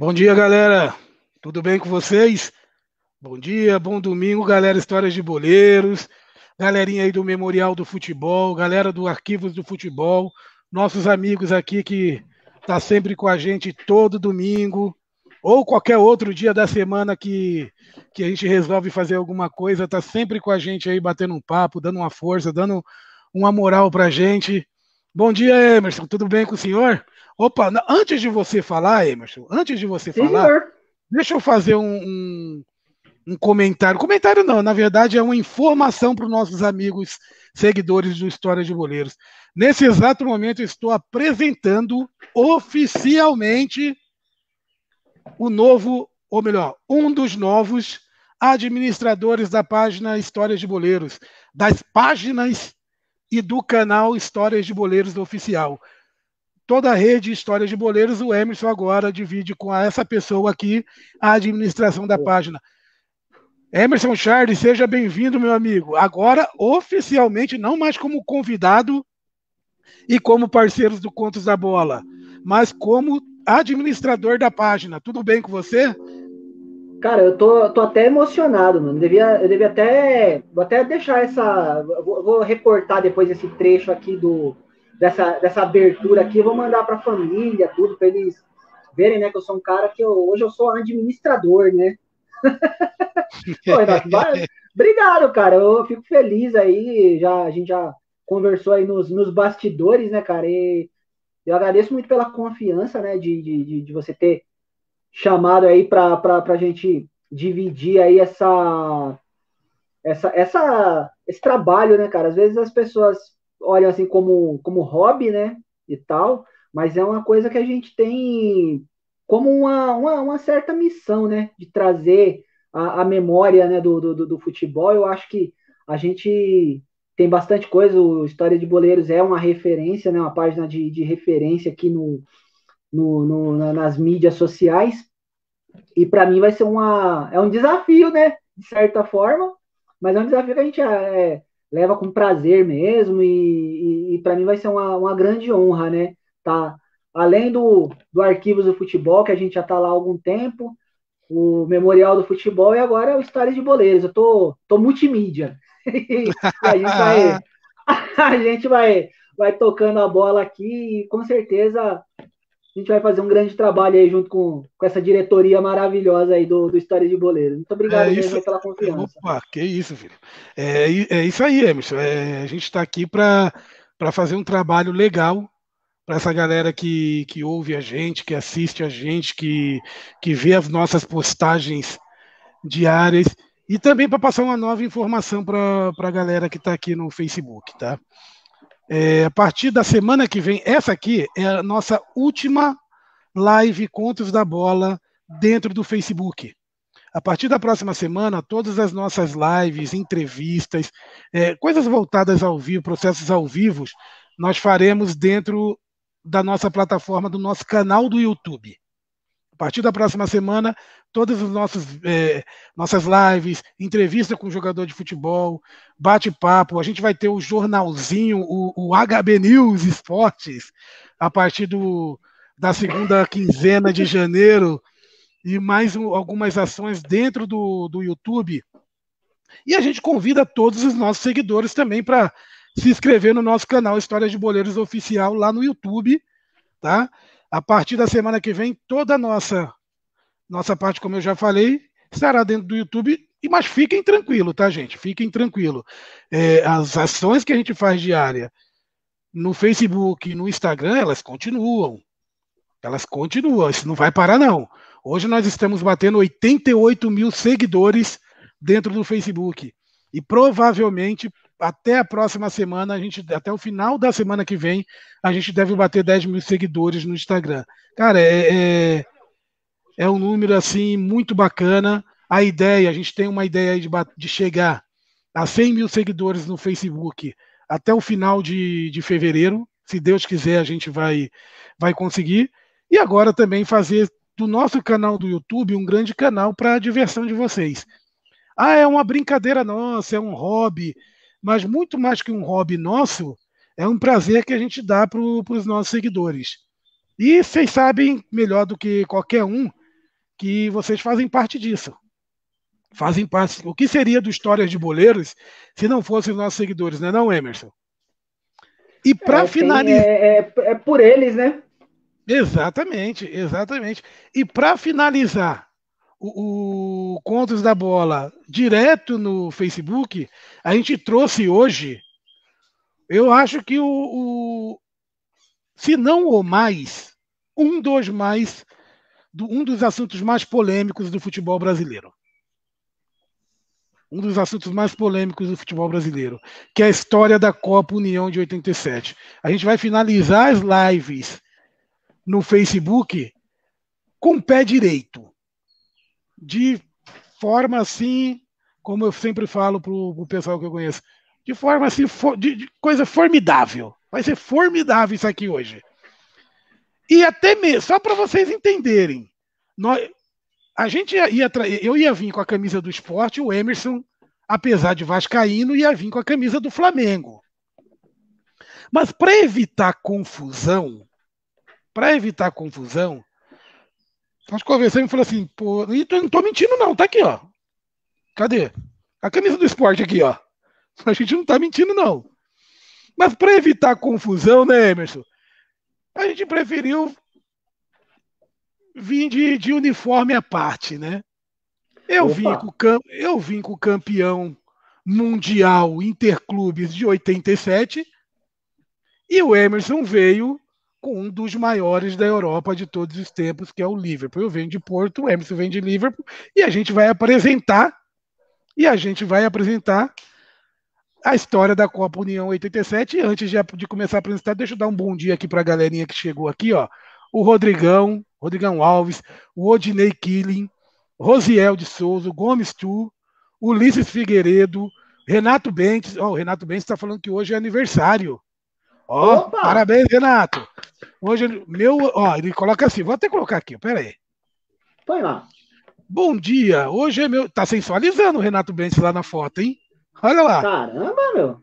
Bom dia, galera. Tudo bem com vocês? Bom dia, bom domingo, galera. Histórias de Boleiros, galerinha aí do Memorial do Futebol, galera do Arquivos do Futebol, nossos amigos aqui que tá sempre com a gente todo domingo ou qualquer outro dia da semana que, que a gente resolve fazer alguma coisa, tá sempre com a gente aí batendo um papo, dando uma força, dando uma moral pra gente. Bom dia, Emerson. Tudo bem com o senhor? Opa, antes de você falar, Emerson, antes de você Senhor. falar, deixa eu fazer um, um, um, comentário. Comentário não, na verdade é uma informação para os nossos amigos seguidores do História de Boleiros. Nesse exato momento, estou apresentando oficialmente o novo, ou melhor, um dos novos administradores da página Histórias de Boleiros, das páginas e do canal Histórias de Boleiros Oficial toda a rede Histórias de Boleiros, o Emerson agora divide com essa pessoa aqui a administração da página. Emerson Charles, seja bem-vindo, meu amigo. Agora, oficialmente, não mais como convidado e como parceiros do Contos da Bola, mas como administrador da página. Tudo bem com você? Cara, eu tô, tô até emocionado, mano. Devia, eu devia até. Vou até deixar essa. Vou, vou recortar depois esse trecho aqui do, dessa, dessa abertura aqui, eu vou mandar para a família, tudo, para eles verem, né, que eu sou um cara que eu, hoje eu sou administrador, né? Obrigado, cara, eu fico feliz aí, já, a gente já conversou aí nos, nos bastidores, né, cara, e eu agradeço muito pela confiança, né, de, de, de você ter chamado aí para a gente dividir aí essa, essa, essa, esse trabalho, né, cara, às vezes as pessoas olham assim como, como hobby, né? E tal, mas é uma coisa que a gente tem como uma, uma, uma certa missão, né? De trazer a, a memória né, do, do, do, futebol. Eu acho que a gente tem bastante coisa. O História de Boleiros é uma referência, né? Uma página de, de referência aqui no, no, no nas mídias sociais. E para mim vai ser uma, é um desafio, né? De certa forma, mas é um desafio que a gente é, leva com prazer mesmo, e, e, e para mim vai ser uma, uma grande honra, né? Tá? Além do, do Arquivos do Futebol, que a gente já está lá há algum tempo, o Memorial do Futebol e agora o História de Boleiros. Eu tô, tô multimídia. a gente vai, a gente vai, vai tocando a bola aqui e com certeza a gente vai fazer um grande trabalho aí junto com, com essa diretoria maravilhosa aí do, do História de Boleiro. Muito obrigado é mesmo pela confiança. Opa, que isso, filho. É, é isso aí, Emerson. É, a gente está aqui para fazer um trabalho legal para essa galera que, que ouve a gente, que assiste a gente, que, que vê as nossas postagens diárias e também para passar uma nova informação para a galera que está aqui no Facebook, tá? É, a partir da semana que vem, essa aqui é a nossa última live Contos da Bola dentro do Facebook. A partir da próxima semana, todas as nossas lives, entrevistas, é, coisas voltadas ao vivo, processos ao vivo, nós faremos dentro da nossa plataforma, do nosso canal do YouTube. A partir da próxima semana, todas as nossas, é, nossas lives, entrevista com jogador de futebol, bate-papo. A gente vai ter o jornalzinho, o, o HB News Esportes, a partir do, da segunda quinzena de janeiro, e mais um, algumas ações dentro do, do YouTube. E a gente convida todos os nossos seguidores também para se inscrever no nosso canal História de Boleiros Oficial lá no YouTube, tá? A partir da semana que vem, toda a nossa nossa parte, como eu já falei, estará dentro do YouTube. Mas fiquem tranquilo, tá, gente? Fiquem tranquilo. É, as ações que a gente faz diária no Facebook, no Instagram, elas continuam. Elas continuam. Isso não vai parar, não. Hoje nós estamos batendo 88 mil seguidores dentro do Facebook. E provavelmente até a próxima semana, a gente, até o final da semana que vem, a gente deve bater 10 mil seguidores no Instagram. Cara, é, é é um número assim muito bacana. A ideia, a gente tem uma ideia de, de chegar a 100 mil seguidores no Facebook até o final de, de fevereiro. Se Deus quiser, a gente vai, vai conseguir. E agora também fazer do nosso canal do YouTube um grande canal para a diversão de vocês. Ah, é uma brincadeira nossa, é um hobby, mas muito mais que um hobby nosso, é um prazer que a gente dá para os nossos seguidores. E vocês sabem melhor do que qualquer um que vocês fazem parte disso. Fazem parte. O que seria do Histórias de Boleiros se não fossem os nossos seguidores, né, não, Emerson? E para é, finalizar. É, é, é por eles, né? Exatamente, exatamente. E para finalizar o, o, Contos da Bola direto no Facebook, a gente trouxe hoje, eu acho que o, o se não o mais, um dos mais, um dos assuntos mais polêmicos do futebol brasileiro. Um dos assuntos mais polêmicos do futebol brasileiro, que é a história da Copa União de 87. A gente vai finalizar as lives no Facebook com o pé direito. De forma assim, como eu sempre falo para o pessoal que eu conheço, de forma assim, de, de, coisa formidável. Vai ser formidável isso aqui hoje. E até mesmo, só para vocês entenderem, nós, a gente ia, ia, eu ia vir com a camisa do esporte, o Emerson, apesar de vascaíno, ia vir com a camisa do Flamengo. Mas para evitar confusão, para evitar confusão, nós conversamos e falou assim, pô, e não tô mentindo não, tá aqui, ó. Cadê? A camisa do esporte aqui, ó. A gente não tá mentindo não. Mas para evitar confusão, né, Emerson? A gente preferiu vir de, de uniforme à parte, né? Eu vim, com, eu vim com o campeão mundial Interclubes de 87 e o Emerson veio com um dos maiores da Europa de todos os tempos, que é o Liverpool. Eu venho de Porto, o Emerson vem de Liverpool, e a gente vai apresentar, e a gente vai apresentar a história da Copa União 87. E antes de, de começar a apresentar, deixa eu dar um bom dia aqui para a galerinha que chegou aqui, ó. O Rodrigão, Rodrigão Alves, o Odinei Killing, Rosiel de Souza, Gomes Tu, Ulisses Figueiredo, Renato Bentes. Ó, o Renato Bentes está falando que hoje é aniversário. Ó, oh, parabéns, Renato. Hoje, meu, ó, ele coloca assim, vou até colocar aqui, pera aí. Põe lá. Bom dia, hoje é meu. Tá sensualizando o Renato Bentes lá na foto, hein? Olha lá. Caramba, meu.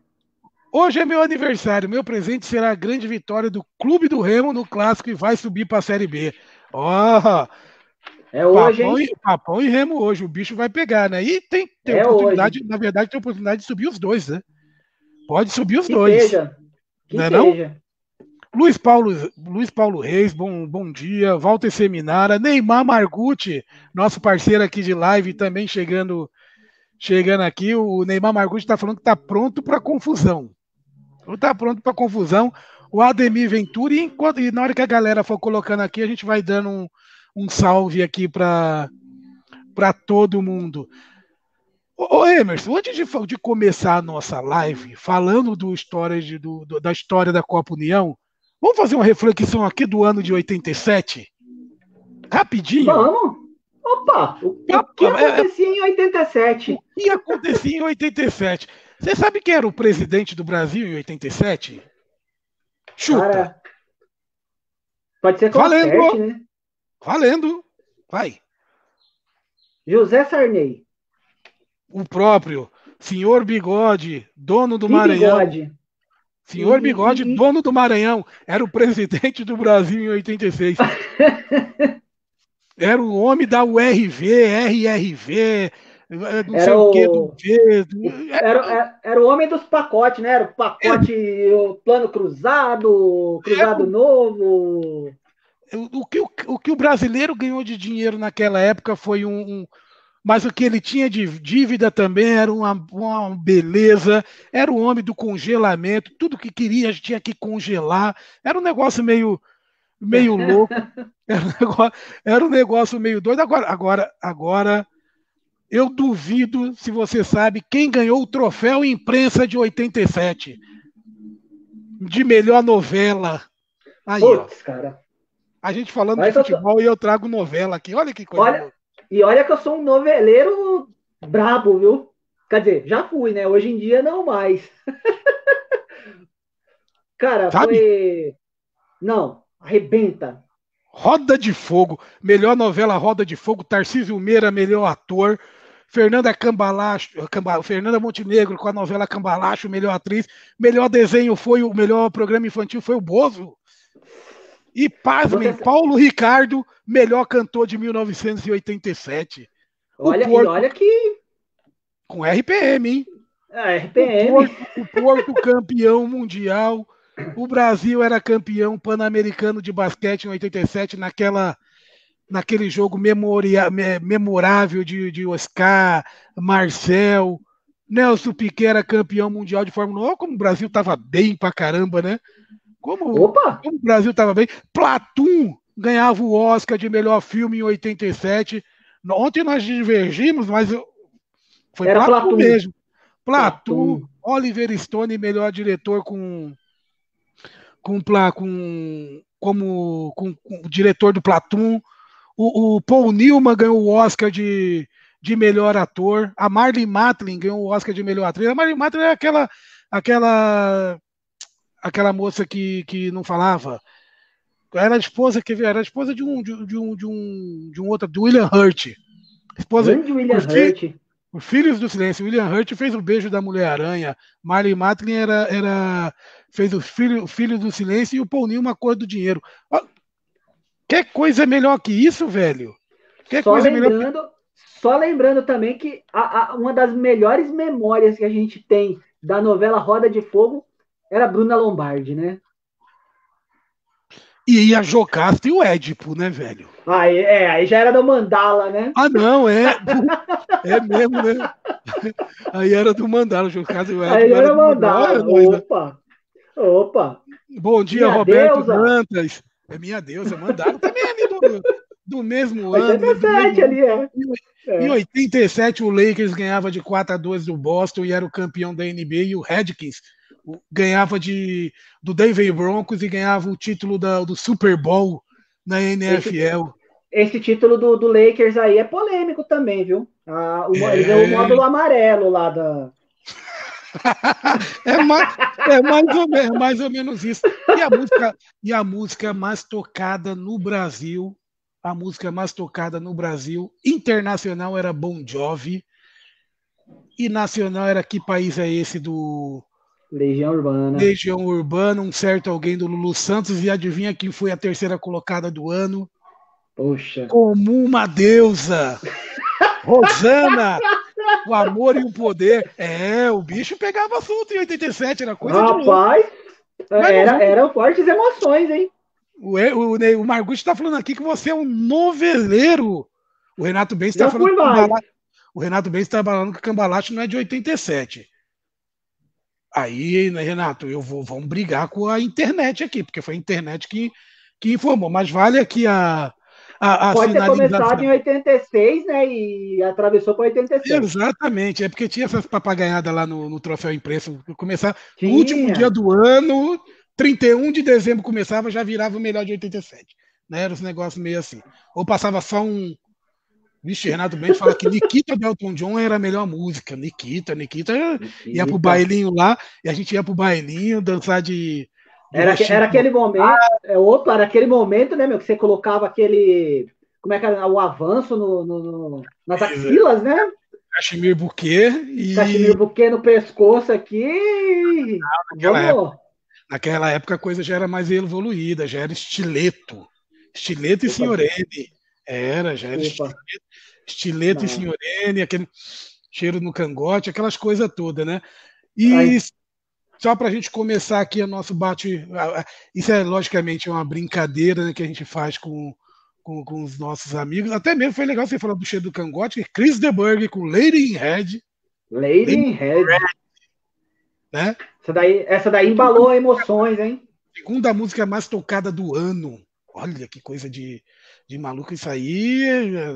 Hoje é meu aniversário. Meu presente será a grande vitória do Clube do Remo no clássico e vai subir para a Série B. Ó, é hoje, papão hein? E, papão e Remo hoje. O bicho vai pegar, né? E tem, tem é oportunidade, hoje. na verdade, tem oportunidade de subir os dois, né? Pode subir os que dois. Seja. Que não seja. Não? Luiz Paulo, Luiz Paulo Reis, bom, bom dia. Walter Seminara, Neymar Margutti, nosso parceiro aqui de live, também chegando chegando aqui. O Neymar Margutti está falando que está pronto para confusão. Está pronto para confusão. O Ademir Ventura, e, enquanto, e na hora que a galera for colocando aqui, a gente vai dando um, um salve aqui para todo mundo. Ô, Emerson, antes de, de, começar a nossa live, falando do história de, do, do, da história da Copa União, vamos fazer uma reflexão aqui do ano de 87? Rapidinho. Vamos. Opa, o, o que acontecia em 87? O que acontecia em 87? Você sabe quem era o presidente do Brasil em 87? Chuta. Cara, pode ser Valendo. né? Valendo. Vai. José Sarney. O próprio. Senhor Bigode, dono do Maranhão. Bigode. Senhor Bigode, e, e, dono do Maranhão, era o presidente do Brasil em 86. era o homem da URV, RRV, não era sei o, que do V. Era, era, era, o homem dos pacotes, né? Era o pacote, é. o plano cruzado, cruzado é. novo. O que o, o que o brasileiro ganhou de dinheiro naquela época foi um, um mas o que ele tinha de dívida também era uma, uma, beleza, era o homem do congelamento, tudo que queria tinha que congelar, era um negócio meio, meio louco, era um, negócio, era um negócio meio doido. Agora, agora, agora, eu duvido se você sabe quem ganhou o troféu imprensa de 87, de melhor novela. Aí, Puts, cara. A gente falando Mas de futebol tô... e eu trago novela aqui. Olha que coisa. Olha, e olha que eu sou um noveleiro brabo, viu? Quer dizer, já fui, né? Hoje em dia não mais. Cara, Sabe? foi. Não, arrebenta. Roda de Fogo, melhor novela Roda de Fogo, Tarcísio Meira, melhor ator, Fernanda Cambalacho, Fernanda Montenegro com a novela Cambalacho, melhor atriz, melhor desenho foi o melhor programa infantil foi o Bozo. E pasmem, Você... Paulo Ricardo, melhor cantor de 1987. Olha, Porto... olha que. Com RPM, hein? Ah, RPM. O Porto, o Porto campeão mundial. O Brasil era campeão pan-americano de basquete em 87, naquela, naquele jogo memoria, memorável de, de Oscar, Marcel, Nelson Piquet era campeão mundial de Fórmula 1. Como o Brasil estava bem pra caramba, né? Como, Opa! como o Brasil estava bem. Platum ganhava o Oscar de melhor filme em 87. Ontem nós divergimos, mas foi Era Platum, Platum mesmo. Platum, Platum, Oliver Stone, melhor diretor com com, com como com, com, o diretor do Platum. O, o, Paul Newman ganhou o Oscar de, de melhor ator. A Marley Matlin ganhou o Oscar de melhor atriz. A Marley Matlin é aquela aquela aquela moça que, que não falava. Era a esposa que era a esposa de um de, um de um de um outro, de William Hurt. Esposa de William Hurt. Os Filhos do Silêncio. William Hurt fez o beijo da Mulher-Aranha. Marley Matlin era, era, fez o filho, filho do Silêncio e o Paul Newman, a cor do dinheiro. Que coisa melhor que isso, velho? Que só coisa lembrando, melhor que... Só lembrando também que a, a, uma das melhores memórias que a gente tem da novela Roda de Fogo era Bruna Lombardi, né? E a Jocasta e o Édipo, né, velho? Aí, é, aí já era do Mandala, né? Ah, não, é. É mesmo, né? Aí era do Mandala, Jocasta e o Édipo. Aí era, era do Mandala. Mandala. Opa! Opa! Bom dia, minha Roberto deusa. Dantas. É minha deusa, Mandala também é ali do, do mesmo 87 ano. 87 ali, é. Em 87, o Lakers ganhava de 4 a 2 do Boston e era o campeão da NBA, e o Redkins ganhava de do Denver Broncos e ganhava o título da, do Super Bowl na NFL. Esse, esse título do, do, Lakers aí é polêmico também, viu? Ah, o, é... Ele o módulo amarelo lá da. é, mais, é mais, ou menos, é mais ou menos isso. E a, música, e a música mais tocada no Brasil, a música mais tocada no Brasil, internacional era Bon Jovi, e nacional era que país é esse do Legião Urbana. Legião Urbana, um certo alguém do Lulu Santos, e adivinha quem foi a terceira colocada do ano? Poxa. Como uma deusa! Rosana! o amor e o poder. É, o bicho pegava assunto em 87, era coisa Rapaz, de louco. Era, eram fortes emoções, hein? O, o, o Margucci está falando aqui que você é um noveleiro. O Renato Bens está falando o Renato Bens está falando que Cambalache não é de 87. Aí, né, Renato, eu vou vamos brigar com a internet aqui, porque foi a internet que, que informou. Mas vale aqui a, a, a Pode ter começado em 86, né? E atravessou para 86. Exatamente, é porque tinha essas papagaiadas lá no, no troféu imprensa. Começar no último dia do ano, 31 de dezembro começava, já virava o melhor de 87. Né? Era os negócios meio assim. Ou passava só um, Vixe, Renato Mendes fala que Nikita do Elton John era a melhor música. Nikita, Nikita, Nikita. ia pro bailinho lá, e a gente ia pro bailinho dançar de. de era, era aquele momento, é, opa, era aquele momento, né, meu, que você colocava aquele. Como é que era o avanço no, no, no nas axilas, né? Cachemir Bouquet e. Cachemir Bouquet no pescoço aqui. naquela, época, naquela época a coisa já era mais evoluída, já era estileto. Estileto e senhorene. Era, já era estileto, estileto e senhorene, aquele cheiro no cangote, aquelas coisas todas, né? E Ai. só para a gente começar aqui o nosso bate. Isso é logicamente uma brincadeira né, que a gente faz com, com, com, os nossos amigos. Até mesmo foi legal você falar do cheiro do cangote, Chris DeBurg com Lady in Red. Lady, in Red. Né? Essa, daí, essa daí embalou emoções, hein? Segunda música mais tocada do ano. Olha que coisa de, de maluco isso aí,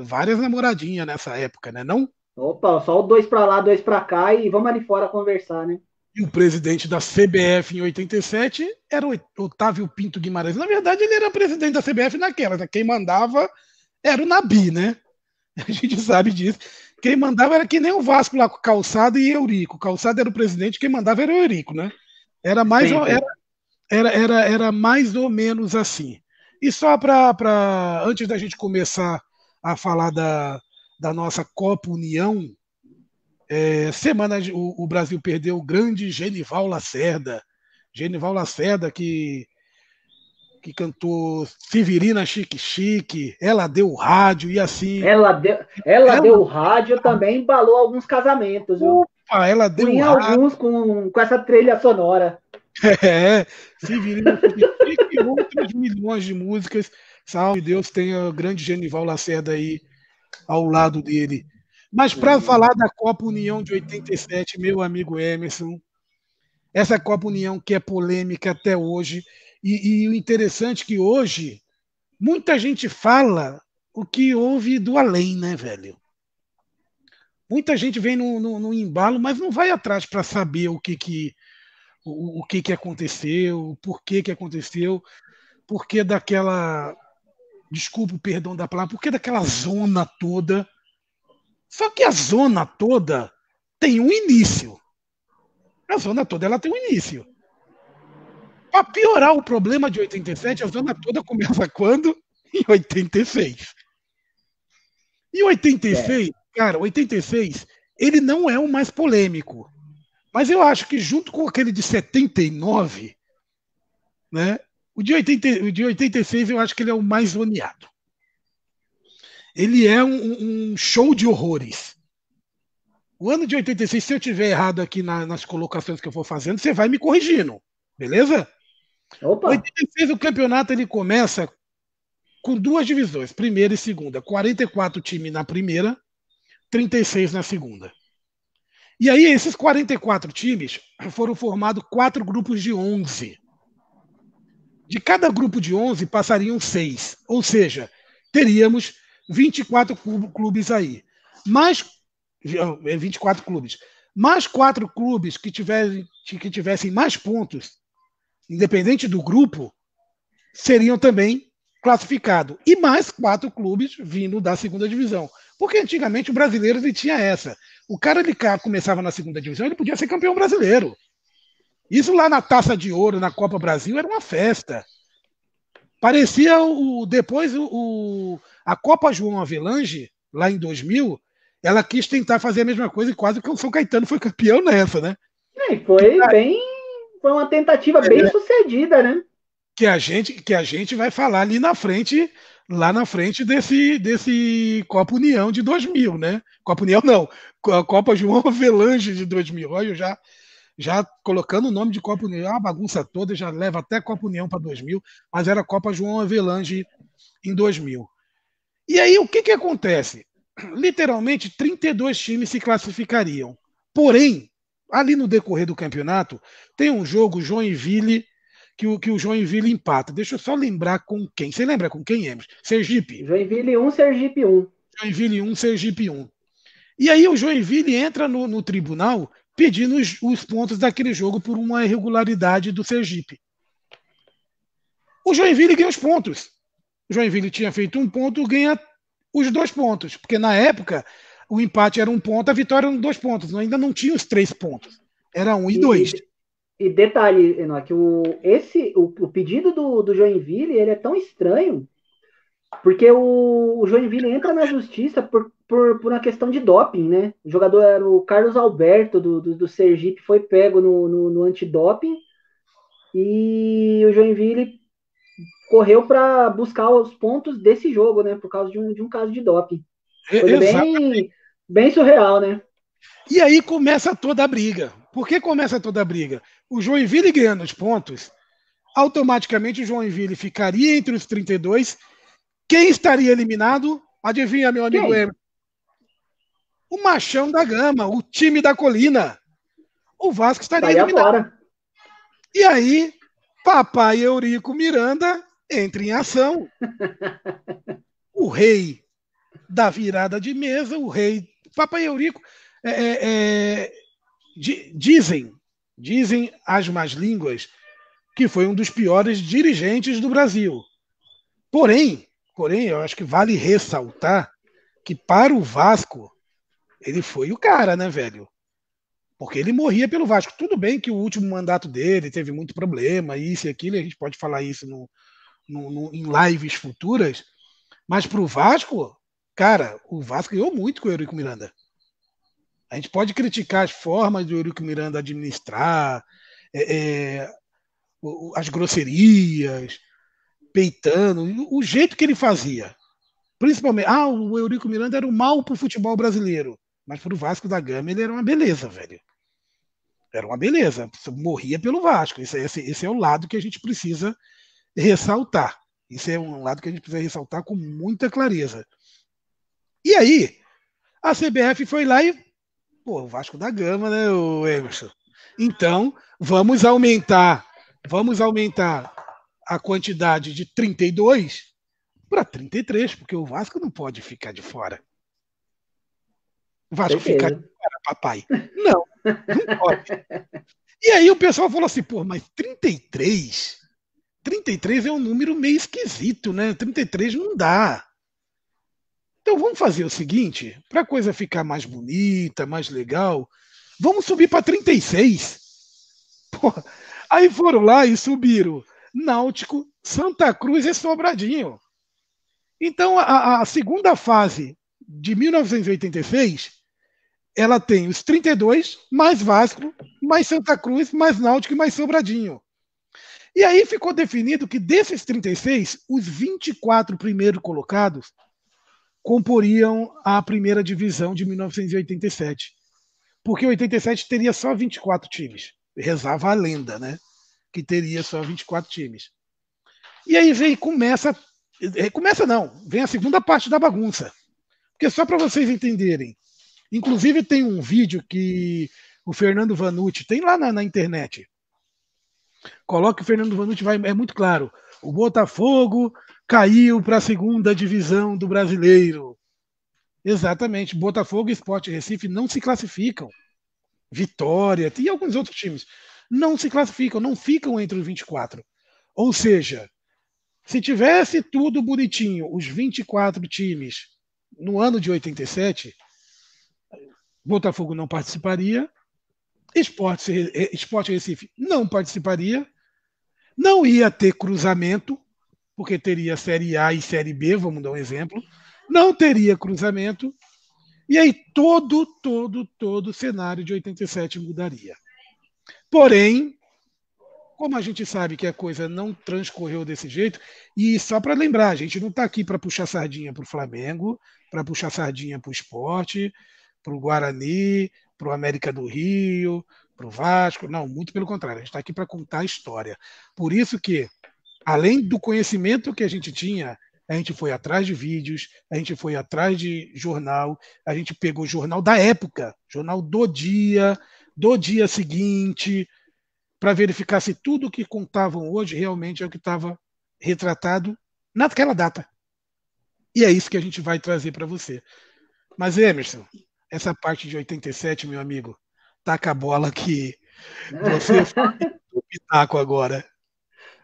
várias namoradinhas nessa época, né? Não? Opa, só dois para lá, dois para cá e vamos ali fora conversar, né? E o presidente da CBF em 87 era o Otávio Pinto Guimarães. Na verdade, ele era presidente da CBF naquela, né? Quem mandava era o Nabi, né? A gente sabe disso. Quem mandava era que nem o Vasco lá com Calçado e Eurico. Calçado era o presidente, quem mandava era o Eurico, né? Era mais, ou, era, era, era, era mais ou menos assim. E só para, antes da gente começar a falar da, da nossa Copa União, é, semana o, o, Brasil perdeu o grande Genival Lacerda. Genival Lacerda, que que cantou Severina Chique Chique, ela deu o rádio e assim. Ela deu, ela, ela deu o rádio também embalou alguns casamentos, viu? Opa, ela deu Tem alguns com, com essa trilha sonora. É, Chique Chique e outras milhões de músicas. Salve Deus, tenha o grande Genival Lacerda aí ao lado dele. Mas para falar da Copa União de 87, meu amigo Emerson, essa Copa União que é polêmica até hoje, e, e o interessante é que hoje muita gente fala o que houve do além, né, velho? Muita gente vem no, no, no embalo, mas não vai atrás para saber o que que o, o, que que aconteceu, por que que aconteceu, por que daquela desculpa o perdão da palavra, por que daquela zona toda. Só que a zona toda tem um início. A zona toda ela tem um início. Para piorar o problema de 87, a zona toda começa quando? Em 86. E 86, é. cara, 86, ele não é o mais polêmico. Mas eu acho que junto com aquele de 79, né? O de, 80, o de 86 eu acho que ele é o mais zoneado. Ele é um, um show de horrores. O ano de 86, se eu tiver errado aqui na, nas colocações que eu for fazendo, você vai me corrigindo, beleza? Opa. 86 o campeonato ele começa com duas divisões, primeira e segunda. 44 times na primeira, 36 na segunda. E aí, esses 44 times foram formados quatro grupos de 11. De cada grupo de 11 passariam seis, ou seja, teríamos 24 clubes aí. Mais 24 clubes. Mais quatro clubes que tivessem, que tivessem mais pontos independente do grupo, seriam também classificados. E mais quatro clubes vindo da segunda divisão. Porque antigamente o brasileiro ele tinha essa. O cara ele começava na segunda divisão, ele podia ser campeão brasileiro. Isso lá na Taça de Ouro, na Copa Brasil, era uma festa. Parecia o depois o, a Copa João Avelange, lá em 2000, ela quis tentar fazer a mesma coisa e quase que o São Caetano foi campeão nessa, né? É, foi bem foi uma tentativa é, bem sucedida, né? Que a gente que a gente vai falar ali na frente, lá na frente desse desse Copa União de 2000, né? Copa União não, Copa João Avelange de 2000. Olha, eu já já colocando o nome de Copa União, a bagunça toda, já leva até Copa União para 2000, mas era Copa João Avelange em 2000. E aí o que que acontece? Literalmente 32 times se classificariam. Porém, ali no decorrer do campeonato, tem um jogo Joinville que o, que o Joinville empata. Deixa eu só lembrar com quem. Você lembra com quem, Emerson? Sergipe. Joinville 1, Sergipe 1. Joinville 1, Sergipe 1. E aí o Joinville entra no, no tribunal pedindo os, os, pontos daquele jogo por uma irregularidade do Sergipe. O Joinville ganha os pontos. O Joinville tinha feito um ponto, ganha os dois pontos. Porque na época o empate era um ponto, a vitória eram dois pontos. Ainda não tinha os três pontos. Era um e, e dois. E, detalhe, que o, esse, o, o, pedido do, do Joinville ele é tão estranho porque o, o Joinville entra na justiça por, por, por uma questão de doping, né? O jogador era o Carlos Alberto do, do, do Sergipe, foi pego no, no, no antidoping e o Joinville correu para buscar os pontos desse jogo, né? Por causa de um, de um caso de doping. Foi bem, Bem surreal, né? E aí começa toda a briga. Por que começa toda a briga? O Joinville ganhando os pontos, automaticamente o Joinville ficaria entre os 32. Quem estaria eliminado? Adivinha, meu amigo? Emerson? O Machão da Gama, o time da colina. O Vasco estaria Vai eliminado. Agora. E aí, papai Eurico Miranda entra em ação. o rei da virada de mesa, o rei Papai Eurico, é, é, é dizem, dizem as más línguas, que foi um dos piores dirigentes do Brasil. Porém, porém, eu acho que vale ressaltar que para o Vasco ele foi o cara, né, velho? Porque ele morria pelo Vasco. Tudo bem que o último mandato dele teve muito problema, isso e aquilo, a gente pode falar isso no, no, no em lives futuras, mas para o Vasco, Cara, o Vasco ganhou muito com o Eurico Miranda. A gente pode criticar as formas do Eurico Miranda administrar, é, é, as grosserias, peitando, o jeito que ele fazia. Principalmente, ah, o Eurico Miranda era o mal pro futebol brasileiro. Mas pro Vasco da Gama ele era uma beleza, velho. Era uma beleza. Morria pelo Vasco. Esse, esse, esse é o lado que a gente precisa ressaltar. Isso é um lado que a gente precisa ressaltar com muita clareza. E aí, a CBF foi lá e. Pô, o Vasco da Gama, né, o Emerson? Então, vamos aumentar, vamos aumentar a quantidade de 32 para 33, porque o Vasco não pode ficar de fora. O Vasco ficar de fora, papai. Não, não pode. E aí o pessoal falou assim, pô, mas 33? 33 é um número meio esquisito, né? 33 não dá. Então vamos fazer o seguinte, para a coisa ficar mais bonita, mais legal, vamos subir para 36. Porra. Aí foram lá e subiram Náutico, Santa Cruz e Sobradinho. Então a, a segunda fase de 1986, ela tem os 32 mais Vasco, mais Santa Cruz, mais Náutico e mais Sobradinho. E aí ficou definido que desses 36, os 24 primeiros colocados comporiam a primeira divisão de 1987. Porque 87 teria só 24 times. Rezava a lenda, né? Que teria só 24 times. E aí vem começa eh, começa não, vem a segunda parte da bagunça. Porque só para vocês entenderem, inclusive tem um vídeo que o Fernando Vanucci tem lá na, na internet. Coloca o Fernando Vanucci, vai, é muito claro. O Botafogo caiu para a segunda divisão do brasileiro. Exatamente. Botafogo e Sport Recife não se classificam. Vitória e alguns outros times não se classificam, não ficam entre os 24. Ou seja, se tivesse tudo bonitinho, os 24 times no ano de 87, Botafogo não participaria, Esporte, Esporte Recife não participaria, não ia ter cruzamento, porque teria Série A e Série B, vamos dar um exemplo, não teria cruzamento, e aí todo, todo, todo o cenário de 87 mudaria. Porém, como a gente sabe que a coisa não transcorreu desse jeito, e só para lembrar, a gente não está aqui para puxar sardinha para o Flamengo, para puxar sardinha para o esporte, para o Guarani, para o América do Rio, para o Vasco, não, muito pelo contrário, a gente está aqui para contar a história. Por isso que além do conhecimento que a gente tinha, a gente foi atrás de vídeos, a gente foi atrás de jornal, a gente pegou jornal da época, jornal do dia, do dia seguinte, para verificar se tudo o que contavam hoje realmente é o que estava retratado naquela data. E é isso que a gente vai trazer para você. Mas, Emerson, essa parte de 87, meu amigo, taca a bola que você faz o pitaco agora.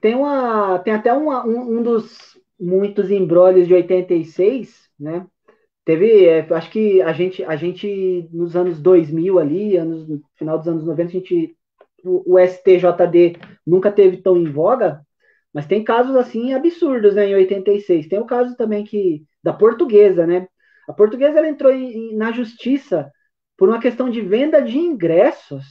Tem, uma, tem até uma, um, um dos muitos embrólios de 86, né? Teve, é, acho que a gente, a gente, nos anos 2000 ali, anos, no final dos anos 90, a gente, o, o STJD nunca teve tão em voga, mas tem casos assim absurdos, né, em 86. Tem o caso também que da portuguesa, né? A portuguesa ela entrou em, na justiça por uma questão de venda de ingressos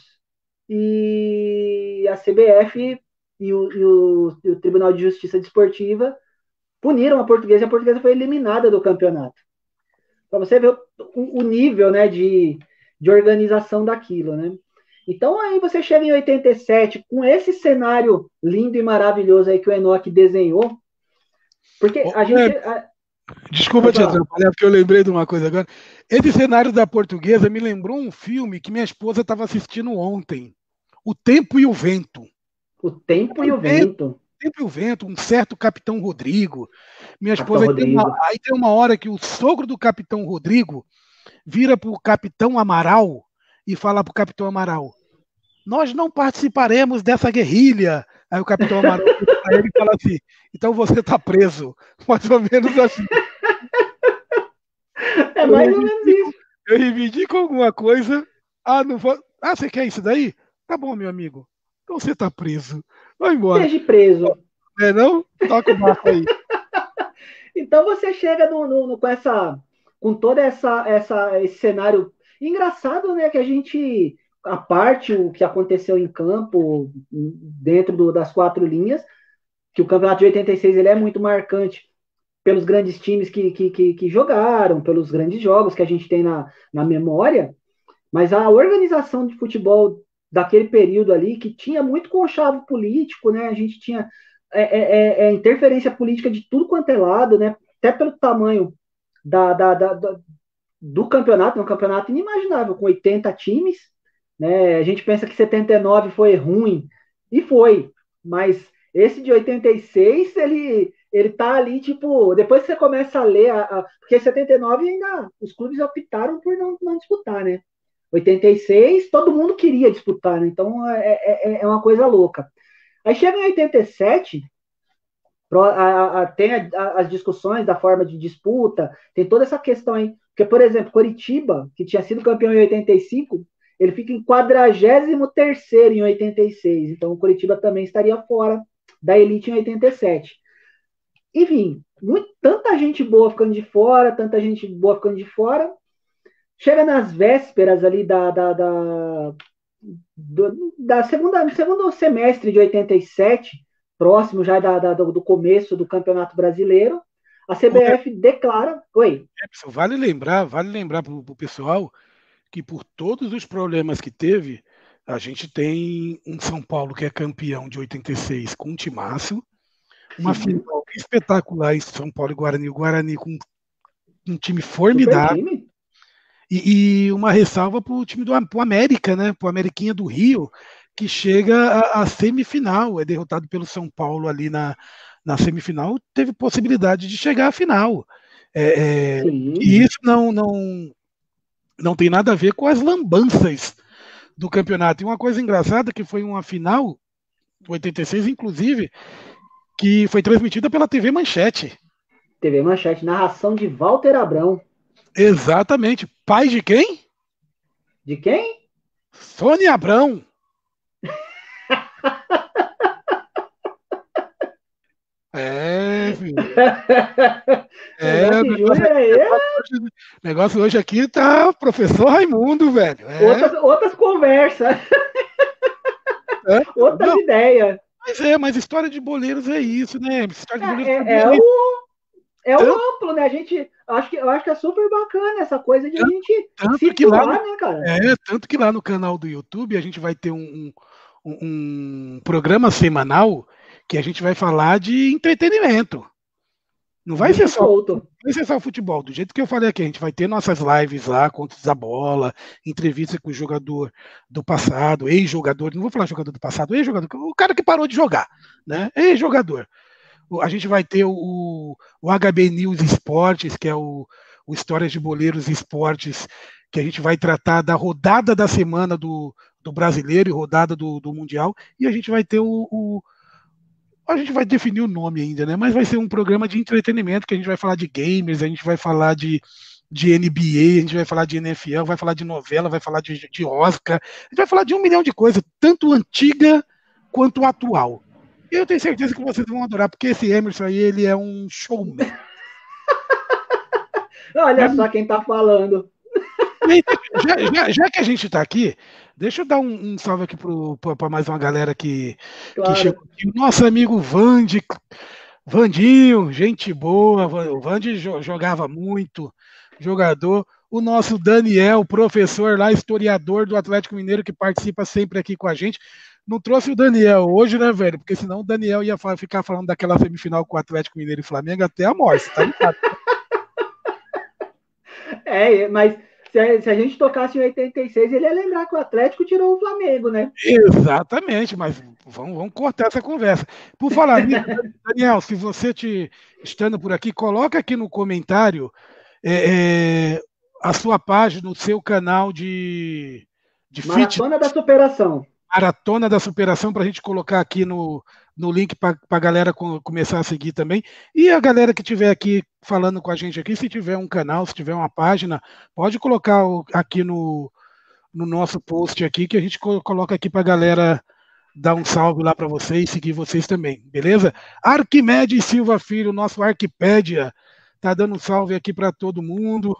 e a CBF e o, e o, e o Tribunal de Justiça Desportiva puniram a portuguesa e a portuguesa foi eliminada do campeonato. Para você ver o, o, nível né, de, de organização daquilo, né? Então aí você chega em 87 com esse cenário lindo e maravilhoso aí que o Enoch desenhou, porque a gente... A... Desculpa te atrapalhar, porque eu lembrei de uma coisa agora. Esse cenário da portuguesa me lembrou um filme que minha esposa estava assistindo ontem, O Tempo e o Vento. O tempo e o vento. O tempo e o vento, um certo Capitão Rodrigo. Minha esposa tem uma, aí tem uma hora que o sogro do Capitão Rodrigo vira para o Capitão Amaral e fala para o Capitão Amaral: Nós não participaremos dessa guerrilha. Aí o Capitão Amaral ele fala assim: Então você está preso. Mais ou menos assim. É mais ou menos isso. Eu reivindico alguma coisa. Ah, não vou. Ah, você quer isso daí? Tá bom, meu amigo. Então você tá preso. Vai embora. Seja preso. É não? Toca o barco aí. então você chega no, no, no, com essa. Com todo essa, essa, esse cenário engraçado, né? Que a gente. A parte o que aconteceu em campo, dentro do, das quatro linhas, que o campeonato de 86 ele é muito marcante pelos grandes times que, que, que, que jogaram, pelos grandes jogos que a gente tem na, na memória, mas a organização de futebol daquele período ali, que tinha muito conchavo político, né? A gente tinha é, é, é, é interferência política de tudo quanto é lado, né? Até pelo tamanho da, da, da, da do campeonato, um campeonato inimaginável, com 80 times, né? A gente pensa que 79 foi ruim, e foi, mas esse de 86, ele, ele tá ali, tipo, depois que você começa a ler, a, a, porque 79 ainda, os clubes optaram por não, não disputar, né? 86, todo mundo queria disputar, né? Então é, é, é, é uma coisa louca. Aí chega em 87, a, a, tem a, as discussões da forma de disputa, tem toda essa questão aí. Porque, por exemplo, Coritiba, que tinha sido campeão em 85, ele fica em 43 em 86. Então o Coritiba também estaria fora da elite em 87. Enfim, muito, tanta gente boa ficando de fora, tanta gente boa ficando de fora. Chega nas vésperas ali da, da, da, do, da segunda, segundo semestre de 87, próximo já da, da, do começo do Campeonato Brasileiro, a CBF declara. Oi. Vale lembrar, vale lembrar para o pessoal que por todos os problemas que teve, a gente tem um São Paulo que é campeão de 86 com um timaço, uma Sim. final espetacular em São Paulo e Guarani, o Guarani com um time formidável. Time. E, e, uma ressalva para o time do pro América, né? Para o Ameriquinha do Rio, que chega à semifinal, é derrotado pelo São Paulo ali na, na semifinal, teve possibilidade de chegar à final. É, é, e isso não, não, não tem nada a ver com as lambanças do campeonato. E uma coisa engraçada que foi uma final, 86 inclusive, que foi transmitida pela TV Manchete. TV Manchete, narração de Walter Abrão. Exatamente. Pai de quem? De quem? Sônia Abrão. é, filho. É, o negócio, negócio, negócio, hoje aqui tá professor Raimundo, velho. É. Outras, outras conversas. É? Outras ideias. Mas é, mas história de boleiros é isso, né? História de boleiros é, é, é o, é o amplo, né? A gente acho que eu acho que é super bacana essa coisa de tanto, a gente tanto situar, que lá, né, cara? É, tanto que lá no canal do YouTube a gente vai ter um, um, um programa semanal que a gente vai falar de entretenimento. Não vai ser só, não vai ser só futebol. Do jeito que eu falei aqui, a gente vai ter nossas lives lá, contos da bola, entrevista com o jogador do passado, ex-jogador, não vou falar jogador do passado, ex-jogador, o cara que parou de jogar, né? Ex-jogador. A gente vai ter o, o HB News Esportes, que é o, o Histórias de Boleiros Esportes, que a gente vai tratar da rodada da semana do, do brasileiro e rodada do, do Mundial, e a gente vai ter o, o a gente vai definir o nome ainda, né? Mas vai ser um programa de entretenimento que a gente vai falar de gamers, a gente vai falar de, de NBA, a gente vai falar de NFL, vai falar de novela, vai falar de, de Oscar, a gente vai falar de um milhão de coisas, tanto antiga quanto atual. Eu tenho certeza que vocês vão adorar, porque esse Emerson aí, ele é um showman. Olha é, só quem tá falando. Já, já, já, que a gente está aqui, deixa eu dar um, um salve aqui para mais uma galera que, claro. que chegou aqui. O nosso amigo Vande, Vandinho, gente boa. O Vande jogava muito, jogador. O nosso Daniel, professor lá, historiador do Atlético Mineiro, que participa sempre aqui com a gente. Não trouxe o Daniel hoje, né, velho? Porque senão o Daniel ia ficar falando daquela semifinal com o Atlético Mineiro e Flamengo até a morte, tá ligado? É, mas se a, se a, gente tocasse em 86, ele ia lembrar que o Atlético tirou o Flamengo, né? Exatamente, mas vamos, vamos cortar essa conversa. Por falar nisso, Daniel, se você te estando por aqui, coloca aqui no comentário é, é, a sua página, o seu canal de, de Maratona da Superação. Maratona da Superação, para a gente colocar aqui no, no link para a galera começar a seguir também. E a galera que estiver aqui falando com a gente aqui, se tiver um canal, se tiver uma página, pode colocar aqui no, no nosso post aqui, que a gente coloca aqui para a galera dar um salve lá para vocês, seguir vocês também, beleza? Arquimedes Silva Filho, nosso Arquipédia, tá dando um salve aqui para todo mundo.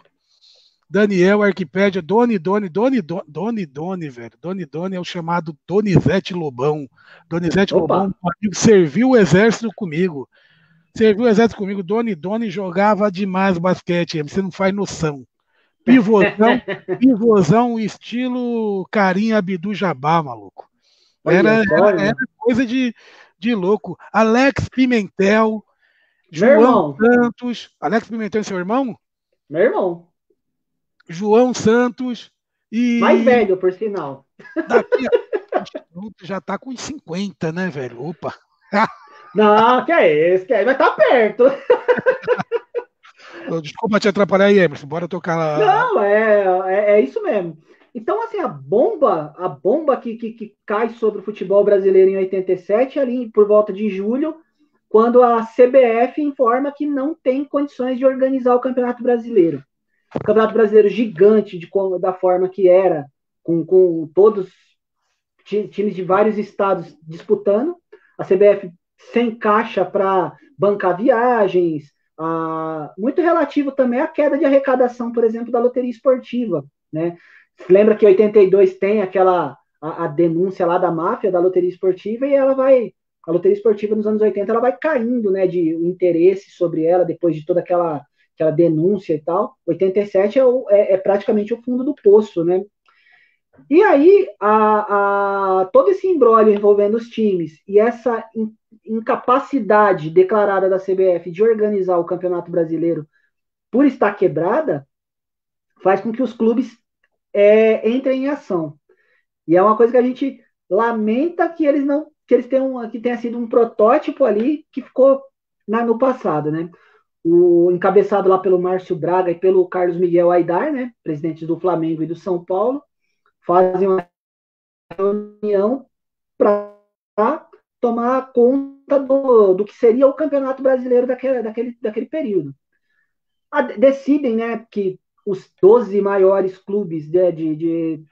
Daniel, Arquipédia, Doni, Doni, Doni, Doni, Doni, velho. Doni, Doni é o chamado Donizete Lobão. Donizete Opa. Lobão, amigo, serviu o exército comigo. Serviu o exército comigo. Doni, Doni jogava demais basquete. Você não faz noção. Pivôzão, pivôzão estilo Carinha Abdu Jabá, maluco. Era, era, era, coisa de, de louco. Alex Pimentel, Meu João irmão. Santos. Alex Pimentel é seu irmão? Meu irmão. João Santos e. Mais velho, por sinal. Daqui já tá com 50, né, velho? Opa! Não, que é esse, que é, vai tá perto. Desculpa te atrapalhar aí, Emerson. Bora tocar lá. Não, é, é, é, isso mesmo. Então, assim, a bomba, a bomba que, que, que cai sobre o futebol brasileiro em 87, ali por volta de julho, quando a CBF informa que não tem condições de organizar o Campeonato Brasileiro. O Campeonato Brasileiro gigante de, da forma que era, com, com todos times de vários estados disputando, a CBF sem caixa para bancar viagens, ah, muito relativo também à queda de arrecadação, por exemplo, da loteria esportiva. Né? Lembra que 82 tem aquela a, a, denúncia lá da máfia da loteria esportiva e ela vai. A loteria esportiva nos anos 80 ela vai caindo né, de interesse sobre ela depois de toda aquela, aquela denúncia e tal. 87 é, o, é, é praticamente o fundo do poço, né? E aí, a, a, todo esse embrólio envolvendo os times e essa incapacidade declarada da CBF de organizar o Campeonato Brasileiro por estar quebrada, faz com que os clubes é, entrem em ação. E é uma coisa que a gente lamenta que eles não que eles tenham que tenha sido um protótipo ali que ficou na, no passado, né? O encabeçado lá pelo Márcio Braga e pelo Carlos Miguel Aidar, né, presidentes do Flamengo e do São Paulo, fazem uma reunião para tomar conta do, do que seria o Campeonato Brasileiro daquele, daquele, daquele período. A, decidem né, que os 12 maiores clubes de, de, de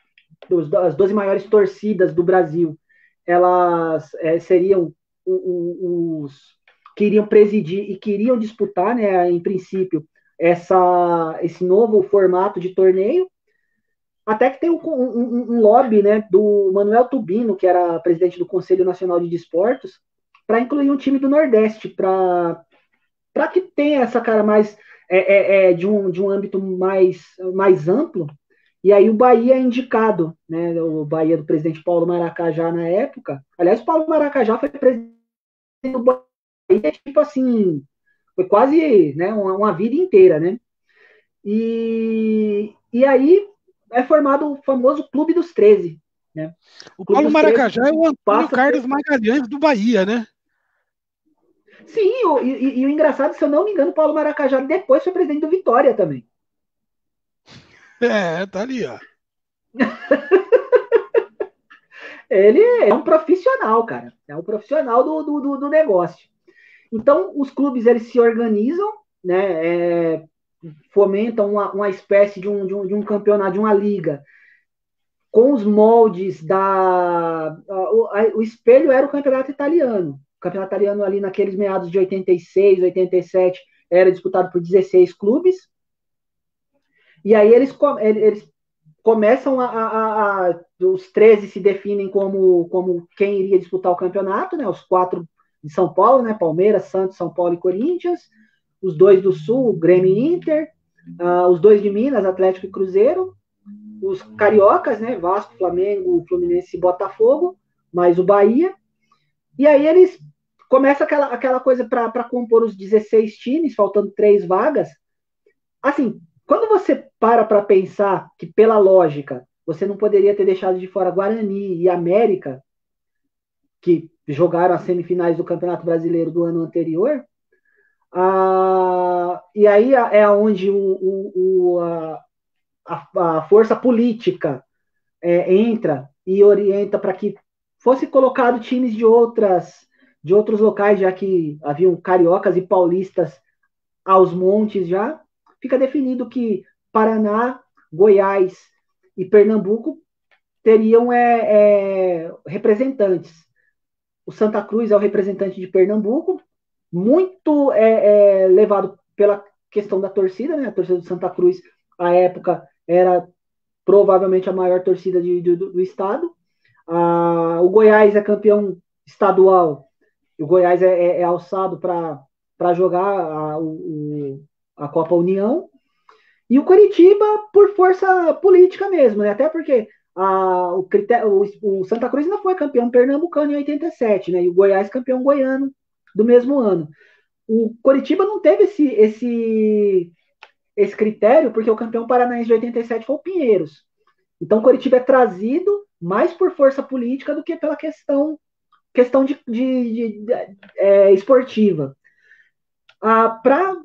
os, as 12 maiores torcidas do Brasil elas é, seriam os que iriam presidir e queriam disputar, né, em princípio, essa, esse novo formato de torneio, até que tem um, um, um, lobby né, do Manuel Tubino, que era presidente do Conselho Nacional de Desportos, para incluir um time do Nordeste, para que tenha essa cara mais é, é, é, de, um, de um âmbito mais, mais amplo. E aí o Bahia é indicado, né? O Bahia do presidente Paulo Maracajá na época. Aliás, Paulo Maracajá foi presidente do Bahia, tipo assim, foi quase né, uma, uma vida inteira, né? E, e aí é formado o famoso Clube dos 13. Né? O Paulo Maracajá 13, é o Antônio Carlos por... Magalhães do Bahia, né? Sim, o, e, e, o engraçado, se eu não me engano, o Paulo Maracajá depois foi presidente do Vitória também. É, tá ali, ó. Ele é um profissional, cara. É um profissional do, do, do negócio. Então, os clubes eles se organizam, né? É, fomentam uma, uma espécie de um, de, um, de um campeonato, de uma liga, com os moldes da. O, a, o espelho era o campeonato italiano. O campeonato italiano, ali naqueles meados de 86, 87, era disputado por 16 clubes. E aí eles, eles começam a, a, a, Os 13 se definem como, como quem iria disputar o campeonato, né? Os quatro de São Paulo, né? Palmeiras, Santos, São Paulo e Corinthians os dois do Sul, Grêmio e Inter, uh, os dois de Minas, Atlético e Cruzeiro, os cariocas, né, Vasco, Flamengo, Fluminense e Botafogo, mais o Bahia. E aí eles começa aquela, aquela coisa para compor os 16 times, faltando três vagas. Assim, quando você para para pensar que, pela lógica, você não poderia ter deixado de fora Guarani e América, que jogaram as semifinais do Campeonato Brasileiro do ano anterior, ah, e aí é onde o, o, o a, a, força política é, entra e orienta para que fosse colocado times de outras de outros locais, já que haviam cariocas e paulistas aos montes já, fica definido que Paraná, Goiás e Pernambuco teriam é, é, representantes. O Santa Cruz é o representante de Pernambuco, muito é, é, levado pela questão da torcida, né? A torcida do Santa Cruz à época era provavelmente a maior torcida de, do, do, estado. Ah, o Goiás é campeão estadual, o Goiás é, é, é alçado para jogar a, o, a Copa União. E o Curitiba por força política mesmo, né? Até porque a, o, o, o, Santa Cruz não foi campeão pernambucano em 87, né? E o Goiás campeão goiano do mesmo ano. O Curitiba não teve esse, esse, esse critério porque o campeão paranaense de 87 foi o Pinheiros. Então o Curitiba é trazido mais por força política do que pela questão questão de, de, de, de é, esportiva. Ah, Para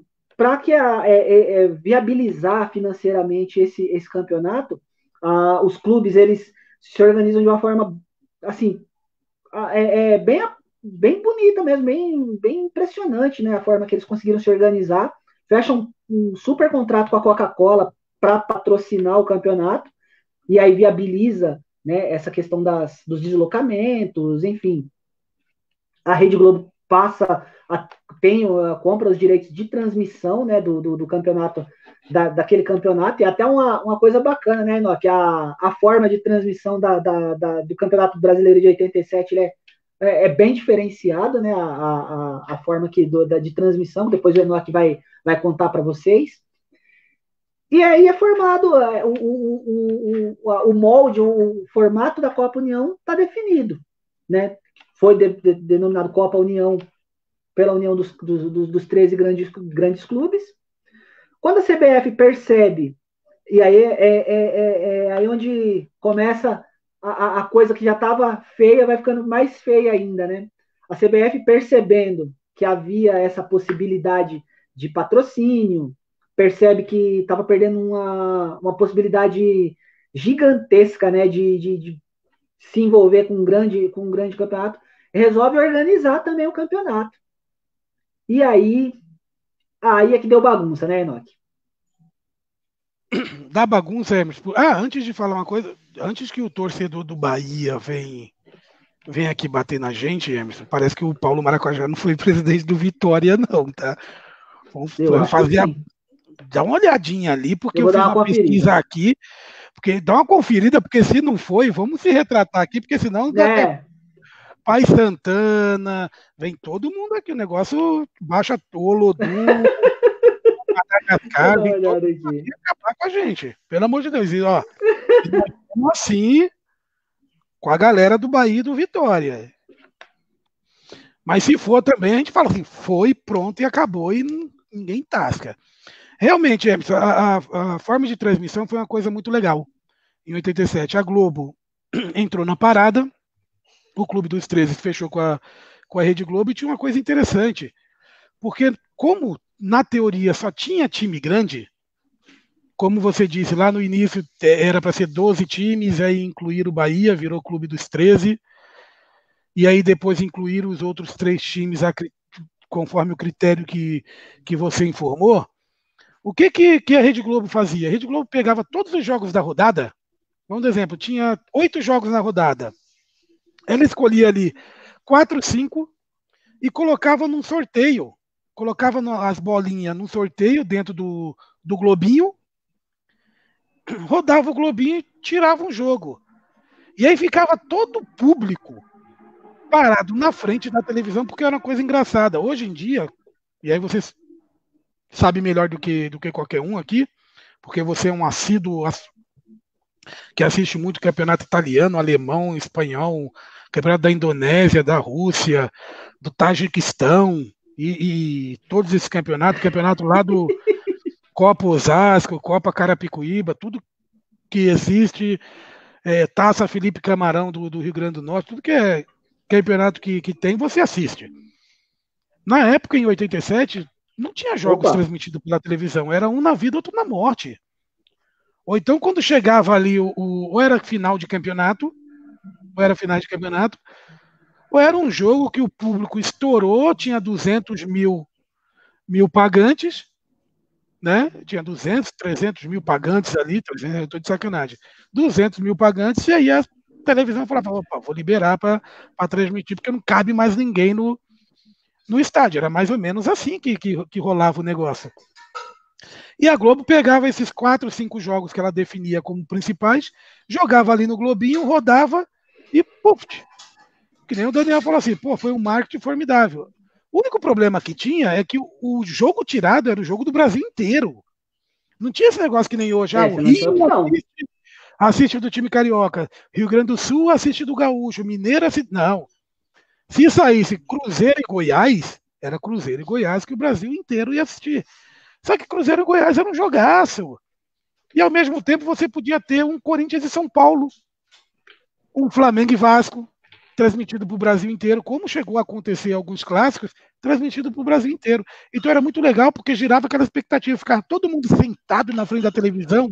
para que a, é, é, é, viabilizar financeiramente esse, esse campeonato, ah, os clubes eles se organizam de uma forma assim é, é, bem bem bonita mesmo, bem, bem impressionante, né? A forma que eles conseguiram se organizar, fecham um super contrato com a Coca-Cola para patrocinar o campeonato e aí viabiliza, né? Essa questão das, dos deslocamentos, enfim. A Rede Globo passa a, tem, a, compra os direitos de transmissão né, do, do, do campeonato, da, daquele campeonato, e até uma, uma coisa bacana, né, Enoch, a, a forma de transmissão da, da, da do Campeonato Brasileiro de 87 é, é, é, bem diferenciada, né, a, a, a forma que, do, da, de transmissão, depois o Enoch vai, vai contar para vocês. E aí é formado é, o, o, o, o molde, o formato da Copa União está definido, né? foi de, de, denominado Copa União pela união dos, dos, dos 13 grandes, grandes clubes. Quando a CBF percebe, e aí é, é, é, é aí onde começa a, a coisa que já estava feia, vai ficando mais feia ainda, né? A CBF percebendo que havia essa possibilidade de patrocínio, percebe que estava perdendo uma, uma possibilidade gigantesca né, de, de, de, se envolver com um grande, com um grande campeonato, resolve organizar também o campeonato. E aí, aí é que deu bagunça, né, Enoch? Da bagunça, Hermes. Ah, antes de falar uma coisa, antes que o torcedor do Bahia vem, vem aqui bater na gente, Hermes, parece que o Paulo Maracajá não foi presidente do Vitória, não, tá? Vamos, fazer a, dá uma olhadinha ali, porque eu, eu fiz uma, uma pesquisa aqui, porque dá uma conferida, porque se não foi, vamos se retratar aqui, porque senão é. Pai Santana, vem todo mundo aqui. O negócio baixa tolo, Madagascar, vem todo mundo aqui acabar com a gente. Pelo amor de Deus. E, ó, como assim com a galera do Bahia e do Vitória. Mas se for também, a gente fala assim, foi, pronto e acabou e ninguém tasca. Realmente, Emerson, a, a, a, forma de transmissão foi uma coisa muito legal. Em 87, a Globo entrou na parada, o Clube dos 13 fechou com a, com a Rede Globo e tinha uma coisa interessante. Porque, como na teoria só tinha time grande, como você disse, lá no início era para ser 12 times, aí incluir o Bahia, virou Clube dos 13, e aí depois incluir os outros três times conforme o critério que, que você informou. O que, que, que a Rede Globo fazia? A Rede Globo pegava todos os jogos da rodada, vamos dar exemplo, tinha oito jogos na rodada, ela escolhia ali quatro, cinco e colocava num sorteio. Colocava as bolinhas num sorteio dentro do, do globinho, rodava o globinho e tirava um jogo. E aí ficava todo o público parado na frente da televisão, porque era uma coisa engraçada. Hoje em dia, e aí você sabe melhor do que, do que qualquer um aqui, porque você é um assíduo que assiste muito campeonato italiano, alemão, espanhol, campeonato da Indonésia, da Rússia, do Tajiquistão e, e todos esses campeonatos, campeonato lá do Copa Osasco, Copa Carapicuíba, tudo que existe, é, Taça Felipe Camarão do, do, Rio Grande do Norte, tudo que é campeonato que, que tem, você assiste. Na época, em 87, não tinha jogos Opa. transmitidos pela televisão, era um na vida, outro na morte. Ou então, quando chegava ali, o, o ou era final de campeonato, ou era final de campeonato, ou era um jogo que o público estourou, tinha 200 mil, mil pagantes, né? Tinha 200, 300 mil pagantes ali, 300, eu tô de sacanagem, 200 mil pagantes, e aí a televisão falava, opa, vou liberar para transmitir, porque não cabe mais ninguém no, no estádio. Era mais ou menos assim que, que, que rolava o negócio. E a Globo pegava esses quatro, cinco jogos que ela definia como principais, jogava ali no Globinho, rodava e puf! Que nem o Daniel falou assim, pô, foi um marketing formidável. O único problema que tinha é que o jogo tirado era o jogo do Brasil inteiro. Não tinha esse negócio que nem hoje. Ah, é, o Rio assiste, assiste, do time carioca, Rio Grande do Sul assiste do Gaúcho, Mineiro assiste. Não. Se saísse Cruzeiro e Goiás, era Cruzeiro e Goiás que o Brasil inteiro ia assistir. Só que Cruzeiro e Goiás era um jogaço. E ao mesmo tempo você podia ter um Corinthians e São Paulo, um Flamengo e Vasco, transmitido para o Brasil inteiro, como chegou a acontecer alguns clássicos, transmitido para o Brasil inteiro. Então era muito legal, porque girava aquela expectativa, ficar todo mundo sentado na frente da televisão,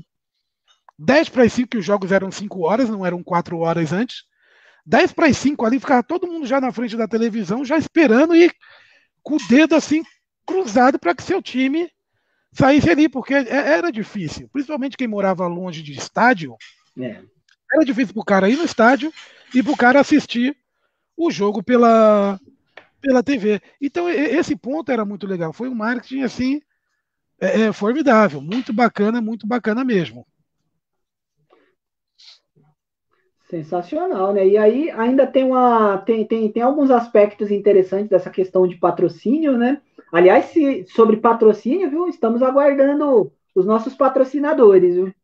10 para as 5, que os jogos eram 5 horas, não eram 4 horas antes, 10 para as 5 ali, ficava todo mundo já na frente da televisão, já esperando e com o dedo assim cruzado para que seu time saísse ali, porque é, era difícil, principalmente quem morava longe de estádio. É. Era difícil para o cara ir no estádio e para o cara assistir o jogo pela, pela TV. Então, esse ponto era muito legal. Foi um marketing assim é, é, formidável, muito bacana, muito bacana mesmo. Sensacional, né? E aí ainda tem uma tem, tem, tem alguns aspectos interessantes dessa questão de patrocínio, né? Aliás, se, sobre patrocínio, viu? Estamos aguardando os nossos patrocinadores, viu?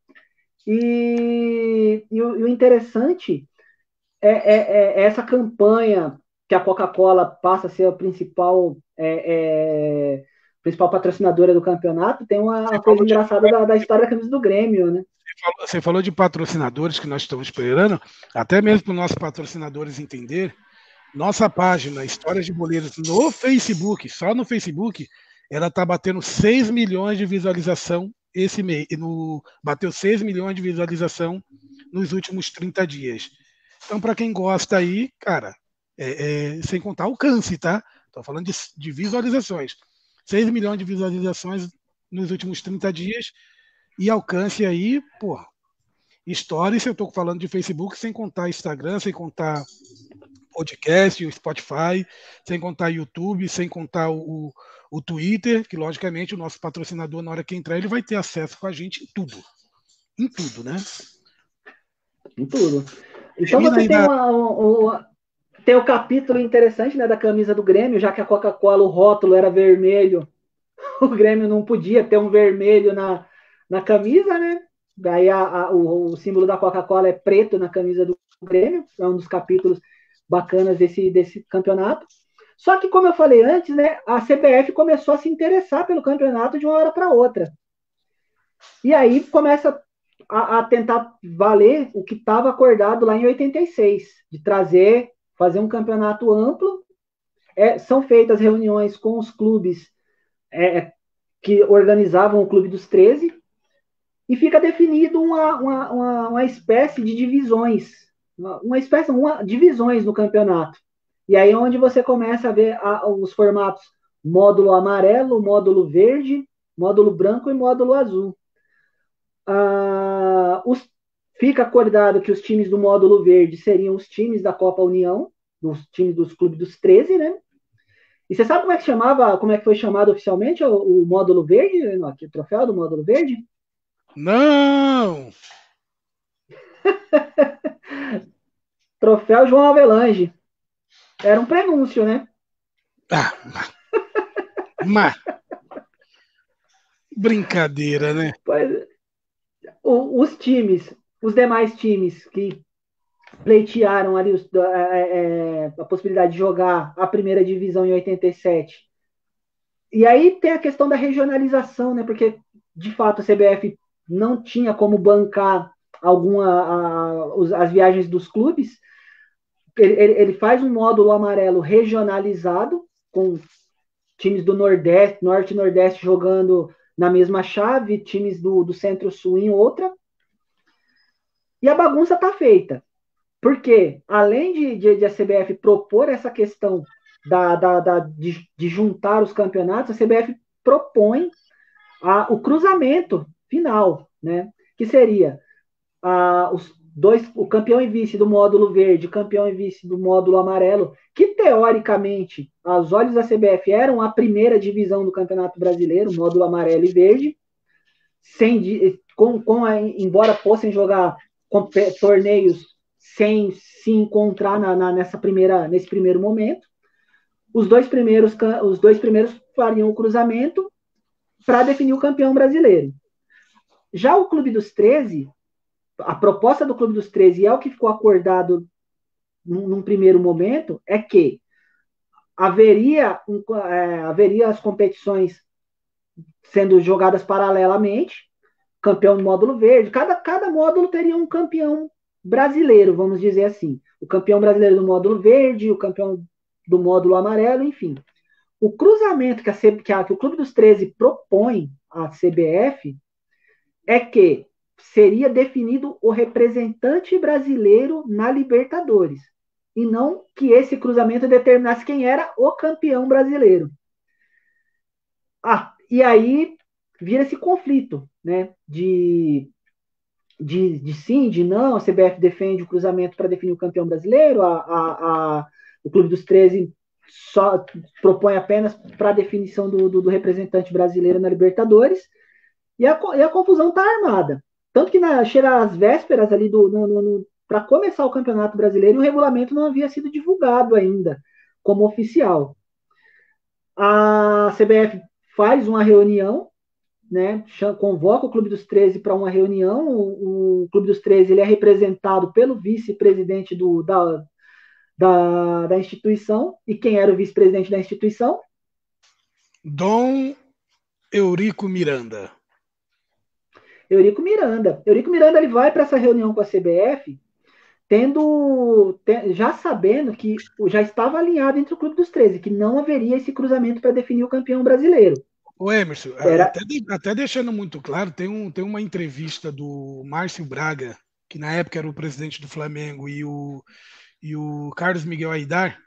E, e, o, e o, interessante é, é, é, essa campanha que a Coca-Cola passa a ser a principal é, é principal patrocinadora do campeonato. Tem uma, uma coisa engraçada da, da história da camisa do Grêmio, né? Você falou de patrocinadores que nós estamos esperando, até mesmo para os nossos patrocinadores entender. Nossa página Histórias de Boleiros no Facebook, só no Facebook, ela está batendo 6 milhões de visualização esse mês. No, bateu 6 milhões de visualização nos últimos 30 dias. Então, para quem gosta aí, cara, é, é, sem contar alcance, tá? Estou falando de, de visualizações. 6 milhões de visualizações nos últimos 30 dias e alcance aí, pô, stories, eu estou falando de Facebook, sem contar Instagram, sem contar podcast, o Spotify, sem contar YouTube, sem contar o, o Twitter, que logicamente o nosso patrocinador, na hora que entrar, ele vai ter acesso com a gente em tudo. Em tudo, né? Em tudo. Então você tem, uma, uma, tem o capítulo interessante né, da camisa do Grêmio, já que a Coca-Cola, o rótulo era vermelho, o Grêmio não podia ter um vermelho na, na camisa, né? Daí a, a, o, o, símbolo da Coca-Cola é preto na camisa do Grêmio, é um dos capítulos bacanas desse, desse campeonato. Só que, como eu falei antes, né, a CBF começou a se interessar pelo campeonato de uma hora para outra. E aí começa a, a tentar valer o que estava acordado lá em 86, de trazer, fazer um campeonato amplo. É, são feitas reuniões com os clubes é, que organizavam o Clube dos 13, e fica definido uma, uma, uma, uma espécie de divisões, uma, espécie, uma, divisões no campeonato. E aí é onde você começa a ver a, os formatos módulo amarelo, módulo verde, módulo branco e módulo azul. Ah, os, fica acordado que os times do módulo verde seriam os times da Copa União, os times dos clubes dos 13, né? E você sabe como é que chamava, como é que foi chamado oficialmente o, o módulo verde, o troféu do módulo verde? Não! troféu João Avelange. Era um prenúncio, né? Ah, mas, brincadeira, né? Pois, o, os times, os demais times que pleitearam ali os, é, é, a possibilidade de jogar a primeira divisão em 87. E aí tem a questão da regionalização, né? Porque de fato a CBF não tinha como bancar alguma a, as viagens dos clubes. Ele, ele, faz um módulo amarelo regionalizado com times do Nordeste, Norte e Nordeste jogando na mesma chave, times do, do Centro-Sul em outra. E a bagunça tá feita. Porque, além de, de, de a CBF propor essa questão da, da, da de, de, juntar os campeonatos, a CBF propõe a, o cruzamento final, né? Que seria a, os dois, o campeão e vice do módulo verde, campeão e vice do módulo amarelo, que teoricamente, aos olhos da CBF, eram a primeira divisão do Campeonato Brasileiro, módulo amarelo e verde. sem com, com a, embora fossem jogar torneios sem se encontrar na, na, nessa primeira, nesse primeiro momento. Os dois primeiros, os dois primeiros fariam o cruzamento para definir o campeão brasileiro. Já o Clube dos 13, a proposta do Clube dos 13 é o que ficou acordado num, num primeiro momento, é que haveria, um, é, haveria as competições sendo jogadas paralelamente, campeão do módulo verde, cada, cada módulo teria um campeão brasileiro, vamos dizer assim. O campeão brasileiro do módulo verde, o campeão do módulo amarelo, enfim. O cruzamento que, a, que, a, que o Clube dos 13 propõe à CBF é que seria definido o representante brasileiro na Libertadores, e não que esse cruzamento determinasse quem era o campeão brasileiro. Ah, e aí vira esse conflito, né? De, de, de sim, de não, a CBF defende o cruzamento para definir o campeão brasileiro, a, a, a, o Clube dos 13 só propõe apenas para definição do, do, do, representante brasileiro na Libertadores, e a, e a confusão está armada. Tanto que na, chega às vésperas ali do, no, no, no para começar o Campeonato Brasileiro, o regulamento não havia sido divulgado ainda como oficial. A CBF faz uma reunião, né, convoca o Clube dos 13 para uma reunião. O, o, Clube dos 13 ele é representado pelo vice-presidente da, da, da instituição. E quem era o vice-presidente da instituição? Dom Eurico Miranda. Eurico Miranda. Eurico Miranda ele vai para essa reunião com a CBF tendo já sabendo que já estava alinhado entre o Clube dos 13, que não haveria esse cruzamento para definir o campeão brasileiro. O Emerson, Era... até, até, deixando muito claro, tem, um, tem uma entrevista do Márcio Braga, que na época era o presidente do Flamengo, e o, e o Carlos Miguel Aidar,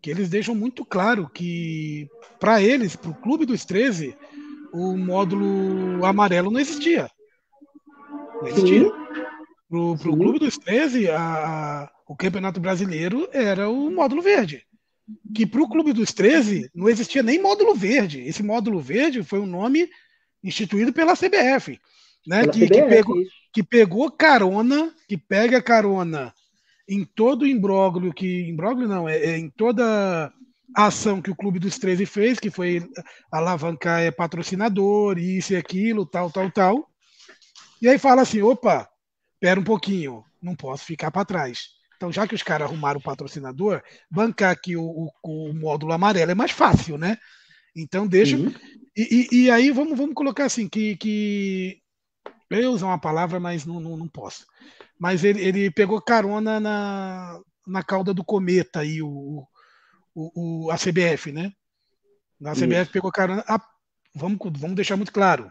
que eles deixam muito claro que, para eles, para o Clube dos 13, o módulo amarelo não existia. Não existia. Sim. Para o Clube dos 13, a, a, o Campeonato Brasileiro era o módulo verde que para o Clube dos 13 não existia nem módulo verde. Esse módulo verde foi um nome instituído pela CBF, né? Pela que, CBF, que, pegou, que, pegou, carona, que pega carona em todo o imbróglio que. Imbróglio não, é, é, em toda a ação que o Clube dos 13 fez, que foi alavancar é, patrocinador, isso e aquilo, tal, tal, tal. E aí fala assim: opa, pera um pouquinho, não posso ficar para trás então, já que os caras arrumaram o patrocinador, bancar aqui o, o, o, módulo amarelo é mais fácil, né? Então, deixa. Uhum. E, e, e, aí, vamos, vamos colocar assim: que, que. Eu ia usar uma palavra, mas não, não, não posso. Mas ele, ele pegou carona na, na cauda do cometa aí, o, o, o, a CBF, né? A CBF Isso. pegou carona. A, vamos, vamos deixar muito claro: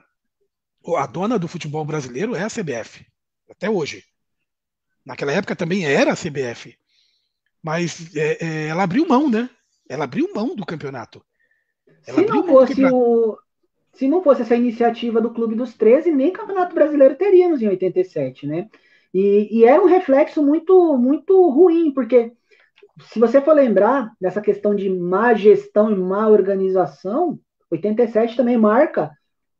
a dona do futebol brasileiro é a CBF, até hoje. Naquela época também era a CBF. Mas é, é, ela abriu mão, né? Ela abriu mão do campeonato. Ela se não fosse o. Se não fosse essa iniciativa do Clube dos 13, nem Campeonato Brasileiro teríamos em 87, né? E, e era um reflexo muito, muito ruim, porque se você for lembrar dessa questão de má gestão e má organização, 87 também marca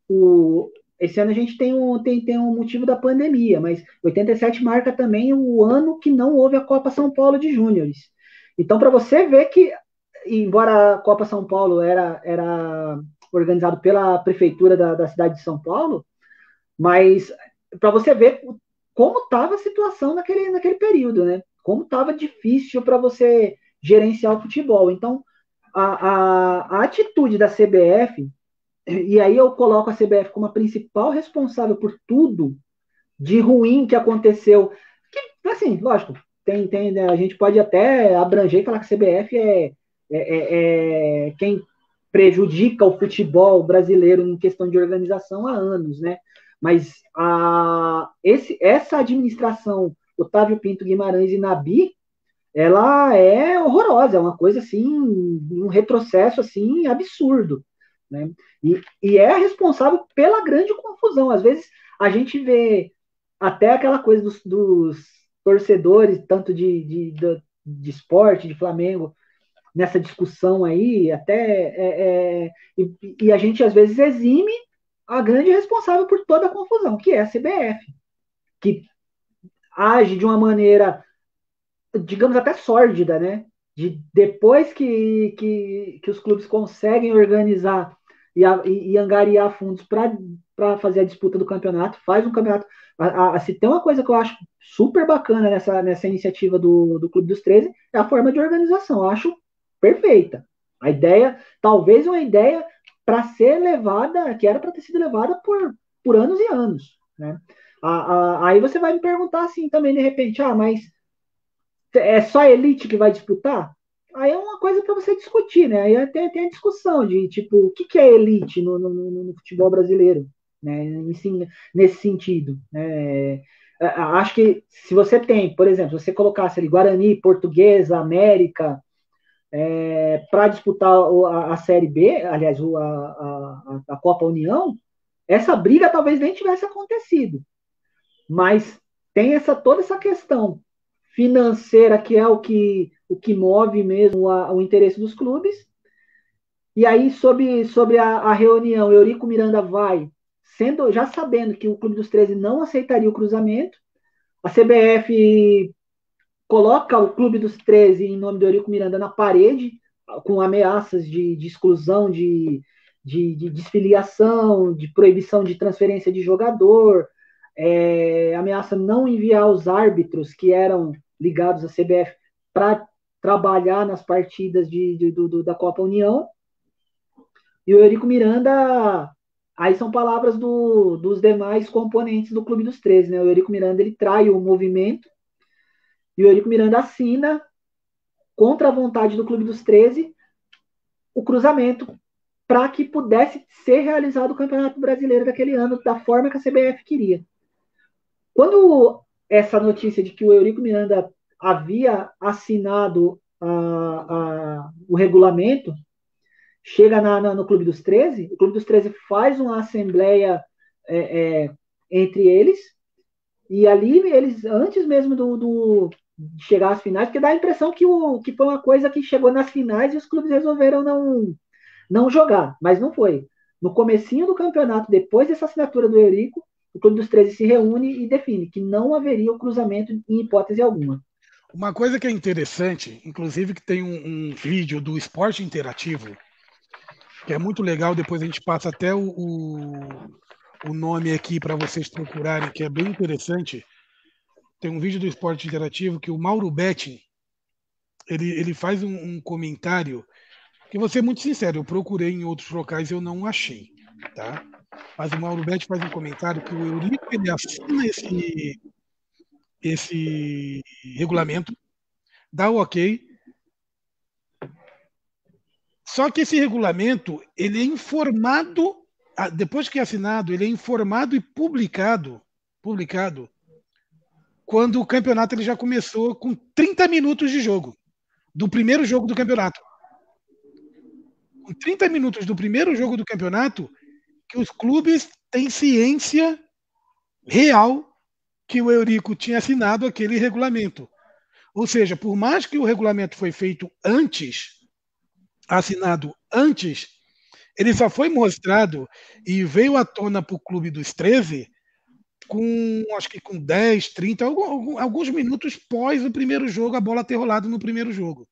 o, esse ano a gente tem um, tem, tem um motivo da pandemia, mas 87 marca também o ano que não houve a Copa São Paulo de Júniores. Então, para você ver que, embora a Copa São Paulo era, era organizado pela prefeitura da, da cidade de São Paulo, mas para você ver como estava a situação naquele, naquele período, né? Como estava difícil para você gerenciar o futebol. Então, a, a, a atitude da CBF e aí eu coloco a CBF como a principal responsável por tudo de ruim que aconteceu. Que, assim, lógico, tem, tem, né, a gente pode até abranger e falar que a CBF é, é, é, é, quem prejudica o futebol brasileiro em questão de organização há anos, né? Mas a, esse, essa administração, Otávio Pinto Guimarães e Nabi, ela é horrorosa, é uma coisa assim, um retrocesso assim absurdo. Né? E, e é responsável pela grande confusão. Às vezes a gente vê até aquela coisa dos, dos torcedores, tanto de, de, de, de, esporte, de Flamengo, nessa discussão aí, até é, é, e, e, a gente às vezes exime a grande responsável por toda a confusão, que é a CBF, que age de uma maneira, digamos, até sórdida, né? De depois que, que, que os clubes conseguem organizar e, e angariar fundos para fazer a disputa do campeonato, faz um campeonato. A, a, se tem uma coisa que eu acho super bacana nessa, nessa iniciativa do, do Clube dos 13, é a forma de organização. Eu acho perfeita. A ideia, talvez uma ideia para ser levada, que era para ter sido levada por, por anos e anos. Né? Aí você vai me perguntar assim também, de repente, ah, mas é só a elite que vai disputar? Aí é uma coisa para você discutir, né? Aí tem, tem a discussão de, tipo, o que, que é elite no, no, no futebol brasileiro, né? Nesse, sentido. Né? Acho que se você tem, por exemplo, se você colocasse ali Guarani, Portuguesa, América, é, para disputar a, a, Série B, aliás, a, a, a, Copa União, essa briga talvez nem tivesse acontecido. Mas tem essa toda essa questão financeira que é o que, o que move mesmo o interesse dos clubes. E aí, sobre, sobre a, reunião, Eurico Miranda vai, sendo já sabendo que o Clube dos 13 não aceitaria o cruzamento, a CBF coloca o Clube dos 13 em nome do Eurico Miranda na parede, com ameaças de, de exclusão, de, de, de, desfiliação, de proibição de transferência de jogador, é, ameaça não enviar os árbitros que eram ligados à CBF para trabalhar nas partidas de, de do, da Copa União. E o Eurico Miranda, aí são palavras do, dos demais componentes do Clube dos 13, né? O Eurico Miranda ele trai o movimento e o Eurico Miranda assina, contra a vontade do Clube dos 13, o cruzamento para que pudesse ser realizado o Campeonato Brasileiro daquele ano, da forma que a CBF queria. Quando essa notícia de que o Eurico Miranda havia assinado a, a, o regulamento chega na, na, no Clube dos 13, o Clube dos 13 faz uma assembleia é, é, entre eles, e ali eles, antes mesmo do, do, chegar às finais, porque dá a impressão que, o, que foi uma coisa que chegou nas finais e os clubes resolveram não, não jogar, mas não foi. No comecinho do campeonato, depois dessa assinatura do Eurico, o Clube dos 13 se reúne e define que não haveria o cruzamento em hipótese alguma. Uma coisa que é interessante, inclusive que tem um, um vídeo do esporte interativo, que é muito legal, depois a gente passa até o, o, o nome aqui para vocês procurarem, que é bem interessante, tem um vídeo do Esporte Interativo que o Mauro Betting ele, ele faz um, um comentário que vou ser muito sincero, eu procurei em outros locais e eu não achei, tá? Mas o Mauro Betting faz um comentário que o Eurico ele assina esse esse regulamento, dá o ok. Só que esse regulamento ele é informado depois que é assinado, ele é informado e publicado, publicado quando o campeonato ele já começou com 30 minutos de jogo, do primeiro jogo do campeonato. Com 30 minutos do primeiro jogo do campeonato, que os clubes têm ciência real que o Eurico tinha assinado aquele regulamento. Ou seja, por mais que o regulamento foi feito antes, assinado antes, ele só foi mostrado e veio à tona para o Clube dos 13 com acho que com 10, 30, alguns minutos pós o primeiro jogo, a bola ter rolado no primeiro jogo.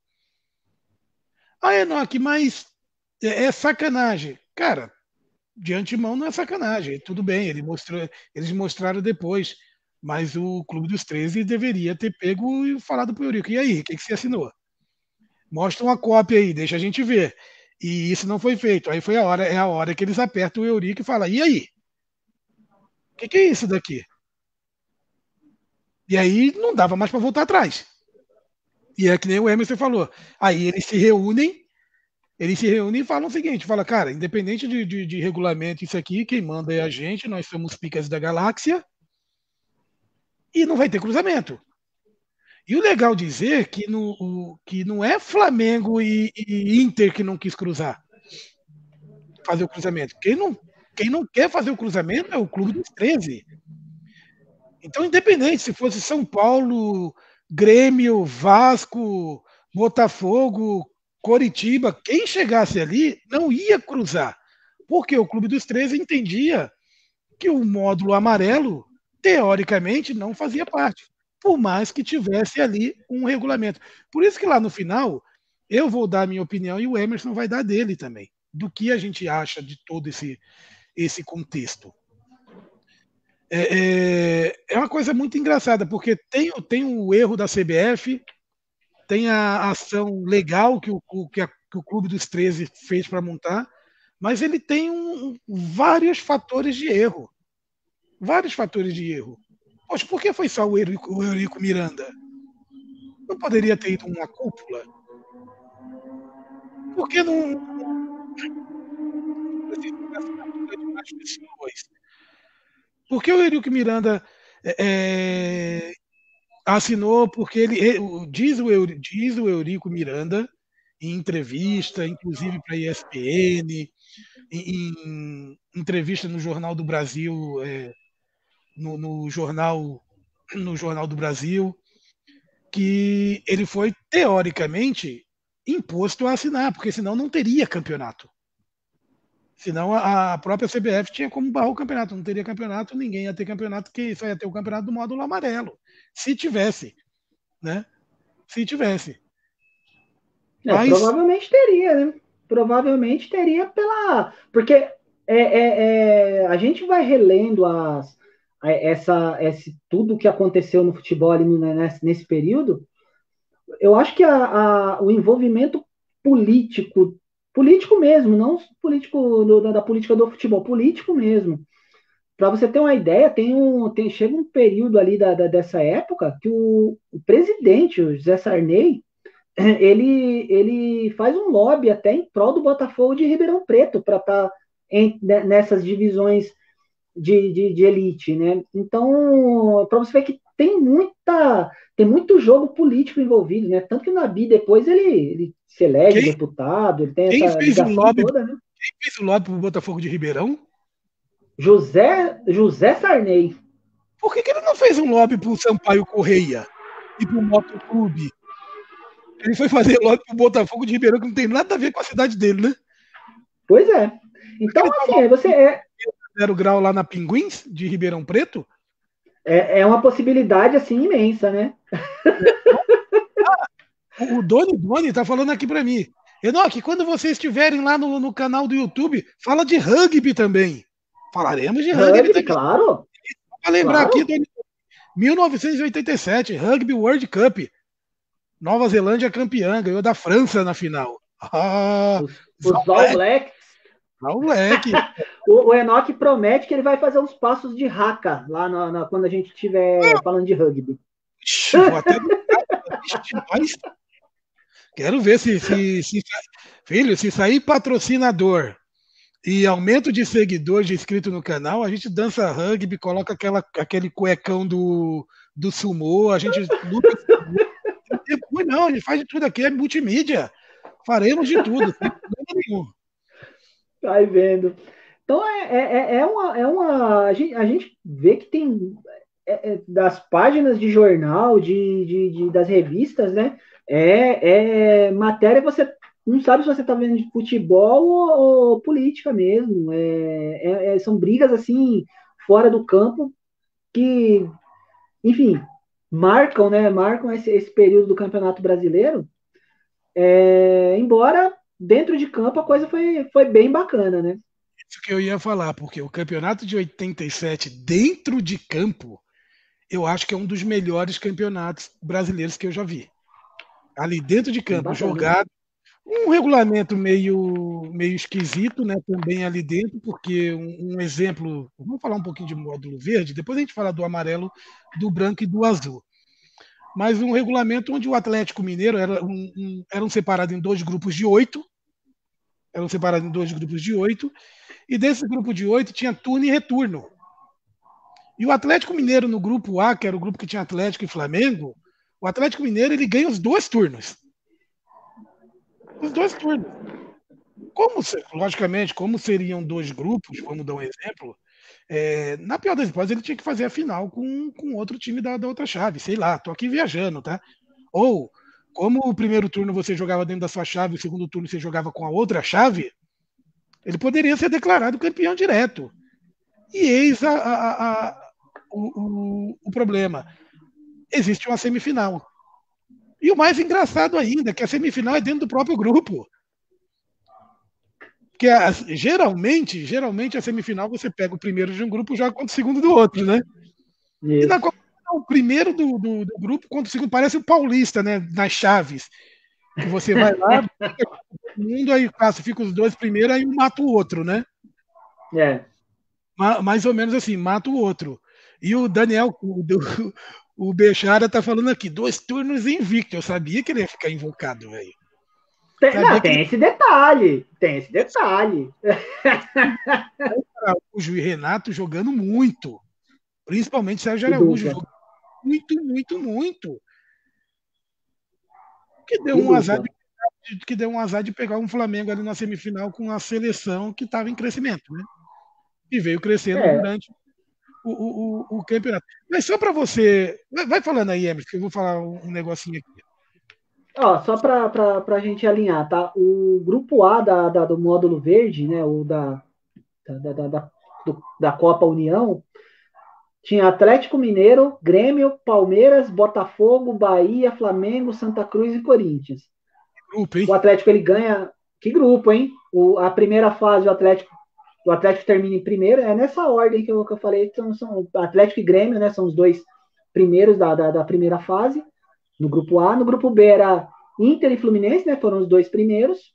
Ah, Enoque, mas é, é sacanagem. Cara, de antemão não é sacanagem. Tudo bem, ele mostrou, eles mostraram depois. Mas o Clube dos 13 deveria ter pego e falado para o Eurico. E aí, o que, que você assinou? Mostra uma cópia aí, deixa a gente ver. E isso não foi feito. Aí foi a hora, é a hora que eles apertam o Eurico e falam, e aí? O que, que é isso daqui? E aí não dava mais para voltar atrás. E é que nem o Emerson falou. Aí eles se reúnem, eles se reúnem e falam o seguinte: fala, cara, independente de, de, de regulamento, isso aqui, quem manda é a gente, nós somos picas da galáxia, e não vai ter cruzamento. E o legal dizer que, no, o, que não é Flamengo e, e Inter que não quis cruzar, fazer o cruzamento. Quem não quem não quer fazer o cruzamento é o clube dos 13. Então, independente se fosse São Paulo, Grêmio, Vasco, Botafogo, Coritiba, quem chegasse ali não ia cruzar, Porque o Clube dos 13 entendia que o módulo amarelo, teoricamente, não fazia parte, por mais que tivesse ali um regulamento. Por isso que lá no final, eu vou dar a minha opinião e o Emerson vai dar dele também, do que a gente acha de todo esse, esse contexto. É, é, é uma coisa muito engraçada, porque tem, tem o erro da CBF, tem a ação legal que o, que, a, que o Clube dos 13 fez para montar, mas ele tem um, vários fatores de erro. Vários fatores de erro. Poxa, por que foi só o Eurico, o Eurico Miranda? Não poderia ter ido uma cúpula? Por que não. Por que o Eurico Miranda é, assinou? Porque ele, diz, o, diz o Eurico Miranda em entrevista, inclusive para a ESPN, em, entrevista no Jornal do Brasil, é, no, no, jornal no Jornal do Brasil, que ele foi teoricamente imposto a assinar, porque senão não teria campeonato. Senão a, própria CBF tinha como barrar o campeonato, não teria campeonato, ninguém ia ter campeonato, que só ia ter o campeonato do módulo amarelo, se tivesse, né? Se tivesse. É, Mas... Provavelmente teria, né? Provavelmente teria pela. Porque é, é, é, a gente vai relendo as, essa, esse, tudo o que aconteceu no futebol ali nesse, nesse período. Eu acho que a, a, o envolvimento político, político mesmo, não político do, da política do futebol, político mesmo. Para você ter uma ideia, tem um, tem, chega um período ali da, da dessa época que o, o presidente, o José Sarney, ele, ele faz um lobby até em prol do Botafogo de Ribeirão Preto para estar tá né, nessas divisões de, de, de, elite, né? Então, para você ver que tem muita tem muito jogo político envolvido, né? Tanto que o Nabi depois ele, ele se elege quem, deputado, ele tem essa fez o lobby, toda, né? Quem fez o lobby pro Botafogo de Ribeirão? José José Sarney. Por que, que ele não fez um lobby pro Sampaio Correia e pro Motoclube ele foi fazer lobby pro Botafogo de Ribeirão, que não tem nada a ver com a cidade dele, né? Pois é. Então, assim, você é. Zero grau lá na Pinguins, de Ribeirão Preto? É, é uma possibilidade, assim, imensa, né? O Doni Doni tá falando aqui para mim. Enoque, quando vocês estiverem lá no, no, canal do YouTube, fala de rugby também. Falaremos de rugby, rugby claro. Para lembrar claro. aqui, Doni, 1987, Rugby World Cup. Nova Zelândia campeã, ganhou da França na final. Ah, os, os All Blacks. All Black. o, o Enoch promete que ele vai fazer uns passos de raca lá quando a gente estiver falando de rugby. Ixi, vou até... Quero ver se, se, se, filho, se sair patrocinador e aumento de seguidores de inscrito no canal, a gente dança rugby, coloca aquela, aquele cuecão do, do sumô, a gente luta não, a gente faz de tudo aqui, é multimídia. Faremos de tudo, sem problema nenhum. Tá vendo. Então é, é, é, é uma. É uma a, gente, a gente vê que tem é, é, das páginas de jornal, de, de, de, das revistas, né? É, é matéria, você não sabe se você está vendo de futebol ou, ou política mesmo. É, é, é, são brigas assim, fora do campo, que, enfim, marcam, né, marcam esse, esse período do Campeonato Brasileiro. É, embora dentro de campo a coisa foi, foi bem bacana, né? Isso que eu ia falar, porque o campeonato de 87 dentro de campo, eu acho que é um dos melhores campeonatos brasileiros que eu já vi. Ali dentro de campo, jogado. Um regulamento meio, meio esquisito, né? Também ali dentro, porque um, um exemplo. Vamos falar um pouquinho de módulo verde, depois a gente fala do amarelo, do branco e do azul mas um regulamento onde o Atlético Mineiro era um, um, eram separados em dois grupos de oito, eram separados em dois grupos de oito, e desse grupo de oito tinha turno e retorno. E o Atlético Mineiro no grupo A, que era o grupo que tinha Atlético e Flamengo, o Atlético Mineiro ele ganha os dois turnos. Os dois turnos. Como, logicamente, como seriam dois grupos, vamos dar um exemplo, é, na pior das hipóteses, ele tinha que fazer a final com, com outro time da, da outra chave, sei lá, tô aqui viajando, tá? Ou, como o primeiro turno você jogava dentro da sua chave, o segundo turno você jogava com a outra chave, Ele poderia ser declarado campeão direto. E eis a, a, a, o, o, o problema. Existe uma semifinal. E o mais engraçado ainda, que a semifinal é dentro do próprio grupo. Porque a, geralmente, geralmente a semifinal você pega o primeiro de um grupo e joga contra o segundo do outro, né? Isso. E na o primeiro do, do, do, grupo contra o segundo parece o paulista, né? Nas chaves. Que você vai lá, o mundo aí classifica os dois primeiro, aí um mata o outro, né? É. Mais ou menos assim, mata o outro. E o Daniel, o, o Bechara tá falando aqui, dois turnos invicto. Eu sabia que ele ia ficar invocado, velho. Tem, não, tem esse detalhe. Tem esse detalhe. O Juiz Renato jogando muito. Principalmente Sérgio Araújo. Jogando muito, muito, muito. Que deu um azar de, que deu um azar de pegar um Flamengo ali na semifinal com a seleção que estava em crescimento, né? E veio crescendo é. durante o, o, o, campeonato. Mas só para você. Vai falando aí, Emerson, que eu vou falar um negocinho aqui. Ó, só para a gente alinhar, tá? O grupo A da, da, do módulo verde, né? O da, da, da, da, do, da Copa União, tinha Atlético Mineiro, Grêmio, Palmeiras, Botafogo, Bahia, Flamengo, Santa Cruz e Corinthians. Grupo, o Atlético ele ganha. Que grupo, hein? O, a primeira fase, o Atlético o Atlético termina em primeiro, é nessa ordem que eu, que eu falei, então são Atlético e Grêmio, né? São os dois primeiros da, da, da, primeira fase, no grupo A. No grupo B era Inter e Fluminense, né? Foram os dois primeiros.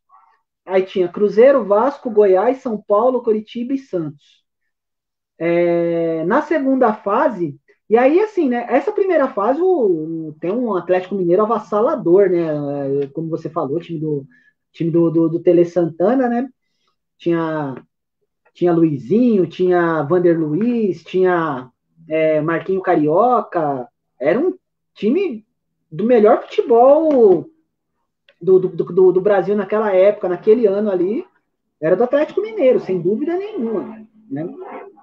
Aí tinha Cruzeiro, Vasco, Goiás, São Paulo, Coritiba e Santos. É, na segunda fase, e aí, assim, né? Essa primeira fase o, tem um Atlético Mineiro avassalador, né? Como você falou, time do time do, do, do Tele Santana, né? Tinha tinha Luizinho, tinha Vander Luiz, tinha é, Marquinho Carioca. Era um time do melhor futebol do, do, do, do, Brasil naquela época, naquele ano ali. Era do Atlético Mineiro, sem dúvida nenhuma. Né?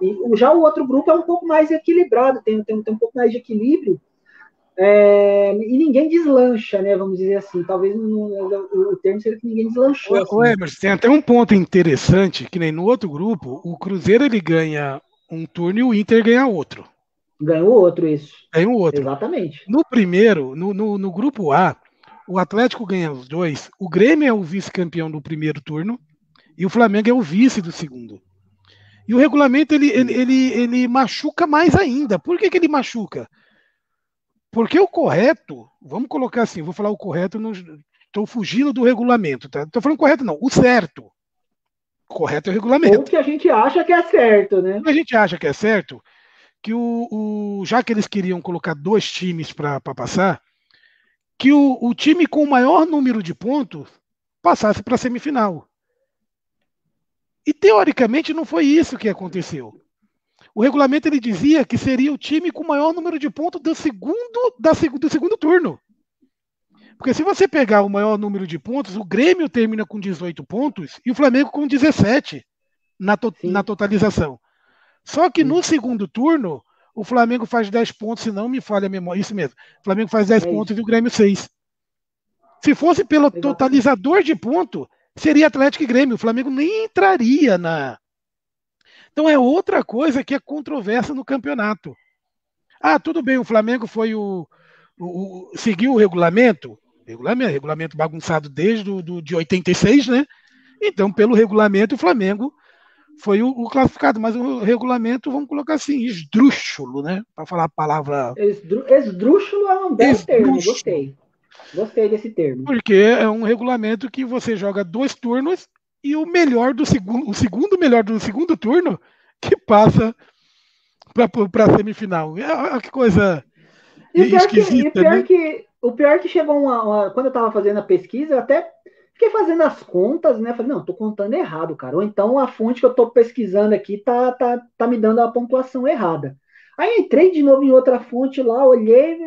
E já o outro grupo é um pouco mais equilibrado, tem, tem, tem um pouco mais de equilíbrio. É, e ninguém deslancha, né? Vamos dizer assim. Talvez o, o termo seja que ninguém deslanchou. O, assim. o Emerson, tem até um ponto interessante, que nem no outro grupo, o Cruzeiro ele ganha um turno e o Inter ganha outro. Ganhou outro, isso. Ganhou outro. Exatamente. No primeiro, no, no, no grupo A, o Atlético ganha os dois, o Grêmio é o vice-campeão do primeiro turno e o Flamengo é o vice do segundo. E o regulamento ele, ele, ele, ele machuca mais ainda. Por que, que ele machuca? Porque o correto, vamos colocar assim, vou falar o correto, estou fugindo do regulamento, tá? Estou falando correto, não, o certo. O correto é o regulamento. Ou que a gente acha que é certo, né? O que a gente acha que é certo, que o, o já que eles queriam colocar dois times para passar, que o, o time com o maior número de pontos passasse para a semifinal. E teoricamente não foi isso que aconteceu. O regulamento ele dizia que seria o time com o maior número de pontos do segundo, da, do segundo turno. Porque se você pegar o maior número de pontos, o Grêmio termina com 18 pontos e o Flamengo com 17 na, to na totalização. Só que Sim. no segundo turno, o Flamengo faz 10 pontos, se não me falha a memória. Isso mesmo. O Flamengo faz 10 é pontos e o Grêmio 6. Se fosse pelo totalizador de ponto, seria Atlético e Grêmio. O Flamengo nem entraria na, então é outra coisa que é controversa no campeonato. Ah, tudo bem, o Flamengo foi o, o, o seguiu o regulamento, regulamento, regulamento bagunçado desde do, do, de 86, né? Então, pelo regulamento, o Flamengo foi o, o, classificado, mas o regulamento, vamos colocar assim, esdrúxulo, né? Para falar a palavra. Esdrú, esdrúxulo é um belo termo, gostei. Gostei desse termo. Porque é um regulamento que você joga dois turnos e o melhor do segundo, o segundo melhor do segundo turno que passa para a semifinal. É, que coisa e esquisita, que, e pior né? que o pior que chegou uma, uma, quando eu estava fazendo a pesquisa, eu até fiquei fazendo as contas, né? Falei, não, tô contando errado, cara. Ou então a fonte que eu tô pesquisando aqui tá, tá, tá me dando a pontuação errada. Aí entrei de novo em outra fonte lá, olhei,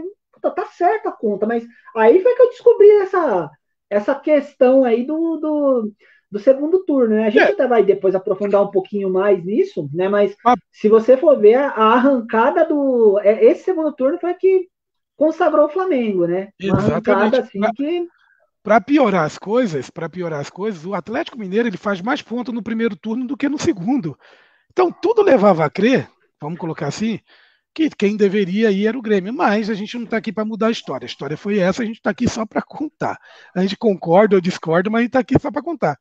tá, tá certa a conta, mas aí foi que eu descobri essa, essa questão aí do, do do segundo turno, né? A gente é. até vai depois aprofundar um pouquinho mais nisso, né? Mas ah. se você for ver a, arrancada do. É, esse segundo turno foi que consagrou o Flamengo, né? Uma Exatamente. arrancada assim que. para piorar as coisas, para piorar as coisas, o Atlético Mineiro ele faz mais pontos no primeiro turno do que no segundo. Então tudo levava a crer, vamos colocar assim, que quem deveria ir era o Grêmio. Mas a gente não está aqui para mudar a história. A história foi essa, a gente está aqui só para contar. A gente concorda ou discorda, mas a gente está aqui só para contar.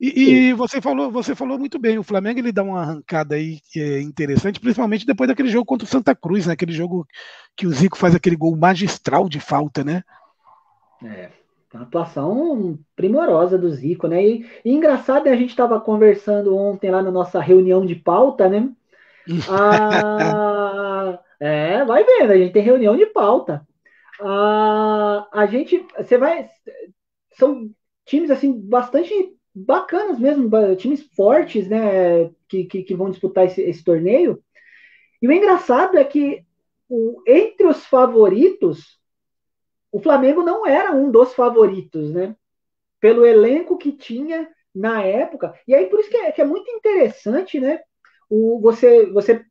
E, e, você falou, você falou muito bem. O Flamengo ele dá uma arrancada aí é interessante, principalmente depois daquele jogo contra o Santa Cruz, né? Aquele jogo que o Zico faz aquele gol magistral de falta, né? É, uma atuação primorosa do Zico, né? E, e engraçado, né? a gente estava conversando ontem lá na nossa reunião de pauta, né? Ah, é, vai vendo, a gente tem reunião de pauta. Ah, a gente, você vai, são times assim bastante bacanas mesmo, times fortes, né, que, que, que vão disputar esse, esse, torneio. E o engraçado é que o, entre os favoritos, o Flamengo não era um dos favoritos, né? Pelo elenco que tinha na época. E aí por isso que é, que é muito interessante, né? O, você, você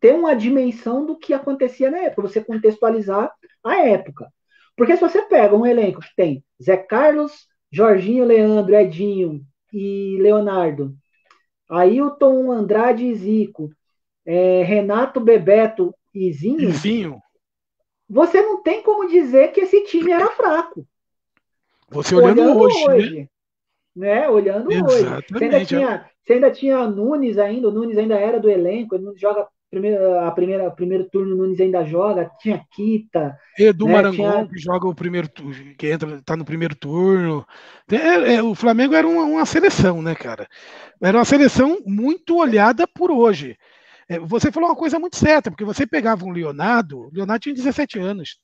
ter uma dimensão do que acontecia na época, você contextualizar a época. Porque se você pega um elenco que tem Zé Carlos, Jorginho, Leandro, Edinho e Leonardo, Ailton, Andrade e Zico, é, Renato, Bebeto e Zinho, Zinho, você não tem como dizer que esse time era fraco. Você olhando, olhando hoje, né? hoje né? né? Olhando Exatamente. hoje. Você ainda, tinha, você ainda tinha Nunes ainda, o Nunes ainda era do elenco, ele joga primeiro, a primeira, primeiro turno o Nunes ainda joga, tinha Kita. Edu né, Marangon, tinha... que joga o primeiro que entra, tá no primeiro turno. É, é, o Flamengo era uma, uma, seleção, né, cara? Era uma seleção muito olhada por hoje. É, você falou uma coisa muito certa, porque você pegava um Leonardo, Leonardo tinha 17 anos.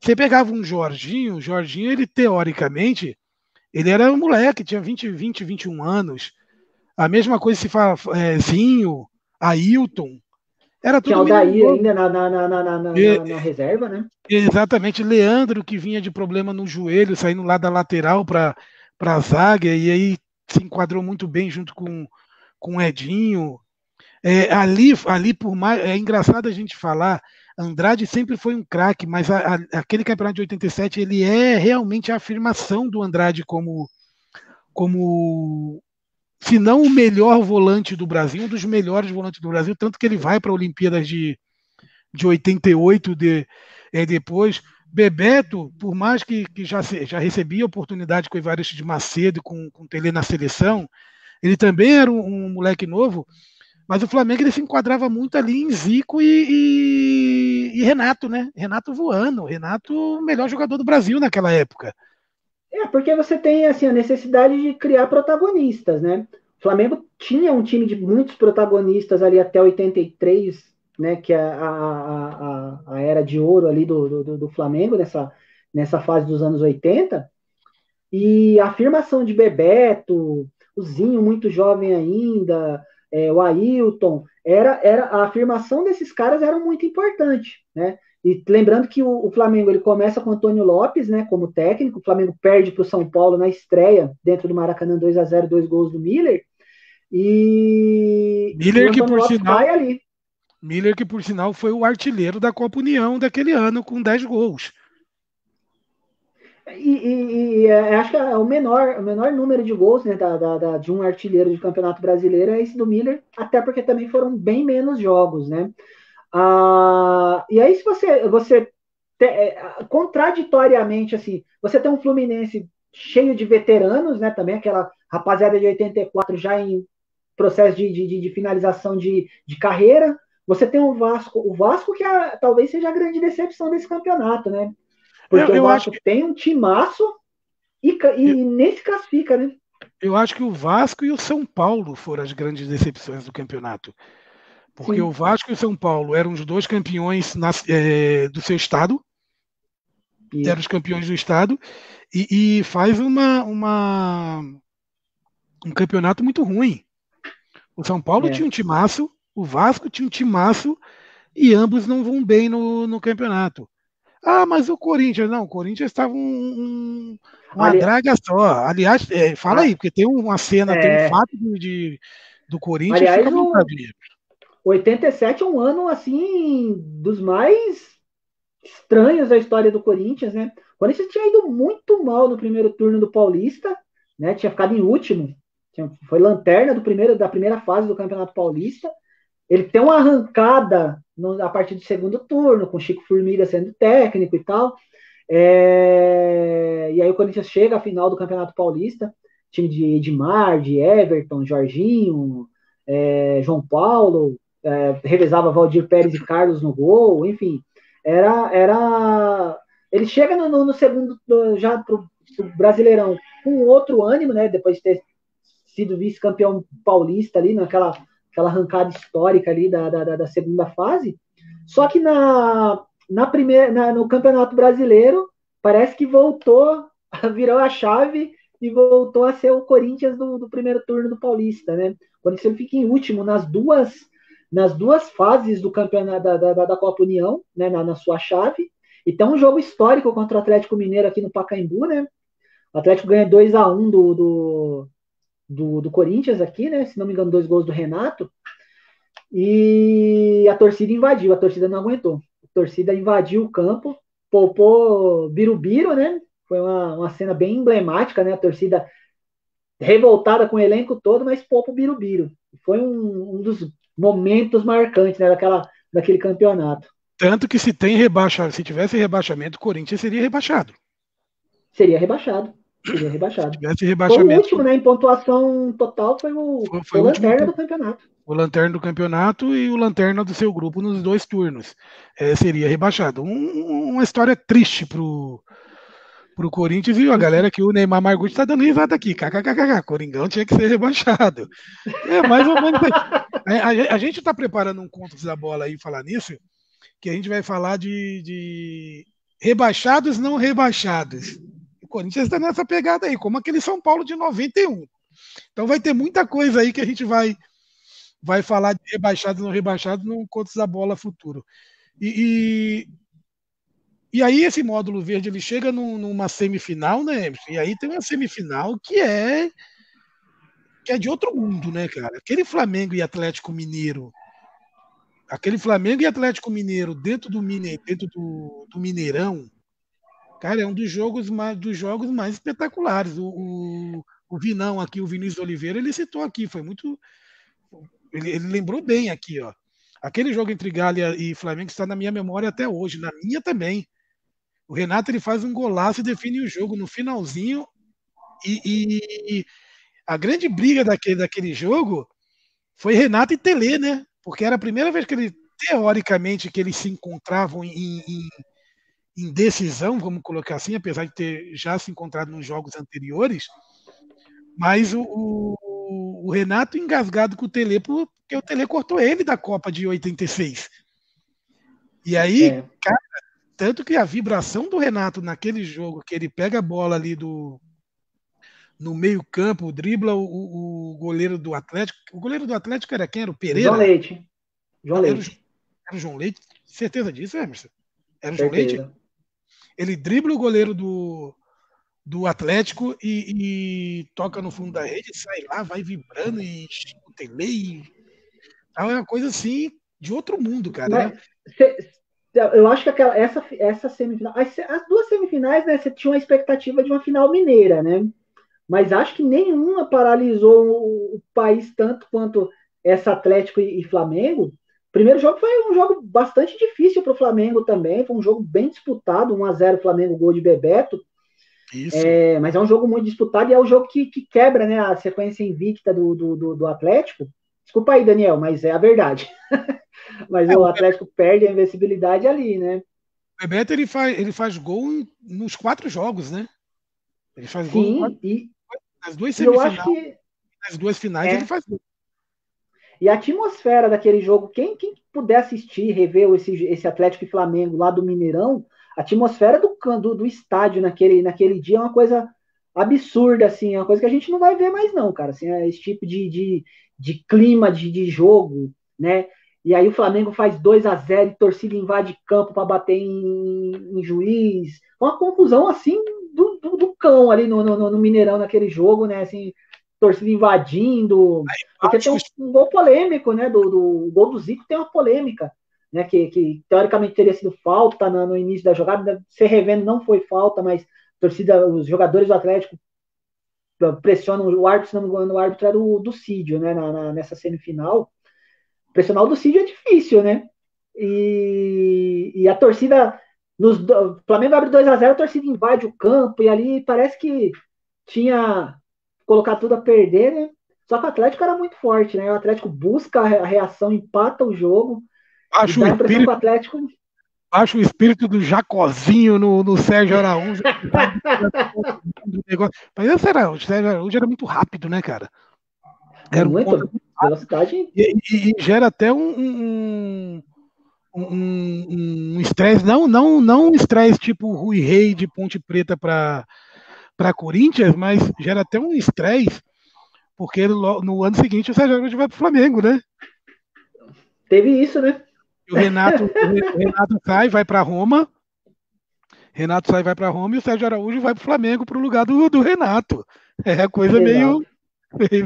Você pegava um Jorginho, o Jorginho, ele teoricamente, ele era um moleque, tinha 20, 20, 21 anos. A mesma coisa se fala é, Zinho, Ailton, era tudo. Tinha daí ainda na, na, na, na, na, e, na, reserva, né? Exatamente. Leandro, que vinha de problema no joelho, saindo lá da lateral para a zaga, e aí se enquadrou muito bem junto com, com o Edinho. É, ali, ali, por mais. É engraçado a gente falar. Andrade sempre foi um craque, mas a, a, aquele campeonato de 87 ele é realmente a afirmação do Andrade como, como se não o melhor volante do Brasil, um dos melhores volantes do Brasil, tanto que ele vai para a Olimpíadas de, de 88 de, é, depois. Bebeto, por mais que, que já, já recebia oportunidade com o Evaristo de Macedo, com, com o Tele na seleção, ele também era um, um, moleque novo, mas o Flamengo ele se enquadrava muito ali em Zico e, e, e Renato, né? Renato voando, Renato o melhor jogador do Brasil naquela época. É, porque você tem assim, a necessidade de criar protagonistas, né? O Flamengo tinha um time de muitos protagonistas ali até 83, né? Que é a, a, a, a era de ouro ali do, do, do, Flamengo, nessa, nessa fase dos anos 80. E a afirmação de Bebeto, o Zinho muito jovem ainda, é, o Ailton, era, era a afirmação desses caras era muito importante, né? E lembrando que o, o, Flamengo ele começa com o Antônio Lopes, né, como técnico. O Flamengo perde para o São Paulo na estreia dentro do Maracanã 2 a 0 dois gols do Miller. E Miller que por Lopes sinal ali. Miller que por sinal foi o artilheiro da Copa União daquele ano com 10 gols. E, e, e é, acho que é o menor, o menor número de gols né, da, da, da, de um artilheiro de campeonato brasileiro é esse do Miller, até porque também foram bem menos jogos, né? Ah, e aí, se você, você te, é, contraditoriamente, assim, você tem um Fluminense cheio de veteranos, né? Também aquela rapaziada de 84 já em processo de, de, de finalização de, de carreira. Você tem o Vasco, o Vasco que é, talvez seja a grande decepção desse campeonato, né? Porque eu, eu o Vasco que... tem um timaço e, e eu... nem se classifica, né? Eu acho que o Vasco e o São Paulo foram as grandes decepções do campeonato. Porque Sim. o Vasco e o São Paulo eram os dois campeões na, é, do seu estado. Isso. Eram os campeões do estado. E, e, faz uma, uma, um campeonato muito ruim. O São Paulo é. tinha um timaço, o Vasco tinha um timaço, e ambos não vão bem no, no campeonato. Ah, mas o Corinthians, não, o Corinthians estava um, um, uma Ali... draga só. Aliás, é, fala ah. aí, porque tem uma cena, é... tem um fato de, de do Corinthians Aliás, o... 87 é um ano, assim, dos mais estranhos da história do Corinthians, né? O Corinthians tinha ido muito mal no primeiro turno do Paulista, né? Tinha ficado em último, foi lanterna do primeiro, da primeira fase do Campeonato Paulista. Ele tem uma arrancada no, a partir do segundo turno, com Chico Formiga sendo técnico e tal. É, e aí o Corinthians chega à final do Campeonato Paulista, time de Edmar, de Everton, Jorginho, é, João Paulo, é, revezava Valdir Pérez e Carlos no gol, enfim, era, era ele chega no, no, segundo já pro, pro, Brasileirão com outro ânimo, né? Depois de ter sido vice-campeão paulista ali naquela aquela arrancada histórica ali da, da, da segunda fase. Só que na, na primeira, na, no Campeonato Brasileiro parece que voltou, virou a chave e voltou a ser o Corinthians do, do primeiro turno do Paulista, né? O Corinthians fica em último nas duas nas duas fases do campeonato da, da, da Copa União, né, na, na, sua chave. E tem um jogo histórico contra o Atlético Mineiro aqui no Pacaembu, né? O Atlético ganha 2 a 1 do, do, do, do, Corinthians aqui, né? Se não me engano, dois gols do Renato. E a torcida invadiu, a torcida não aguentou. A torcida invadiu o campo, poupou Birubiru, né? Foi uma, uma cena bem emblemática, né? A torcida revoltada com o elenco todo, mas pouco Birubiru. Foi um, um dos momentos marcantes né, daquela, daquele campeonato. Tanto que se tem rebaixamento, se tivesse rebaixamento, o Corinthians seria rebaixado. Seria rebaixado. Seria rebaixado. Se tivesse rebaixamento. o último, né? Em pontuação total foi o, foi, foi o, lanterna do campeonato. O lanterna do campeonato e o lanterna do seu grupo nos dois turnos. É, seria rebaixado. Um, uma história triste pro, pro Corinthians e a galera que o Neymar Margucci tá dando risada aqui. KKKK, Coringão tinha que ser rebaixado. É mais ou menos. a, a, gente tá preparando um conto da bola aí falar nisso, que a gente vai falar de, de rebaixados não rebaixados. O Corinthians está nessa pegada aí, como aquele São Paulo de 91. Então vai ter muita coisa aí que a gente vai vai falar de rebaixados não rebaixados no Contos da Bola futuro. E, e e aí esse módulo verde ele chega num, numa semifinal, né? E aí tem uma semifinal que é que é de outro mundo, né, cara? Aquele Flamengo e Atlético Mineiro, aquele Flamengo e Atlético Mineiro dentro do Mine, dentro do, do Mineirão, cara, é um dos jogos mais dos jogos mais espetaculares. O, o, o Vinão aqui, o Vinícius Oliveira, ele citou aqui, foi muito ele, ele lembrou bem aqui, ó. Aquele jogo entre Galo e Flamengo está na minha memória até hoje, na minha também. O Renato ele faz um golaço e define o jogo no finalzinho. E, e, e a grande briga daquele, daquele jogo foi Renato e Tele, né? Porque era a primeira vez que ele, teoricamente, que eles se encontravam em, em, em decisão, vamos colocar assim, apesar de ter já se encontrado nos jogos anteriores. Mas o, o, o Renato engasgado com o Tele, porque o Tele cortou ele da Copa de 86. E aí, é. cara, tanto que a vibração do Renato naquele jogo, que ele pega a bola ali do no meio-campo, dribla o, o, goleiro do Atlético. O goleiro do Atlético era quem? Era o Pereira? João Leite. João era, Leite. Era o João Leite? Certeza disso, Emerson? Era o João Leite? Ele dribla o goleiro do, do Atlético e, e, toca no fundo da rede, sai lá, vai vibrando e o tele. É uma coisa assim de outro mundo, cara. Mas, eu acho que aquela, essa, essa semifinal. As, as, duas semifinais, né? Você tinha uma expectativa de uma final mineira, né? Mas acho que nenhuma paralisou o, o país tanto quanto essa Atlético e, e, Flamengo. O primeiro jogo foi um jogo bastante difícil para o Flamengo também. Foi um jogo bem disputado, 1x0 Flamengo, gol de Bebeto. É, mas é um jogo muito disputado e é o jogo que, que quebra né, a sequência invicta do, do, do, do Atlético. Desculpa aí, Daniel, mas é a verdade. Mas é, o Atlético o perde a invencibilidade ali, né? O Bebeto ele faz, ele faz gol nos quatro jogos, né? Ele faz Sim, gol quatro, e nas duas semifinais. Que... Nas duas finais é. ele faz gol. E a atmosfera daquele jogo, quem, quem puder assistir, rever esse, esse Atlético e Flamengo lá do Mineirão, a atmosfera do, do, do estádio naquele, naquele dia é uma coisa absurda, assim, é uma coisa que a gente não vai ver mais, não, cara. Assim, é esse tipo de, de, de clima de, de jogo, né? E aí o Flamengo faz 2 a 0 e torcida invade campo para bater em, em, juiz. Uma confusão assim do, do, do cão ali no, no, no, Mineirão naquele jogo, né? Assim, torcida invadindo. Porque tem um, um, gol polêmico, né? Do, do o gol do Zico tem uma polêmica. né, que, que teoricamente teria sido falta no, no início da jogada, se revendo não foi falta, mas torcida, os jogadores do Atlético pressionam o árbitro, se não me engano, o árbitro era o do Cídio, né, na, na, nessa semifinal. Pressionar o do Cídio é difícil, né? E, e a torcida, nos, o Flamengo abre 2 a 0 a torcida invade o campo, e ali parece que tinha colocado tudo a perder, né? Só que o Atlético era muito forte, né? O Atlético busca a reação, empata o jogo. Acho o espírito, Atlético acho o espírito do Jacozinho no, no Sérgio Araújo. Mas esse era, o Sérgio Araújo era muito rápido, né, cara? Era muito, velocidade. E, e, e, gera até um um estresse, um, um não, não, não um estresse tipo Rui Rei de Ponte Preta para para Corinthians, mas gera até um estresse, porque no, no, ano seguinte o Sérgio Araújo vai para o Flamengo, né? Teve isso, né? O Renato, o Renato sai, vai para Roma. Renato sai, vai para Roma e o Sérgio Araújo vai para o Flamengo para o lugar do, do Renato. É coisa meio,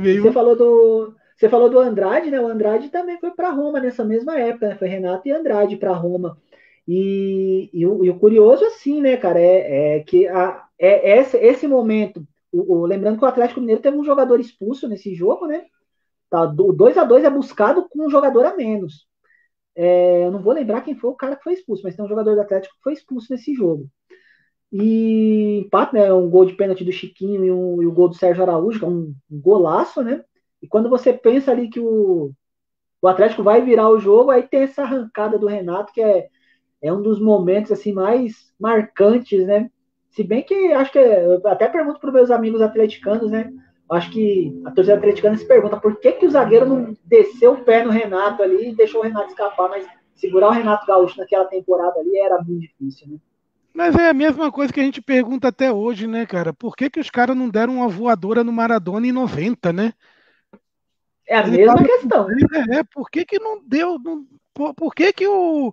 meio. Você falou do, você falou do Andrade, né? O Andrade também foi para Roma nessa mesma época, né? Foi Renato e Andrade para Roma. E, e, o, e, o, curioso, assim, né, cara, é, é que a, é esse, esse momento. O, o, lembrando que o Atlético Mineiro teve um jogador expulso nesse jogo, né? Tá, o 2 a 2 é buscado com um jogador a menos. É, eu não vou lembrar quem foi o cara que foi expulso, mas tem um jogador do Atlético que foi expulso nesse jogo. E empate, né? Um gol de pênalti do Chiquinho e, um, o gol do Sérgio Araújo, que é um golaço, né? E quando você pensa ali que o, o Atlético vai virar o jogo, aí tem essa arrancada do Renato, que é, é um dos momentos assim mais marcantes, né? Se bem que acho que é, até pergunto para meus amigos atleticanos, né? Acho que a torcida atleticana se pergunta por que, que o zagueiro não desceu o pé no Renato ali e deixou o Renato escapar, mas segurar o Renato Gaúcho naquela temporada ali era muito difícil, né? Mas é a mesma coisa que a gente pergunta até hoje, né, cara? Por que, que os caras não deram uma voadora no Maradona em 90, né? É a mesma questão. É, por que, que não deu. Não... Por, por que, que o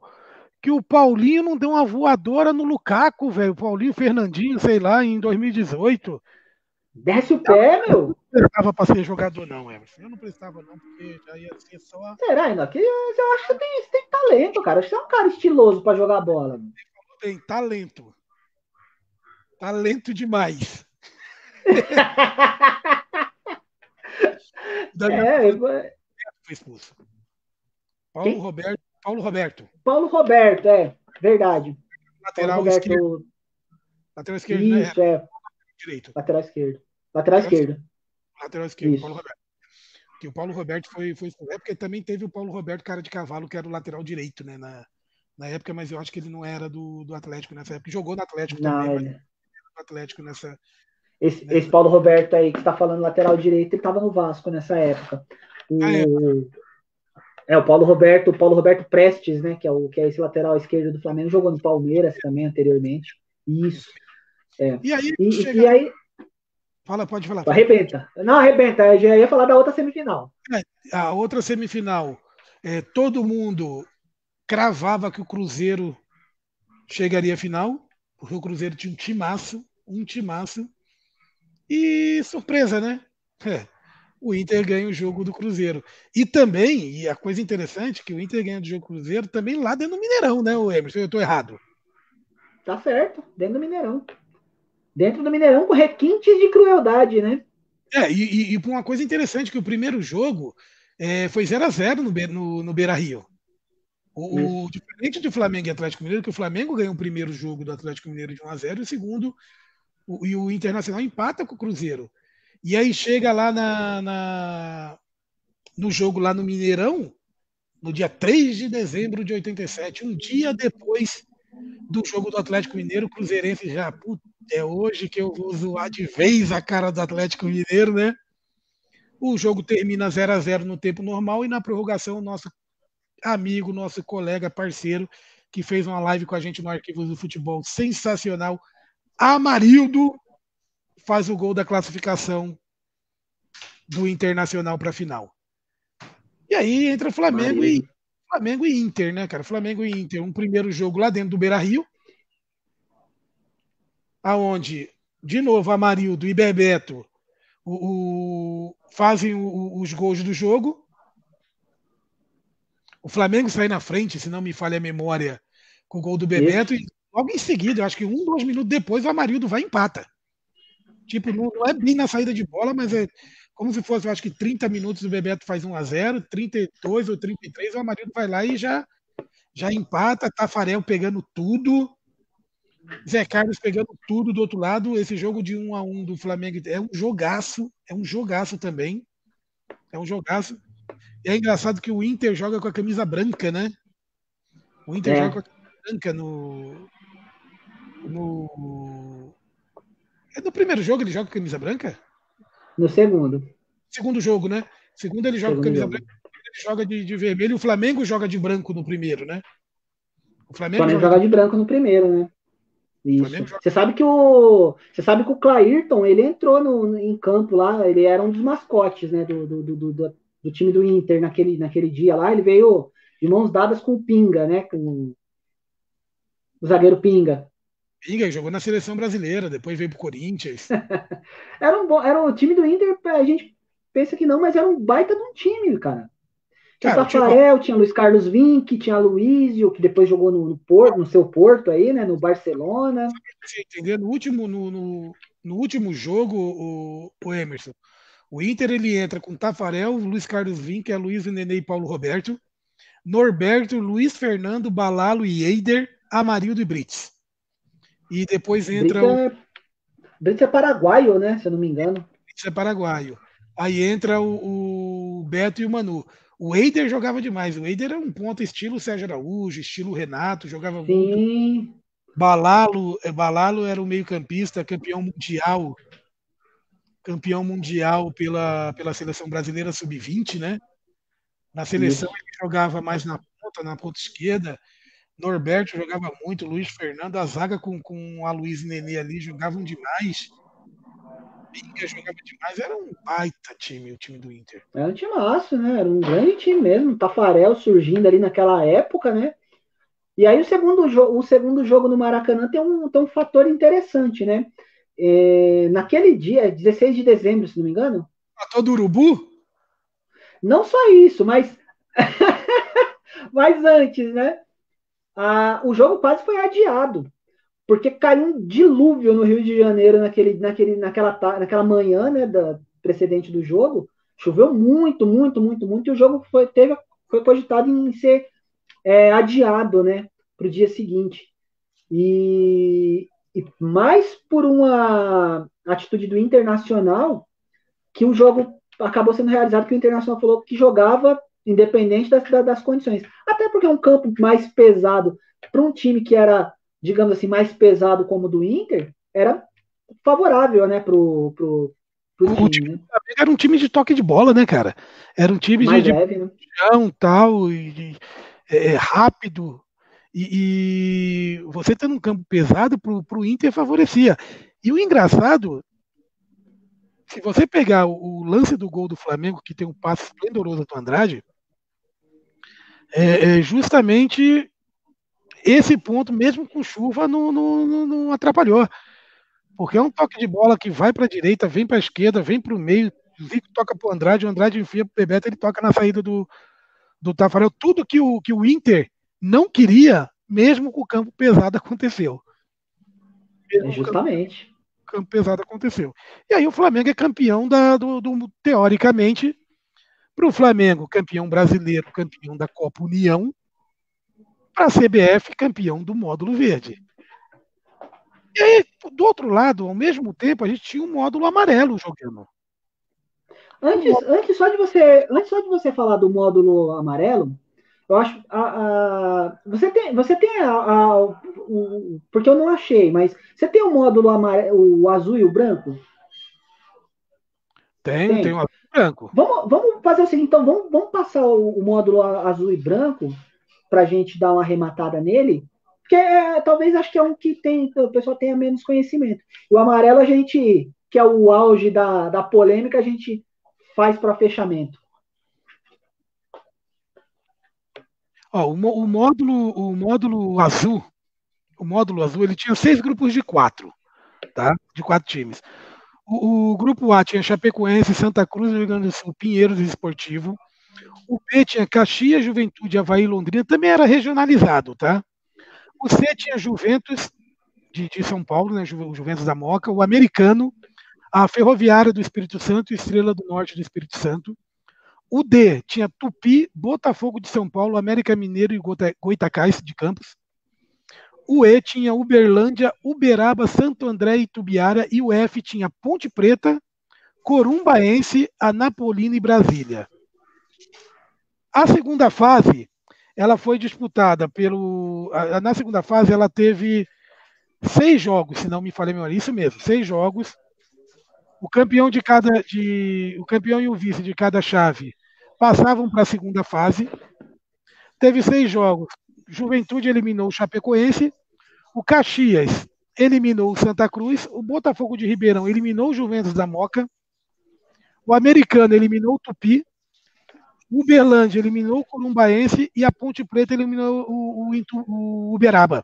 que o Paulinho não deu uma voadora no Lukaku, velho? O Paulinho Fernandinho, sei lá, em 2018. Desce o pé, meu. Não prestava pra ser jogador, não, Emerson. Eu não prestava, não, porque já ia ser só. Será, ainda? Que eu acho que tem, tem talento, cara. Acho que é um cara estiloso pra jogar bola. Tem talento. Talento demais. é, foi expulso. Paulo Quem? Roberto. Paulo Roberto. Paulo Roberto, é, verdade. Lateral esquerdo. Lateral esquerdo, né? Isso, né? é. Direito. Lateral esquerdo. Lateral, esquerdo. Lateral esquerdo, Isso. Paulo Roberto. Que o Paulo Roberto foi, foi. É porque também teve o Paulo Roberto, cara de cavalo, que era o lateral direito, né? Na, na época, mas eu acho que ele não era do, do Atlético nessa época. Jogou no Atlético não, também, ele... mas Atlético nessa. Esse, nessa... esse, Paulo Roberto aí que está falando lateral direito, ele estava no Vasco nessa época. O, ah, é. é. o Paulo Roberto, o Paulo Roberto Prestes, né? Que é, o, que é esse lateral esquerdo do Flamengo, jogou no Palmeiras também anteriormente. Isso. É. E aí, e, chega... e aí Fala, pode falar. Arrebenta. Não, arrebenta. Eu já ia falar da outra semifinal. É, a outra semifinal, é, todo mundo cravava que o Cruzeiro chegaria à final, porque o Cruzeiro tinha um timaço, um timaço. E surpresa, né? É, o Inter ganha o jogo do Cruzeiro. E também, e a coisa interessante, que o Inter ganha do jogo do Cruzeiro também lá dentro do Mineirão, né, o Emerson? Eu estou errado. Tá certo, dentro do Mineirão dentro do Mineirão com requintes de crueldade, né? É, e, e, e uma coisa interessante, que o primeiro jogo é, foi 0 a 0 no, no, no Beira Rio. O, o, diferente do Flamengo e Atlético Mineiro, que o Flamengo ganhou o primeiro jogo do Atlético Mineiro de 1 a 0 e o segundo, o, e o Internacional empata com o Cruzeiro. E aí chega lá na, na, no jogo lá no Mineirão, no dia 3 de dezembro de 87, um dia depois do jogo do Atlético Mineiro, o Cruzeirense já, puta, é hoje que eu vou zoar de vez a cara do Atlético Mineiro, né? O jogo termina 0 a 0 no tempo normal e na prorrogação o nosso amigo, nosso colega, parceiro, que fez uma live com a gente no Arquivos do Futebol sensacional, Amarildo, faz o gol da classificação do Internacional para a final. E aí entra Flamengo e Flamengo e Inter, né, cara? Flamengo e Inter, um primeiro jogo lá dentro do Beira-Rio, aonde, de novo, Amarildo e Bebeto o, o, fazem o, os gols do jogo. o Flamengo sai na frente, se não me falha a memória, com o gol do Bebeto, Isso. e logo em seguida, eu acho que um, dois minutos depois, o Amarildo vai e empata. Tipo, não, não, é bem na saída de bola, mas é como se fosse, eu acho que 30 minutos o Bebeto faz 1 a 0 32 ou 33, o Amarildo vai lá e já, já empata, Tafarel pegando tudo. Zé Carlos pegando tudo do outro lado. Esse jogo de 1 a 1 do Flamengo é um jogaço, é um jogaço também. É um jogaço. E é engraçado que o Inter joga com a camisa branca, né? O Inter é. joga com a camisa branca no. No. É no primeiro jogo ele joga com a camisa branca? No segundo. Segundo jogo, né? Segundo ele joga segundo com a camisa jogo. branca, ele joga de, de vermelho. O Flamengo joga de branco no primeiro, né? O Flamengo, o Flamengo joga, joga de branco no primeiro, né? Isso. Você sabe que o você sabe que o Clairton ele entrou no, em campo lá, ele era um dos mascotes, né, do, do, do, do, do time do Inter naquele, naquele dia lá. Ele veio de mãos dadas com o Pinga, né, com o zagueiro Pinga. Pinga jogou na seleção brasileira, depois veio pro Corinthians. era um bom, era um time do Inter, a gente pensa que não, mas era um baita de um time, cara. Tinha Cara, Tafarel, tipo... tinha Luiz Carlos Vinck, tinha Luizio, que depois jogou no, no, Porto, no seu Porto aí, né? No Barcelona. Você entendeu? No último, no, no, no último jogo, o, o, Emerson, o Inter ele entra com Tafarel, Luiz Carlos Vinck, Luiz Nenê e Paulo Roberto, Norberto, Luiz Fernando, Balalo e Eider, Amarildo e Brits. E depois entra Brits é, o... Brits é paraguaio, né? Se eu não me engano. Brits é paraguaio. Aí entra o, o Beto e o Manu. O Eider jogava demais. O Eider era um ponto estilo Sérgio Araújo, estilo Renato, jogava Sim. muito. Balalo, eh, Balalo era o meio-campista, campeão mundial. Campeão mundial pela, pela seleção brasileira sub-20, né? Na seleção Isso. ele jogava mais na ponta, na ponta esquerda. Norberto jogava muito, Luiz Fernando, a zaga com, com a Luiz Nenê ali jogavam demais. Jogava demais, era um baita time, o time do Inter. Era um time massa, né? Era um grande time mesmo. Tafarel surgindo ali naquela época, né? E aí o segundo, o segundo jogo no Maracanã tem um, tem um fator interessante, né? É, naquele dia, 16 de dezembro, se não me engano. Matou do Urubu? Não só isso, mas. mas antes, né? Ah, o jogo quase foi adiado porque caiu um dilúvio no Rio de Janeiro naquele, naquele, naquela, naquela manhã né, da precedente do jogo. Choveu muito, muito, muito, muito, e o jogo foi, teve, foi cogitado em ser é, adiado né, para o dia seguinte. E, e mais por uma atitude do Internacional que o jogo acabou sendo realizado, que o Internacional falou que jogava independente das, das condições. Até porque é um campo mais pesado para um time que era digamos assim, mais pesado como o do Inter, era favorável, né, pro, pro, pro o time. Né? Era um time de toque de bola, né, cara? Era um time mais de, leve, de né? tal, e, é, rápido. E, e, você tendo um campo pesado pro, pro Inter favorecia. E o engraçado, se você pegar o, o lance do gol do Flamengo, que tem um passe esplendoroso do Andrade, é, é justamente esse ponto, mesmo com chuva, não, não, não atrapalhou. Porque é um toque de bola que vai para a direita, vem para a esquerda, vem para o meio. Zico toca para o Andrade, o Andrade enfia para o Bebeto, ele toca na saída do, do Tafarel. Tudo que o, que o Inter não queria, mesmo com o campo pesado, aconteceu. Mesmo Justamente. O campo, campo, pesado aconteceu. E aí o Flamengo é campeão da, do, do teoricamente, para o Flamengo, campeão brasileiro, campeão da Copa União, para a CBF campeão do módulo verde. E aí, do outro lado, ao mesmo tempo, a gente tinha um módulo amarelo jogando. Antes, antes, só de você, antes só de você falar do módulo amarelo, eu acho. A, a, você tem, você tem a, a, o, porque eu não achei, mas você tem o módulo amarelo, o azul e o branco? Tem, tem, tem o azul e o branco. Vamos, vamos fazer o seguinte, então, vamos, vamos passar o, o módulo azul e branco para a gente dar uma arrematada nele, porque é, talvez acho que é um que tem, o pessoal tenha menos conhecimento. O amarelo a gente, que é o auge da, da polêmica, a gente faz para fechamento. Ó, o, o, módulo, o módulo azul, o módulo azul, ele tinha seis grupos de quatro, tá? De quatro times. O, o grupo A tinha Chapecoense, Santa Cruz, Rio Grande do Sul, Pinheiros Esportivo. O B tinha Caxias, Juventude, Havaí Londrina, também era regionalizado, tá? O C tinha Juventus de, de São Paulo, né? Ju, Juventus da Moca, o Americano, a Ferroviária do Espírito Santo e Estrela do Norte do Espírito Santo. O D tinha Tupi, Botafogo de São Paulo, América Mineiro e Goitacás de Campos. O E tinha Uberlândia, Uberaba, Santo André e Tubiara. E o F tinha Ponte Preta, Corumbaense, Anapolina e Brasília. A segunda fase, ela foi disputada pelo. Na segunda fase, ela teve seis jogos, se não me falei melhor, isso mesmo, seis jogos. O campeão de cada, de, o campeão e o vice de cada chave passavam para a segunda fase. Teve seis jogos. Juventude eliminou o Chapecoense. O Caxias eliminou o Santa Cruz. O Botafogo de Ribeirão eliminou o Juventus da Moca. O Americano eliminou o Tupi. Uberlândia eliminou o Columbaense. E a Ponte Preta eliminou o, o, o Uberaba.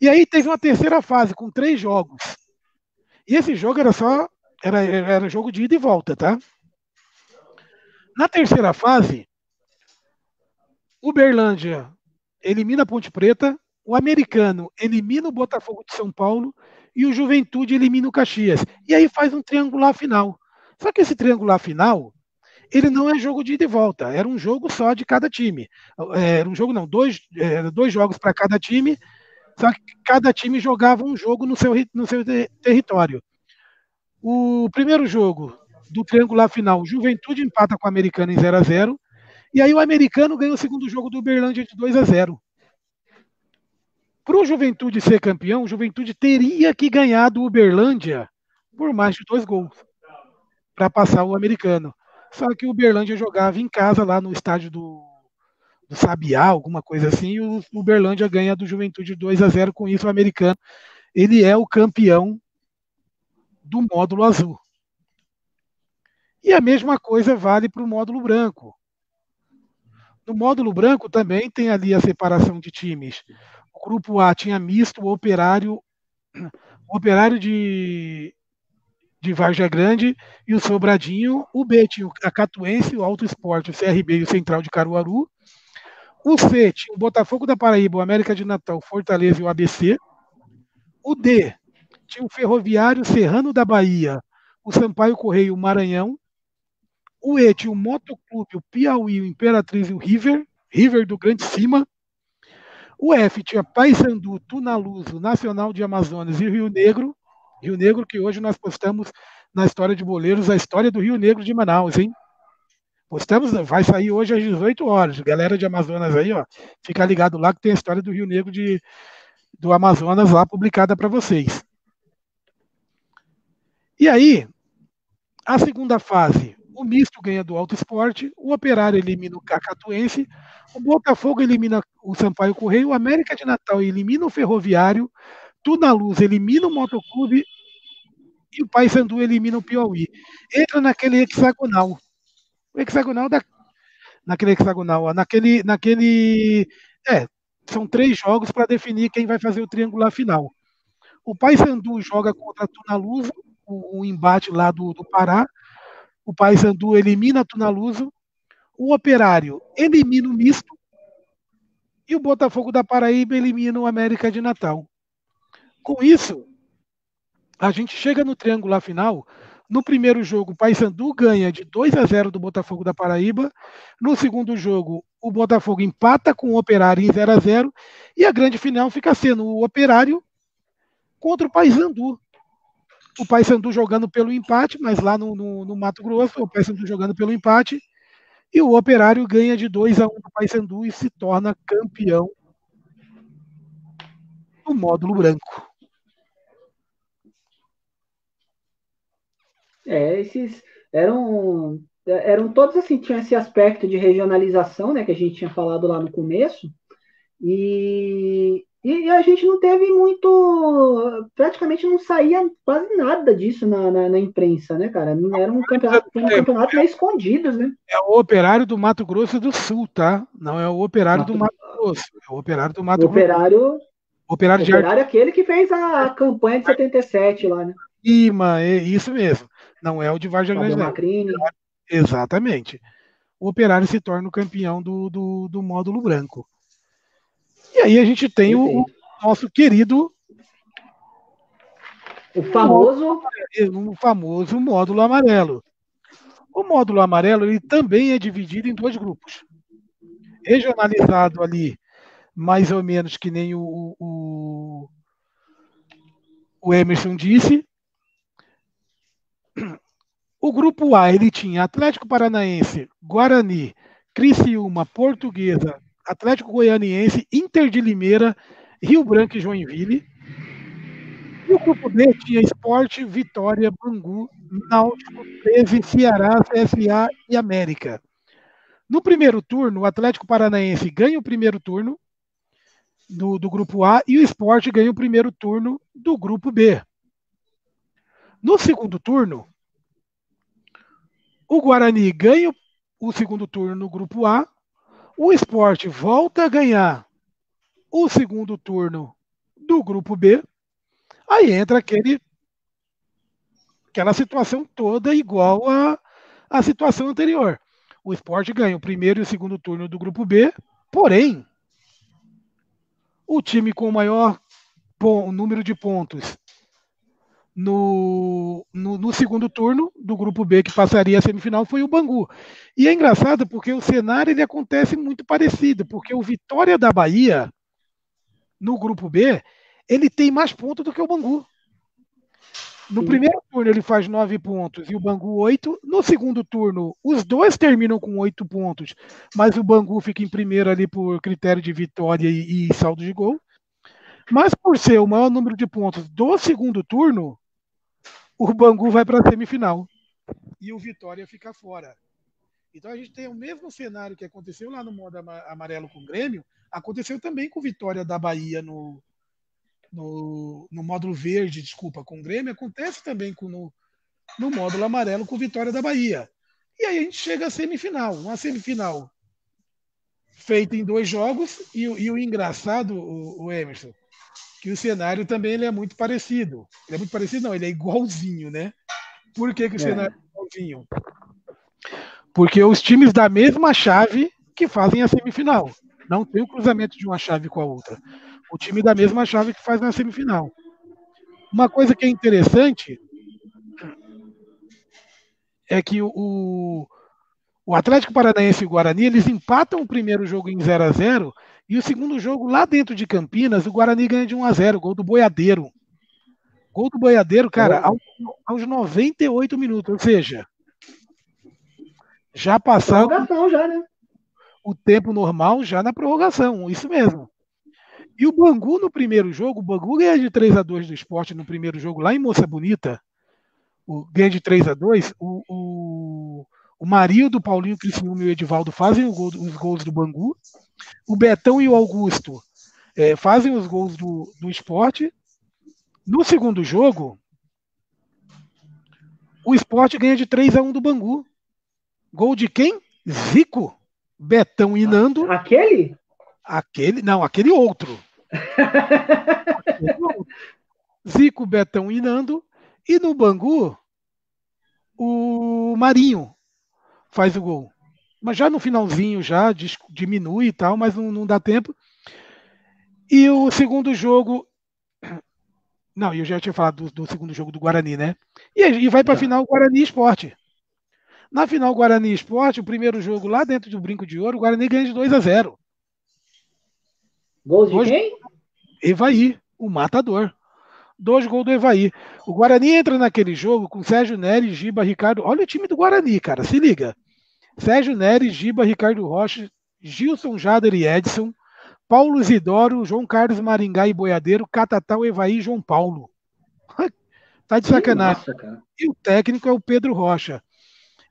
E aí teve uma terceira fase com três jogos. E esse jogo era só. Era, era jogo de ida e volta, tá? Na terceira fase, Uberlândia elimina a Ponte Preta, o Americano elimina o Botafogo de São Paulo e o Juventude elimina o Caxias. E aí faz um triangular final. Só que esse triangular final, ele não é jogo de ida e volta, era um jogo só de cada time. É, era um jogo não, dois, é, dois jogos para cada time, só que cada time jogava um jogo no seu, no seu território. O primeiro jogo do triangular final, Juventude empata com o Americano em 0 a 0 e aí o Americano ganha o segundo jogo do Uberlândia de 2 a 0 Para o Juventude ser campeão, o Juventude teria que ganhar do Uberlândia por mais de dois gols para passar o Americano. Só que o Uberlândia jogava em casa lá no estádio do, do Sabiá, alguma coisa assim, e o Uberlândia ganha do Juventude 2 a 0 com isso o Americano. Ele é o campeão do módulo azul. E a mesma coisa vale para o módulo branco. No módulo branco também tem ali a separação de times. O grupo A tinha misto, o operário, o operário de, de Varja Grande e o Sobradinho. O B tinha a Catuense, o Alto Esporte, o CRB e o Central de Caruaru. O C tinha o Botafogo da Paraíba, o América de Natal, Fortaleza e o ABC. O D tinha o Ferroviário Serrano da Bahia, o Sampaio Correio, o Maranhão o E tinha o Motoclube, o Piauí, o Imperatriz e o River, River do Grande Cima. O F tinha Paysandu, Tunaluso, Nacional de Amazonas e Rio Negro. Rio Negro que hoje nós postamos na história de boleiros a história do Rio Negro de Manaus, hein? Postamos, vai sair hoje às 18 horas. Galera de Amazonas aí, ó, fica ligado lá que tem a história do Rio Negro de, do Amazonas lá publicada para vocês. E aí, a segunda fase, o Misto ganha do Alto Esporte, o Operário elimina o Cacatuense, o Botafogo elimina o Sampaio Correio, o América de Natal elimina o Ferroviário, Tudo na Luz elimina o Motoclube e o Paysandu elimina o Piauí. Entra naquele hexagonal. O hexagonal da naquele hexagonal, naquele naquele é, são três jogos para definir quem vai fazer o triangular final. O Paysandu joga contra a Tunaluso, o, o embate lá do, do Pará, o Paysandu elimina a Tunaluso, o Operário elimina o Misto e o Botafogo da Paraíba elimina o América de Natal. Com isso, a gente chega no triangular final. No primeiro jogo, o Paysandu ganha de 2 a 0 do Botafogo da Paraíba. No segundo jogo, o Botafogo empata com o Operário em 0 a 0 e a grande final fica sendo o Operário contra o Paysandu o Paysandu jogando pelo empate, mas lá no, no, no Mato Grosso, o Paysandu jogando pelo empate, e o Operário ganha de 2 a 1 um do Paysandu e se torna campeão do módulo branco. É, esses eram eram todos assim, tinham esse aspecto de regionalização, né, que a gente tinha falado lá no começo. E, e a gente não teve muito. Praticamente não saía quase nada disso na, na, na imprensa, né, cara? Era um campeonato, um campeonato meio escondido, né? É o operário do Mato Grosso do Sul, tá? Não é o operário Mato... do Mato Grosso. É o operário do Mato o operário... Grosso. Operário, o operário é aquele que fez a campanha de 77 lá, né? Ima, é isso mesmo. Não é o de Vargas Grande, Macrini. Exatamente. o Operário se torna o campeão do, do, do módulo branco. E aí a gente tem o, o, nosso querido. O famoso. O famoso módulo amarelo. O módulo amarelo ele também é dividido em dois grupos. Regionalizado ali, mais ou menos que nem o, o, o Emerson disse. O grupo A ele tinha Atlético Paranaense, Guarani, Criciúma, Portuguesa, Atlético Goianiense, Inter de Limeira, Rio Branco e Joinville. E o grupo B tinha Esporte, Vitória, Bangu, Náutico, 13, Ceará, CSA e América. No primeiro turno, o Atlético Paranaense ganha o primeiro turno do, do grupo A e o Esporte ganha o primeiro turno do grupo B. No segundo turno, o Guarani ganha o segundo turno no grupo A, o Esporte volta a ganhar o segundo turno do grupo B, aí entra aquele aquela situação toda igual à, à situação anterior. O esporte ganha o primeiro e o segundo turno do grupo B, porém, o time com o maior número de pontos no, no, no, segundo turno do grupo B, que passaria a semifinal, foi o Bangu. E é engraçado porque o cenário ele acontece muito parecido, porque o Vitória da Bahia, no grupo B, ele tem mais pontos do que o Bangu. No Sim. primeiro turno ele faz nove pontos e o Bangu oito. No segundo turno, os dois terminam com oito pontos, mas o Bangu fica em primeiro ali por critério de vitória e, e saldo de gol. Mas por ser o maior número de pontos do segundo turno, o Bangu vai para a semifinal e o Vitória fica fora. Então a gente tem o mesmo cenário que aconteceu lá no modo amarelo com o Grêmio, aconteceu também com Vitória da Bahia no, no, no módulo verde, desculpa, com o Grêmio, acontece também com, no, no módulo amarelo com Vitória da Bahia. E aí a gente chega à semifinal, uma semifinal feita em dois jogos, e, e o engraçado, o, o, Emerson, que o cenário também ele é muito parecido. Ele é muito parecido, não, ele é igualzinho, né? Por que, que o é. cenário é igualzinho? Porque os times da mesma chave que fazem a semifinal. Não tem o cruzamento de uma chave com a outra o time da mesma chave que faz na semifinal. Uma coisa que é interessante é que o, o Atlético Paranaense e o Guarani eles empatam o primeiro jogo em 0 a 0 e o segundo jogo lá dentro de Campinas o Guarani ganha de 1 a 0 gol do Boiadeiro. Gol do Boiadeiro, cara, aos, aos 98 minutos, ou seja, já passaram já, né? o tempo normal já na prorrogação, isso mesmo. E o Bangu no primeiro jogo, o Bangu ganha de 3 a 2 do esporte no primeiro jogo lá em Moça Bonita. O, ganha de 3 a 2 O, o, o Marildo, o Paulinho, o Criciúma e o Edivaldo fazem gol, os gols do Bangu. O Betão e o Augusto é, fazem os gols do, do esporte. No segundo jogo, o esporte ganha de 3 a 1 do Bangu. Gol de quem? Zico, Betão e Nando. Aquele? Aquele, não, aquele outro. aquele outro. Zico, Betão e Nando. E no Bangu, o Marinho faz o gol. Mas já no finalzinho, já diminui e tal, mas não, não dá tempo. E o segundo jogo. Não, eu já tinha falado do, do segundo jogo do Guarani, né? E, e vai para a final Guarani Esporte. Na final Guarani Esporte, o primeiro jogo lá dentro do Brinco de Ouro, o Guarani ganha de 2 a 0. Gols de Dois... quem? Evaí, o matador. Dois gols do Evaí. O Guarani entra naquele jogo com Sérgio Nery, Giba, Ricardo. Olha o time do Guarani, cara, se liga. Sérgio Nery, Giba, Ricardo Rocha, Gilson Jader e Edson, Paulo Isidoro, João Carlos Maringá e Boiadeiro, Catatal, Evaí e João Paulo. tá de sacanagem. Nossa, e o técnico é o Pedro Rocha.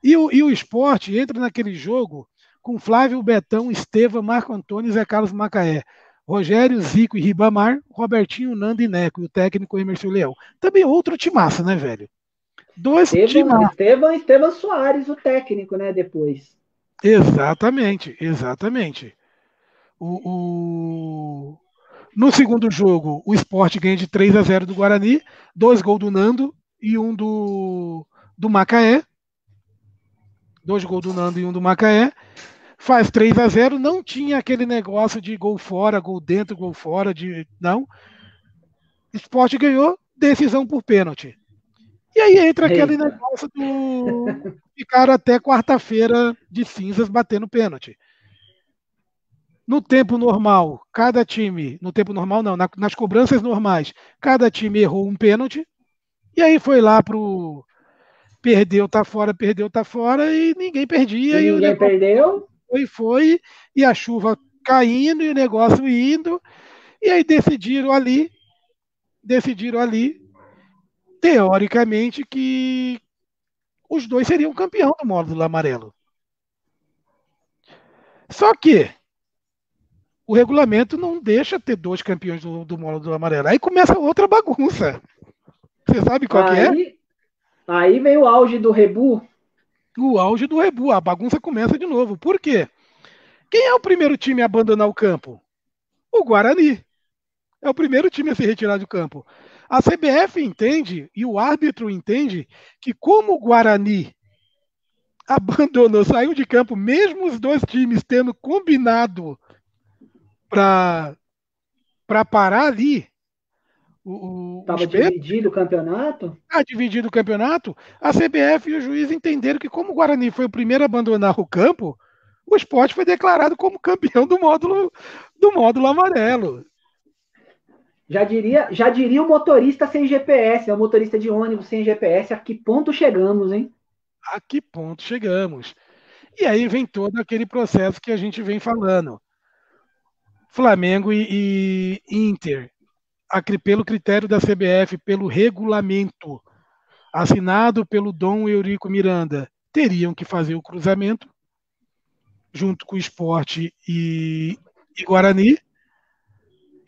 E o, e o esporte entra naquele jogo com Flávio Betão, Estevam, Marco Antônio e Zé Carlos Macaé. Rogério, Zico e Ribamar, Robertinho, Nando e Neco, e o técnico Emerson Leão. Também outro timaço, né, velho? Dois Estevam, Estevam, Estevam Soares, o técnico, né, depois. Exatamente, exatamente. O, o... No segundo jogo, o esporte ganha de 3 a 0 do Guarani, dois gols do Nando e um do, do Macaé. dois gols do Nando e um do Macaé. Faz 3 a 0 não tinha aquele negócio de gol fora, gol dentro, gol fora, de não. Esporte ganhou, decisão por pênalti. E aí entra Eita. aquele negócio do ficar até quarta-feira de cinzas batendo pênalti. No tempo normal, cada time, no tempo normal não, nas cobranças normais, cada time errou um pênalti. E aí foi lá pro perdeu, tá fora, perdeu, tá fora e ninguém perdia. E, e ninguém perdeu? Foi, foi, e a chuva caindo e o negócio indo. E aí decidiram ali, decidiram ali, teoricamente, que os dois seriam campeão do módulo amarelo. Só que o regulamento não deixa ter dois campeões do, do módulo amarelo. Aí começa outra bagunça. Você sabe qual aí, é? Aí vem o auge do rebu. O auge do rebu. A bagunça começa de novo. Por quê? Quem é o primeiro time a abandonar o campo? O Guarani. É o primeiro time a se retirar do campo. A CBF entende e o árbitro entende que como o Guarani abandonou, saiu de campo, mesmo os dois times tendo combinado para parar ali, Estava dividido o campeonato? Ah, dividido o campeonato. A CBF e o juiz entenderam que, como o Guarani foi o primeiro a abandonar o campo, o esporte foi declarado como campeão do módulo, do módulo amarelo. Já diria, já diria o motorista sem GPS, é o motorista de ônibus sem GPS. A que ponto chegamos, hein? A que ponto chegamos? E aí vem todo aquele processo que a gente vem falando. Flamengo e, e Inter pelo critério da CBF, pelo regulamento assinado pelo Dom Eurico Miranda, teriam que fazer o cruzamento junto com o esporte e, e Guarani.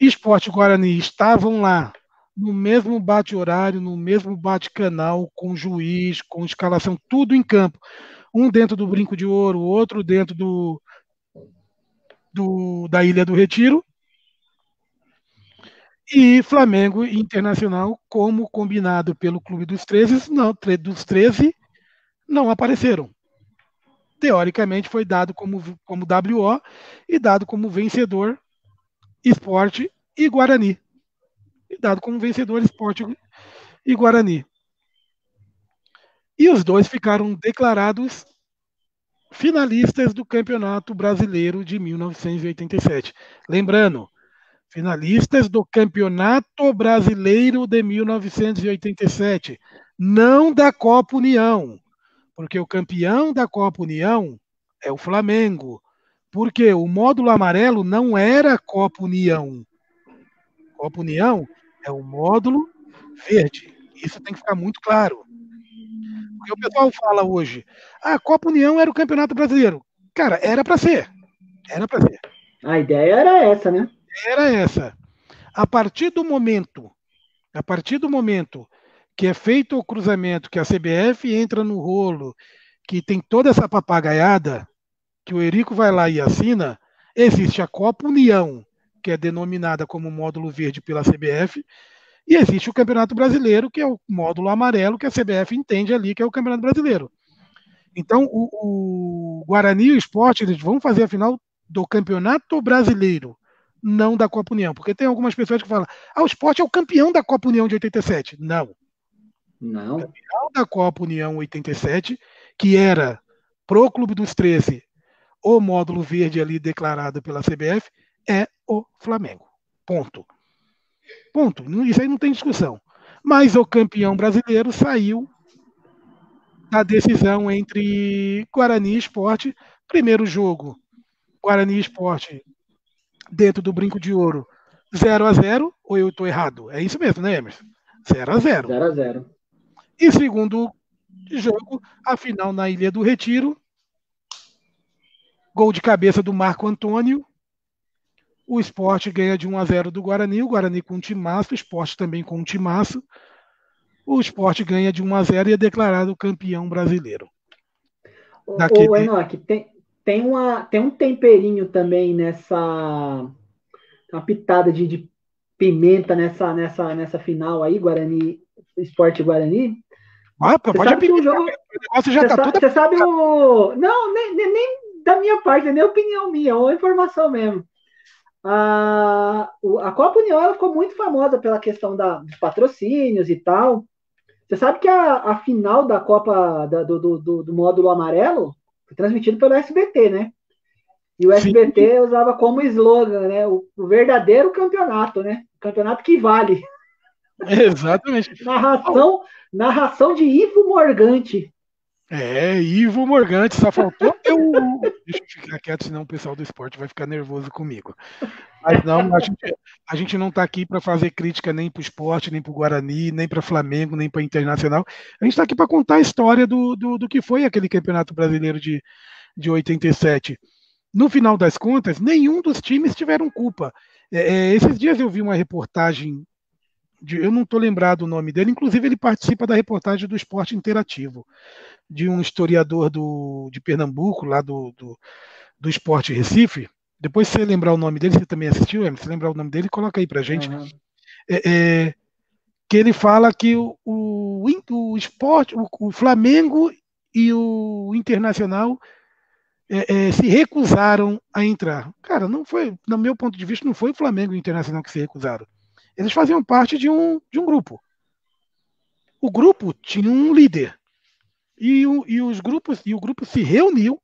Esporte Guarani estavam lá no mesmo bate-horário, no mesmo bate-canal, com juiz, com escalação, tudo em campo. Um dentro do Brinco de Ouro, outro dentro do, do da Ilha do Retiro. E Flamengo e Internacional, como combinado pelo Clube dos 13, não, dos 13 não apareceram. Teoricamente foi dado como, como WO e dado como vencedor Esporte e Guarani. E dado como vencedor Esporte e Guarani. E os dois ficaram declarados finalistas do Campeonato Brasileiro de 1987. Lembrando, finalistas do Campeonato Brasileiro de 1987, não da Copa União, porque o campeão da Copa União é o Flamengo, porque o módulo amarelo não era Copa União. Copa União é o módulo verde. Isso tem que ficar muito claro. Porque o pessoal fala hoje, ah, a Copa União era o Campeonato Brasileiro. Cara, era para ser. Era para ser. A ideia era essa, né? era essa. A partir do momento, a partir do momento que é feito o cruzamento, que a CBF entra no rolo, que tem toda essa papagaiada, que o Erico vai lá e assina, existe a Copa União, que é denominada como módulo verde pela CBF, e existe o Campeonato Brasileiro, que é o módulo amarelo, que a CBF entende ali que é o Campeonato Brasileiro. Então, o, o Guarani e o Esporte, eles vão fazer a final do Campeonato Brasileiro não da Copa União. Porque tem algumas pessoas que falam, ah, o esporte é o campeão da Copa União de 87. Não. Não. O campeão da Copa União 87, que era pro Clube dos 13, o módulo verde ali declarado pela CBF, é o Flamengo. Ponto. Ponto. Isso aí não tem discussão. Mas o campeão brasileiro saiu da decisão entre Guarani e Esporte. Primeiro jogo, Guarani e Esporte dentro do brinco de ouro 0 a 0 ou eu estou errado? É isso mesmo, né, Emerson? 0 a 0 0 a 0 E segundo jogo, a final na Ilha do Retiro. Gol de cabeça do Marco Antônio. O esporte ganha de 1 a 0 do Guarani. O Guarani com um timaço, o esporte também com um timaço. O esporte ganha de 1 a 0 e é declarado campeão brasileiro. Daquele... Ô, Enoch, tem, tem, uma, tem um temperinho também nessa. Uma pitada de, de pimenta nessa, nessa, nessa final aí, Guarani, Esporte Guarani, Ah, pode sabe o jogo. Você já tá Você sabe o. Não, nem, nem, da minha parte, nem opinião minha, é uma informação mesmo. A, a Copa União ela ficou muito famosa pela questão da, dos patrocínios e tal. Você sabe que a, a final da Copa da, do, do, do, módulo amarelo foi transmitido pelo SBT, né? E o SBT Sim. usava como slogan, né? O, o, verdadeiro campeonato, né? O campeonato que vale. Exatamente. narração, narração de Ivo Morgante. É, Ivo Morgante, só faltou eu. Deixa eu ficar quieto, senão o pessoal do esporte vai ficar nervoso comigo. Mas não, a gente, a gente não está aqui para fazer crítica nem para o esporte, nem para o Guarani, nem para Flamengo, nem para Internacional. A gente está aqui para contar a história do, do, do, que foi aquele Campeonato Brasileiro de, de 87. No final das contas, nenhum dos times tiveram culpa. É, é, esses dias eu vi uma reportagem, de, eu não estou lembrado o nome dele, inclusive ele participa da reportagem do Esporte Interativo de um historiador do, de Pernambuco, lá do, do, do Esporte Recife. Depois, se você lembrar o nome dele, você também assistiu, Emerson, se lembrar o nome dele, coloca aí pra gente. Uhum. É, é, que ele fala que o, o, o esporte, o, o, Flamengo e o Internacional é, é, se recusaram a entrar. Cara, não foi, no meu ponto de vista, não foi o Flamengo e o Internacional que se recusaram. Eles faziam parte de um, de um grupo. O grupo tinha um líder. E, o, e os grupos e o grupo se reuniu,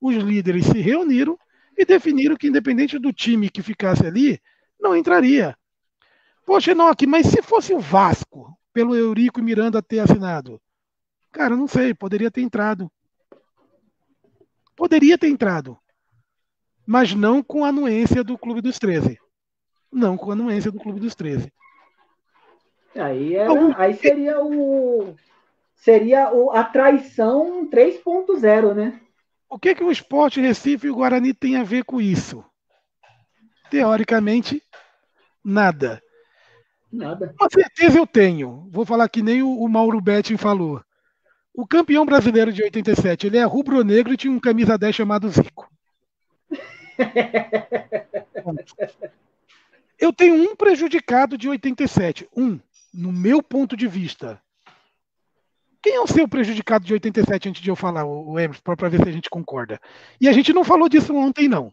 os líderes se reuniram e definiram que independente do time que ficasse ali, não entraria. Poxa, não aqui, mas se fosse o Vasco, pelo Eurico Miranda ter assinado, cara, não sei, poderia ter entrado. Poderia ter entrado, mas não com a anuência do Clube dos 13. Não com a anuência do Clube dos 13. Aí, era, aí seria o seria a traição 3.0, né? O que, que o esporte Recife e o Guarani tem a ver com isso? Teoricamente, nada. Nada. Com certeza eu tenho. Vou falar que nem o, Mauro Betting falou. O campeão brasileiro de 87, ele é rubro-negro e tinha um camisa 10 chamado Zico. eu tenho um prejudicado de 87. Um, no meu ponto de vista. Quem é o seu prejudicado de 87 antes de eu falar, o Emerson, para ver se a gente concorda? E a gente não falou disso ontem, não.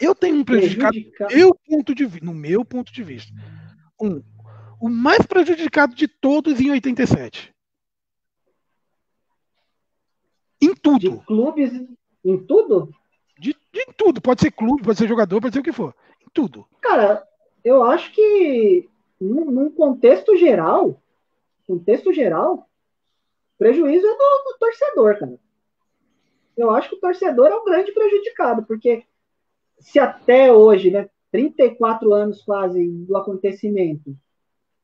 Eu tenho um prejudicado, eu ponto de, no meu ponto de vista. Um, o mais prejudicado de todos em 87. Em tudo. De clubes, em tudo? De, tudo. Pode ser clube, pode ser jogador, pode ser o que for. Em tudo. Cara, eu acho que num, num contexto geral, contexto geral, prejuízo é do, do, torcedor, cara. Eu acho que o torcedor é o grande prejudicado, porque se até hoje, né, 34 anos quase do acontecimento,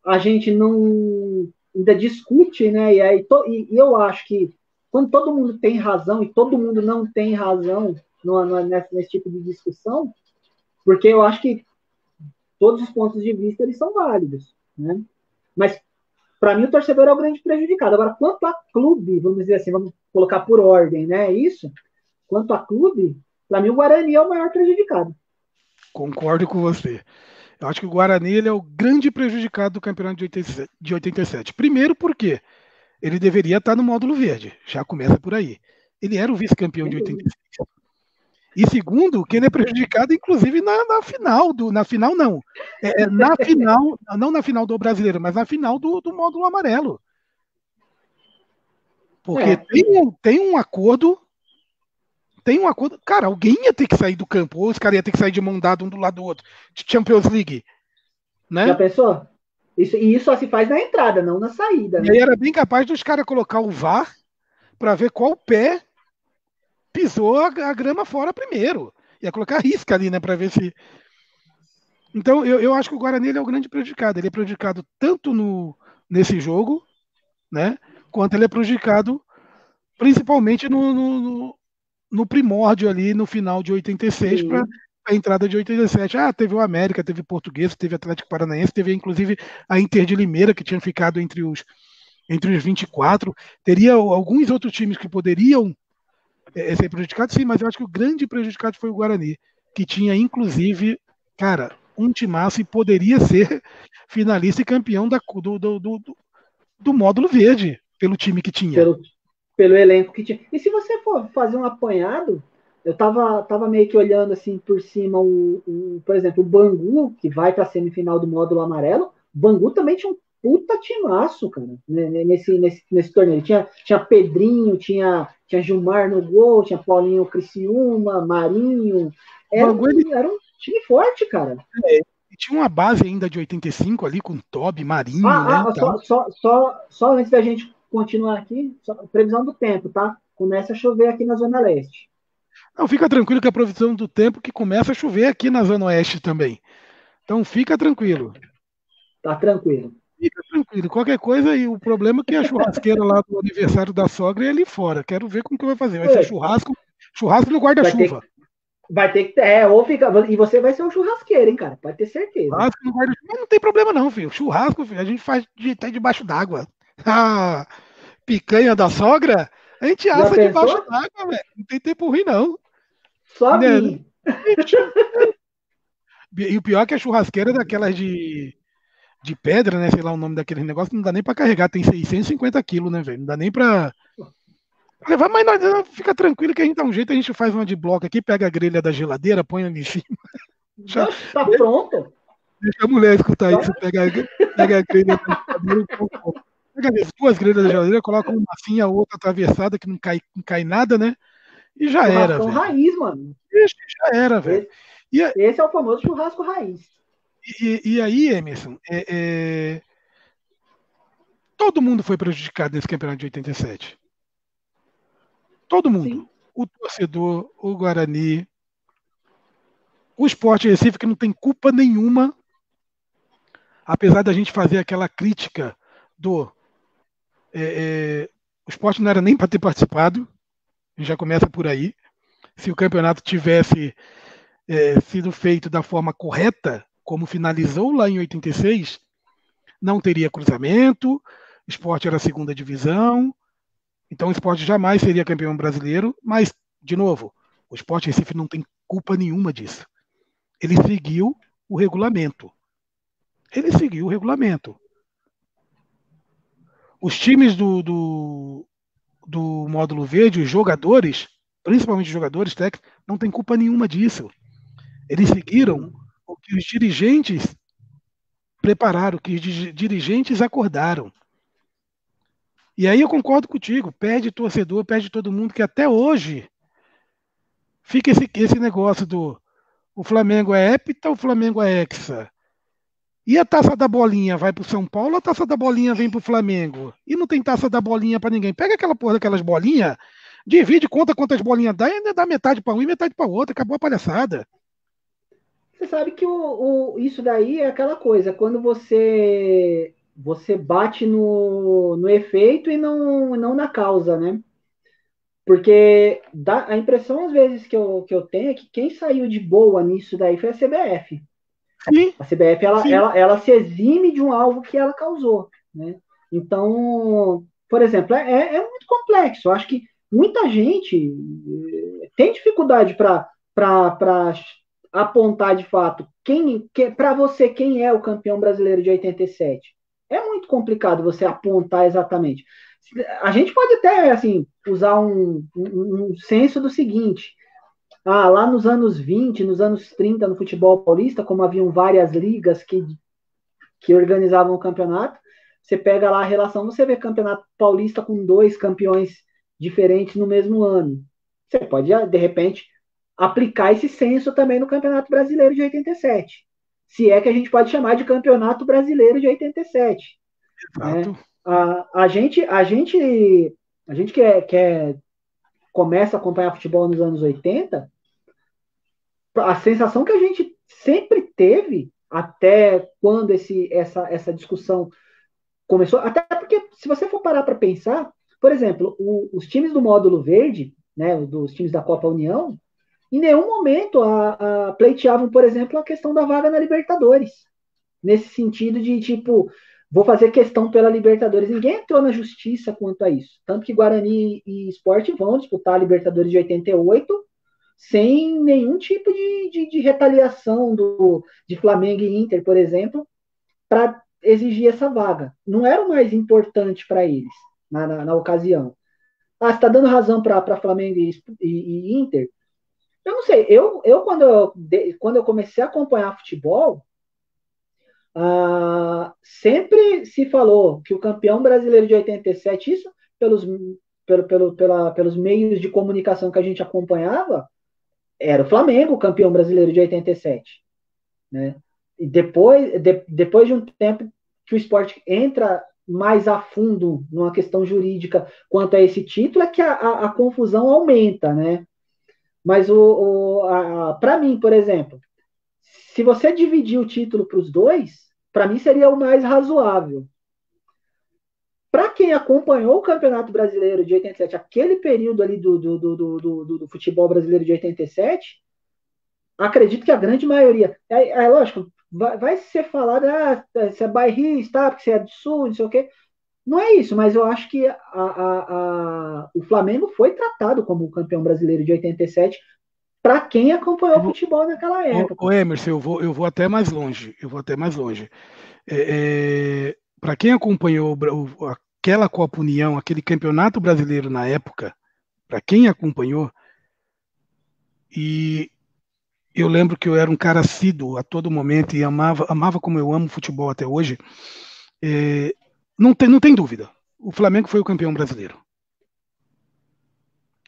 a gente não ainda discute, né, e, aí, to, e, e eu acho que quando todo mundo tem razão e todo mundo não tem razão no, no, nesse, nesse tipo de discussão, porque eu acho que todos os pontos de vista eles são válidos, né? Mas para mim o torcedor é o grande prejudicado. Agora, quanto a clube, vamos dizer assim, vamos colocar por ordem, né? Isso. Quanto a clube, para mim o Guarani é o maior prejudicado. Concordo com você. Eu acho que o Guarani ele é o grande prejudicado do campeonato de 87. Primeiro porque ele deveria estar no módulo verde. Já começa por aí. Ele era o vice-campeão de 86. E segundo, que ele é prejudicado, inclusive, na, na final do. Na final, não. É, é na final, não na final do brasileiro, mas na final do, do módulo amarelo. Porque é. tem, um, tem um acordo. Tem um acordo. Cara, alguém ia ter que sair do campo, ou os caras iam ter que sair de mão dada um do lado do outro. De Champions League. Né? Já pensou? Isso, e isso só se faz na entrada, não na saída. Né? E era bem capaz dos caras colocar o VAR para ver qual pé pisou a, grama fora primeiro. Ia colocar risca ali, né, para ver se. Então, eu, eu acho que o Guarani é o grande prejudicado. Ele é prejudicado tanto no, nesse jogo, né, quanto ele é prejudicado principalmente no, no, no primórdio ali, no final de 86, para a entrada de 87. Ah, teve o América, teve o Português, teve o Atlético Paranaense, teve inclusive a Inter de Limeira, que tinha ficado entre os, entre os 24. Teria alguns outros times que poderiam é, ser prejudicado, sim, mas eu acho que o grande prejudicado foi o Guarani, que tinha, inclusive, cara, um timaço e poderia ser finalista e campeão da, do, do, do, do módulo verde, pelo time que tinha. Pelo, pelo elenco que tinha. E se você for fazer um apanhado, eu tava, tava meio que olhando assim por cima, o, o por exemplo, o Bangu, que vai para a semifinal do módulo amarelo, Bangu também tinha um puta timaço, cara, né, nesse, nesse, nesse torneio. Tinha, tinha Pedrinho, tinha, tinha Gilmar no gol, tinha Paulinho Criciúma, Marinho. Era, um, era um time forte, cara. É, tinha uma base ainda de 85 ali com Toby, Marinho, ah, né? Ah, só, só, só, só, antes da gente continuar aqui, só, previsão do tempo, tá? Começa a chover aqui na Zona Leste. Não, fica tranquilo que a previsão do tempo que começa a chover aqui na Zona Oeste também. Então fica tranquilo. Tá tranquilo. Fica tranquilo. Qualquer coisa, e o problema é que a churrasqueira lá do aniversário da sogra é ali fora. Quero ver como que vai fazer. Vai ser churrasco, churrasco no guarda-chuva. Vai ter que ter, é, ou fica, e você vai ser um churrasqueiro, hein, cara, pode ter certeza. Churrasco no guarda-chuva, não tem problema não, filho. Churrasco, filho, a gente faz de, até debaixo d'água. A picanha da sogra, a gente assa debaixo d'água, velho. Não tem tempo ruim, não. Só né? E o pior é que a churrasqueira é daquelas de de pedra, né? Sei lá o nome daquele negócio, não dá nem para carregar, tem 650 quilos, né, velho? Não dá nem para levar, mas nós, fica tranquilo que a gente dá um jeito, a gente faz uma de bloco aqui, pega a grelha da geladeira, põe ali em cima. Já tá pronto. Deixa a mulher escutar isso, pega, pega a grelha da geladeira, pega as duas grelhas da geladeira, coloca uma assim, a outra atravessada, que não cai, não cai nada, né? E já era. Churrasco raiz, mano. Já era, velho. Esse, esse é o famoso churrasco raiz. E, e aí, Emerson, é, é... todo mundo foi prejudicado nesse campeonato de 87. Todo mundo. Sim. O torcedor, o Guarani, o esporte Recife, que não tem culpa nenhuma, apesar da gente fazer aquela crítica do. É, é, o esporte não era nem para ter participado, já começa por aí. Se o campeonato tivesse é, sido feito da forma correta, como finalizou lá em 86, não teria cruzamento, esporte era segunda divisão, então o esporte jamais seria campeão brasileiro, mas, de novo, o esporte Recife não tem culpa nenhuma disso. Ele seguiu o regulamento. Ele seguiu o regulamento. Os times do, do, do módulo verde, os jogadores, principalmente os jogadores técnicos, não tem culpa nenhuma disso. Eles seguiram que os dirigentes prepararam, que os dirigentes acordaram. E aí eu concordo contigo, perde torcedor, perde todo mundo, que até hoje fica esse, esse negócio do o Flamengo é hepta, o Flamengo é hexa. E a taça da bolinha vai para o São Paulo, a taça da bolinha vem para o Flamengo. E não tem taça da bolinha para ninguém. Pega aquela porra daquelas bolinhas, divide, conta quantas bolinhas dá e dá metade para um e metade para outro. Acabou a palhaçada. Você sabe que o, o, isso daí é aquela coisa, quando você você bate no, no efeito e não, não na causa, né? Porque dá, a impressão, às vezes, que eu, que eu tenho é que quem saiu de boa nisso daí foi a CBF. Sim. A CBF, ela, ela, ela se exime de um alvo que ela causou, né? Então, por exemplo, é, é, é muito complexo. Eu acho que muita gente eh, tem dificuldade para apontar de fato quem, que, para você quem é o campeão brasileiro de 87. É muito complicado você apontar exatamente. A gente pode até assim usar um, um, um senso do seguinte: ah, lá nos anos 20, nos anos 30, no futebol paulista, como haviam várias ligas que, que organizavam o campeonato, você pega lá a relação, você vê campeonato paulista com dois campeões diferentes no mesmo ano. Você pode, de repente, aplicar esse censo também no Campeonato Brasileiro de 87. Se é que a gente pode chamar de Campeonato Brasileiro de 87. Exato. Né? A, a, gente, a gente, a gente que, é, que é, começa a acompanhar futebol nos anos 80, a sensação que a gente sempre teve até quando esse, essa, essa discussão começou, até porque se você for parar para pensar, por exemplo, o, os times do módulo verde, né, dos times da Copa União, em nenhum momento a, a pleiteavam, por exemplo, a questão da vaga na Libertadores. Nesse sentido de, tipo, vou fazer questão pela Libertadores. Ninguém entrou na justiça quanto a isso. Tanto que Guarani e Esporte vão disputar a Libertadores de 88, sem nenhum tipo de, de, de retaliação do, de Flamengo e Inter, por exemplo, para exigir essa vaga. Não era o mais importante para eles na, na, na, ocasião. Ah, está dando razão para Flamengo e, e, e, Inter? Eu não sei. Eu, eu, quando, eu quando eu comecei a acompanhar futebol, ah, sempre se falou que o campeão brasileiro de 87, isso pelos, pelo, pelo, pela, pelos meios de comunicação que a gente acompanhava, era o Flamengo, campeão brasileiro de 87. Né? E depois, de, depois de um tempo que o esporte entra mais a fundo numa questão jurídica quanto a esse título, é que a, a, a confusão aumenta, né? Mas o, o para mim, por exemplo, se você dividir o título para os dois, para mim seria o mais razoável. Para quem acompanhou o Campeonato Brasileiro de 87, aquele período ali do, do, do, do, do futebol brasileiro de 87, acredito que a grande maioria. É, é lógico, vai, vai ser falado, ah, você é bairrista, porque você é do sul, não sei o quê. Não é isso, mas eu acho que a, a, a, o Flamengo foi tratado como campeão brasileiro de 87 para quem acompanhou o futebol naquela época. O, Emerson, eu vou, eu vou até mais longe. Eu vou até mais longe. É, é, para quem acompanhou o, aquela Copa União, aquele campeonato brasileiro na época, para quem acompanhou, e eu lembro que eu era um cara assíduo a todo momento e amava, amava como eu amo futebol até hoje. É, não, tem, não tem dúvida. O Flamengo foi o campeão brasileiro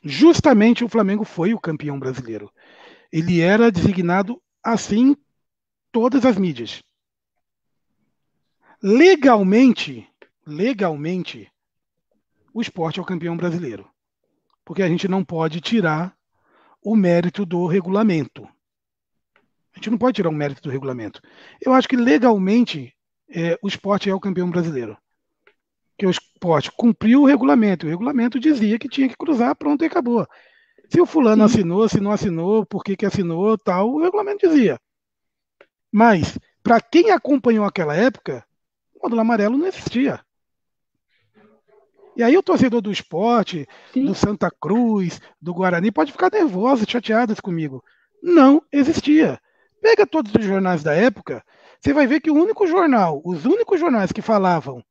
justamente o Flamengo foi o campeão brasileiro. Ele era designado assim todas as mídias. Legalmente, legalmente, o esporte é o campeão brasileiro. Porque a gente não pode tirar o mérito do regulamento. A gente não pode tirar o mérito do regulamento. Eu acho que legalmente é, o esporte é o campeão brasileiro que o esporte cumpriu o regulamento. O regulamento dizia que tinha que cruzar, pronto e acabou. Se o fulano Sim. assinou, se não assinou, por que, que assinou, tal, o regulamento dizia. Mas, para quem acompanhou aquela época, o módulo amarelo não existia. E aí o torcedor do esporte, Sim. do Santa Cruz, do Guarani, pode ficar nervoso, chateado comigo. Não existia. Pega todos os jornais da época, você vai ver que o único jornal, os únicos jornais que falavam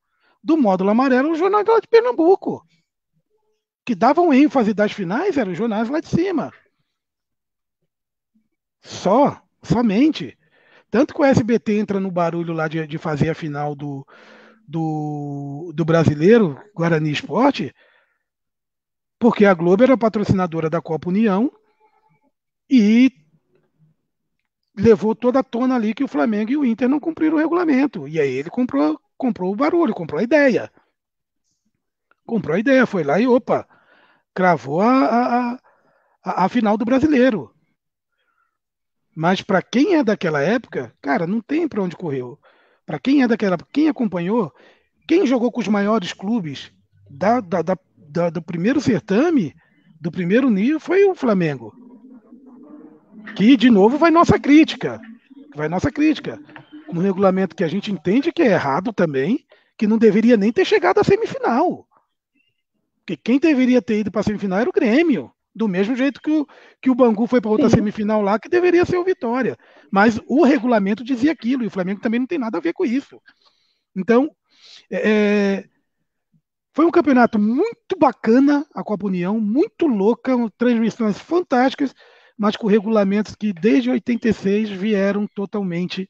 do módulo amarelo, os jornais lá de Pernambuco. Que davam ênfase das finais eram os jornais lá de cima. Só, somente. Tanto que o SBT entra no barulho lá de, de fazer a final do, do, do brasileiro, Guarani Esporte, porque a Globo era patrocinadora da Copa União e levou toda a tona ali que o Flamengo e o Inter não cumpriram o regulamento. E aí ele comprou, comprou o barulho, comprou a ideia. Comprou a ideia, foi lá e opa, cravou a, a, a, a final do brasileiro. Mas para quem é daquela época, cara, não tem para onde correr. Para quem é daquela época, quem acompanhou, quem jogou com os maiores clubes da, da, da, da, do primeiro certame, do primeiro nível, foi o Flamengo. Que, de novo, vai nossa crítica. Vai nossa crítica um regulamento que a gente entende que é errado também, que não deveria nem ter chegado à semifinal. Porque quem deveria ter ido para a semifinal era o Grêmio. Do mesmo jeito que o, que o Bangu foi para outra Sim. semifinal lá, que deveria ser o Vitória. Mas o regulamento dizia aquilo, e o Flamengo também não tem nada a ver com isso. Então, é, é foi um campeonato muito bacana, a Copa União, muito louca, transmissões fantásticas, mas com regulamentos que desde 86 vieram totalmente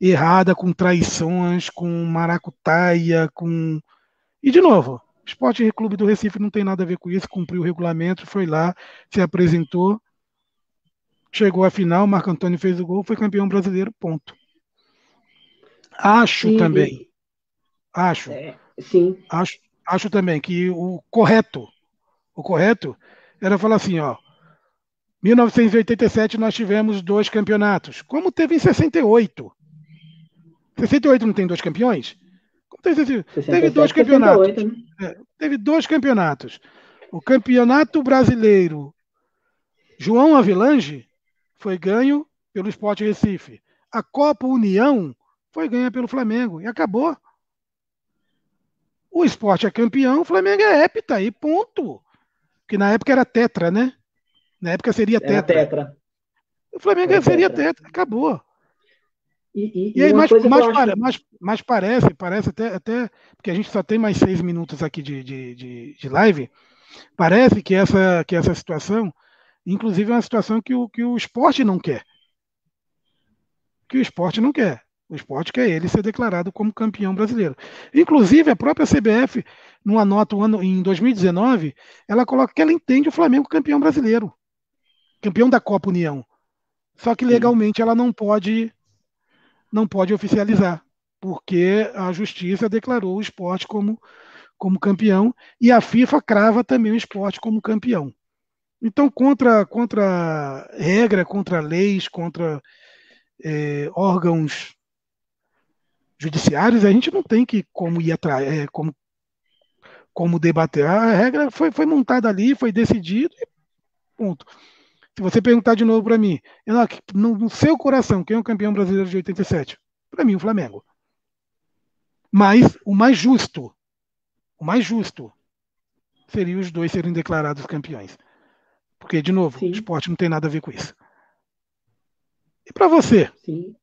errada, com traições, com maracutaia, com. E de novo, Esporte Clube do Recife não tem nada a ver com isso, cumpriu o regulamento, foi lá, se apresentou, chegou à final, Marco Antônio fez o gol, foi campeão brasileiro, ponto. Acho sim, também, acho, é, sim. acho, acho também que o correto, o correto era falar assim, ó, 1987 nós tivemos dois campeonatos, como teve em 68. 68 não tem dois campeões? Teve, teve dois campeonatos. 68, né? é, teve dois campeonatos. O campeonato brasileiro João Avelange foi ganho pelo Sport Recife. A Copa União foi ganha pelo Flamengo. E acabou. O esporte é campeão, o Flamengo é hepta, e ponto. Que na época era tetra, né? Na época seria tetra. tetra. O Flamengo Era seria tetra. tetra, acabou. E, e, e aí, mas, mas, acho... mas, mas, parece, parece até, até, porque a gente só tem mais seis minutos aqui de, de, de, de live, parece que essa, que essa situação, inclusive, é uma situação que o, que o esporte não quer. Que o esporte não quer. O esporte quer ele ser declarado como campeão brasileiro. Inclusive, a própria CBF, numa nota ano, em 2019, ela coloca que ela entende o Flamengo campeão brasileiro. Campeão da Copa União. Só que legalmente ela não pode não pode oficializar, porque a justiça declarou o esporte como, como campeão e a FIFA crava também o esporte como campeão. Então, contra, contra regra, contra leis, contra é, órgãos judiciários, a gente não tem que como ir atrás, é, como, como debater. A regra foi, foi montada ali, foi decidido e ponto. Se você perguntar de novo para mim, no, no, seu coração, quem é o campeão brasileiro de 87? Para mim, o Flamengo. Mas o mais justo, o mais justo, seria os dois serem declarados campeões. Porque, de novo, Sim. o esporte não tem nada a ver com isso. E para você? Sim.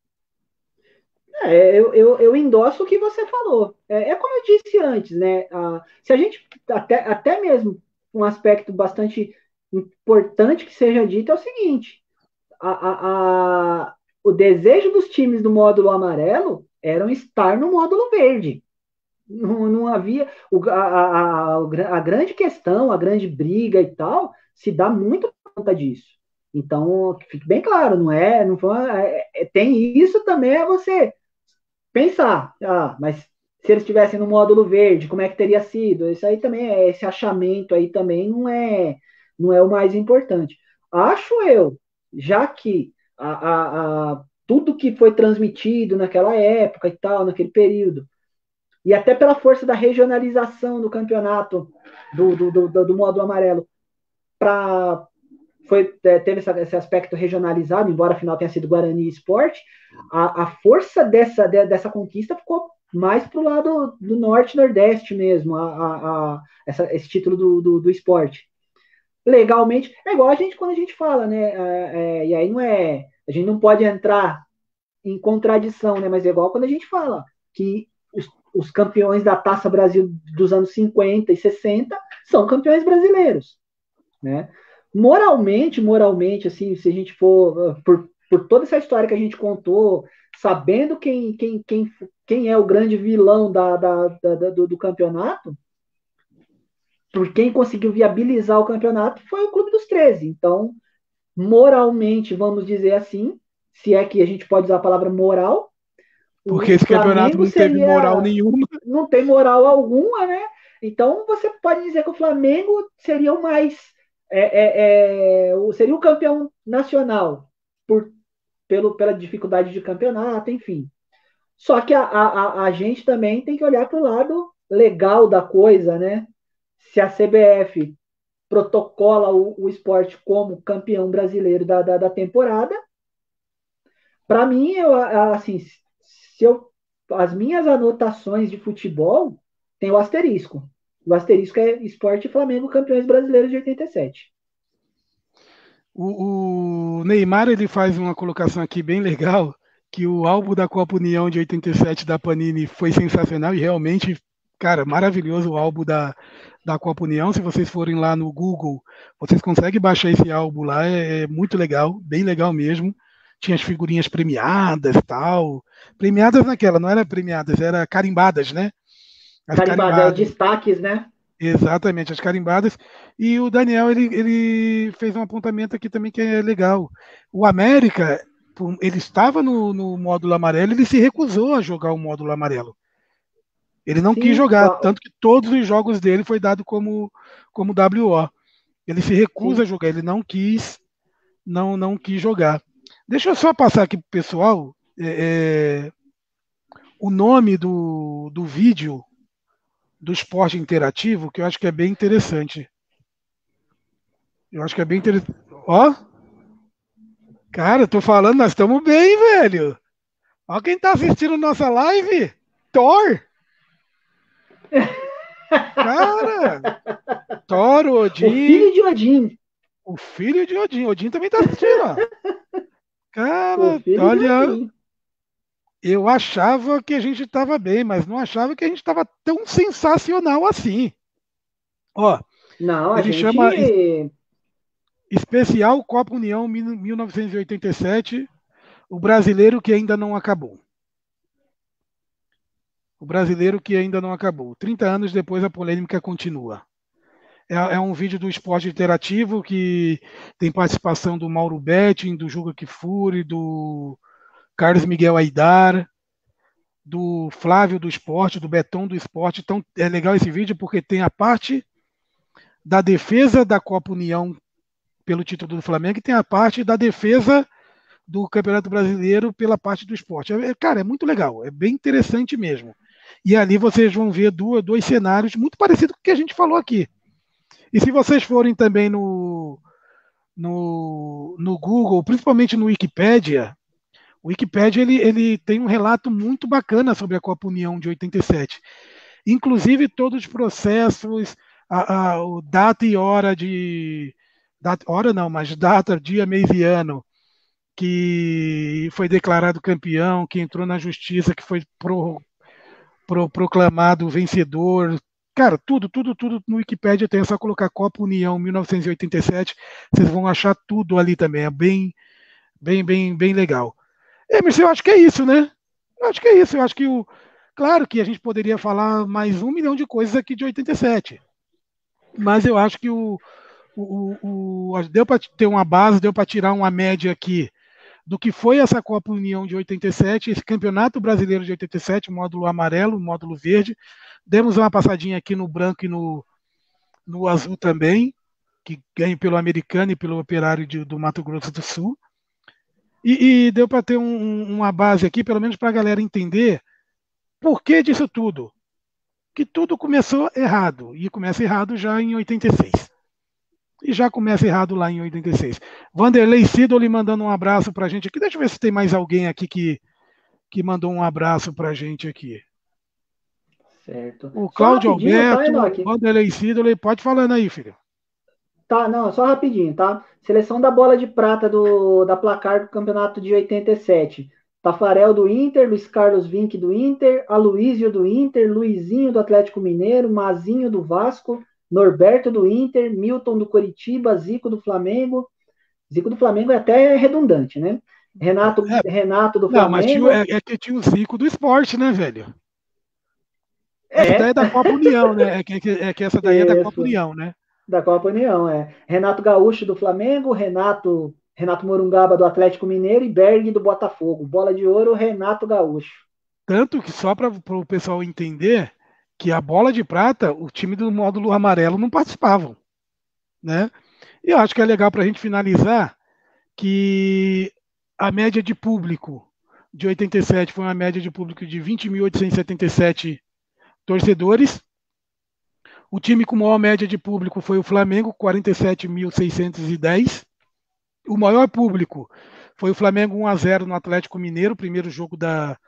É, eu, eu, eu endosso o que você falou. É, é como eu disse antes, né? Ah, se a gente, até, até mesmo um aspecto bastante importante que seja dito é o seguinte: a, a, a, o desejo dos times do módulo amarelo era estar no módulo verde. Não, não havia. O, a, a, grande questão, a grande briga e tal, se dá muito conta disso. Então, fique bem claro, não é. Não foi, é, é, tem isso também é você pensar. Ah, mas se eles estivessem no módulo verde, como é que teria sido? Isso aí também é esse achamento aí também não é não é o mais importante. Acho eu, já que a, a, a, tudo que foi transmitido naquela época e tal, naquele período, e até pela força da regionalização do campeonato do, do, do, do modo amarelo, para foi, é, teve essa, esse aspecto regionalizado, embora afinal tenha sido Guarani Esporte, a, a força dessa, de, dessa conquista ficou mais para o lado do norte nordeste mesmo, a, a, a essa, esse título do, do, do esporte legalmente. É igual a gente quando a gente fala, né? É, é, e aí não é. A gente não pode entrar em contradição, né? Mas é igual quando a gente fala que os, os campeões da Taça Brasil dos anos 50 e 60 são campeões brasileiros, né? Moralmente, moralmente, assim, se a gente for uh, por, por toda essa história que a gente contou, sabendo quem, quem, quem, quem é o grande vilão da, da, da do, do campeonato, por quem conseguiu viabilizar o campeonato foi o Clube dos 13. Então, moralmente, vamos dizer assim, se é que a gente pode usar a palavra moral. Porque esse campeonato não seria, teve moral nenhuma. Não tem moral alguma, né? Então você pode dizer que o Flamengo seria o mais. É, é, é, seria o campeão nacional por, pelo, pela dificuldade de campeonato, enfim. Só que a, a, a gente também tem que olhar para o lado legal da coisa, né? Se a CBF protocola o, o esporte como campeão brasileiro da, da, da temporada, para mim, eu, assim, se eu, as minhas anotações de futebol tem o asterisco. O asterisco é Esporte Flamengo campeões brasileiros de 87. O, o, Neymar ele faz uma colocação aqui bem legal, que o álbum da Copa União de 87 da Panini foi sensacional e realmente, cara, maravilhoso o álbum da, da Copa União. Se vocês forem lá no Google, vocês conseguem baixar esse álbum lá, é, é muito legal, bem legal mesmo. Tinha as figurinhas premiadas tal. Premiadas naquela, não era premiadas, era carimbadas, né? As carimbadas, carimbadas. destaques, né? Exatamente, as carimbadas. E o Daniel, ele, ele fez um apontamento aqui também que é legal. O América, ele estava no, no módulo amarelo, ele se recusou a jogar o módulo amarelo. Ele não Sim, quis jogar, tá. tanto que todos os jogos dele foi dado como, como WO. Ele se recusa Sim. a jogar, ele não quis, não, não quis jogar. Deixa eu só passar aqui pro pessoal é, é, o nome do, do vídeo do esporte interativo, que eu acho que é bem interessante. Eu acho que é bem interessante. Ó! Cara, tô falando, nós estamos bem, velho! Ó quem tá assistindo nossa live! Thor! Cara! Toro, Odin. O filho de Odin. O filho de Odin. Odin também tá assistindo, ó. Cara, olha. Eu achava que a gente estava bem, mas não achava que a gente estava tão sensacional assim. Ó, não, a gente... chama Especial Copa União 1987, o brasileiro que ainda não acabou. O brasileiro que ainda não acabou. 30 anos depois a polêmica continua. É, é um vídeo do esporte interativo que tem participação do Mauro Betting, do Juga Kifuri, do Carlos Miguel Aidar, do Flávio do Esporte, do Betão do Esporte. Então é legal esse vídeo porque tem a parte da defesa da Copa União pelo título do Flamengo e tem a parte da defesa do Campeonato Brasileiro pela parte do esporte. É, cara, é muito legal, é bem interessante mesmo. E ali vocês vão ver duas, dois cenários muito parecidos com o que a gente falou aqui. E se vocês forem também no, no, no Google, principalmente no Wikipedia, o Wikipedia ele, ele tem um relato muito bacana sobre a Copa União de 87. Inclusive todos os processos, a, a, o data e hora de. Data, hora não, mas data, dia, mês e ano que foi declarado campeão, que entrou na justiça, que foi pro, proclamado vencedor. Cara, tudo, tudo, tudo no Wikipedia tem, é só colocar Copa União 1987, vocês vão achar tudo ali também. É bem, bem, bem, bem legal. Emerson, eu acho que é isso, né? Eu acho que é isso. Eu acho que o. Claro que a gente poderia falar mais um milhão de coisas aqui de 87 mas eu acho que o, o, o deu para ter uma base, deu para tirar uma média aqui do que foi essa Copa União de 87, esse Campeonato Brasileiro de 87, módulo amarelo, módulo verde. Demos uma passadinha aqui no branco e no, no azul também, que ganha pelo americano e pelo operário de, do Mato Grosso do Sul. E, e deu para ter um, uma base aqui, pelo menos para a galera entender por que disso tudo que tudo começou errado. E começa errado já em 86. E já começa errado lá em 86. Vanderlei Sidoli mandando um abraço para a gente aqui. Deixa eu ver se tem mais alguém aqui que, que mandou um abraço para a gente aqui. Certo. O Cláudio tá, Alberto, tá, Vanderlei Sidoli, pode falando aí, filho. Tá, não, só rapidinho, tá? Seleção da bola de prata do, da placar do campeonato de 87. Tafarel do Inter, Luiz Carlos Vinck do Inter, Aloísio do Inter, Luizinho do Atlético Mineiro, Mazinho do Vasco, Norberto do Inter, Milton do Coritiba, Zico do Flamengo. Zico do Flamengo é até redundante, né? Renato, é, Renato do Flamengo. Não, mas tinha, é, é, que tinha o Zico do esporte, né, velho? Essa é. daí é da Copa União, né? É que, é que essa daí Isso. é da Copa União, né? Da Copa União, é. Renato Gaúcho do Flamengo, Renato Renato Morungaba do Atlético Mineiro e Berg do Botafogo. Bola de ouro, Renato Gaúcho. Tanto que só para o pessoal entender que a bola de prata, o time do módulo amarelo não participavam, né? E eu acho que é legal para a gente finalizar que a média de público de 87 foi uma média de público de 20.877 torcedores. O time com maior média de público foi o Flamengo, 47.610. O maior público foi o Flamengo 1 a 0 no Atlético Mineiro, primeiro jogo da,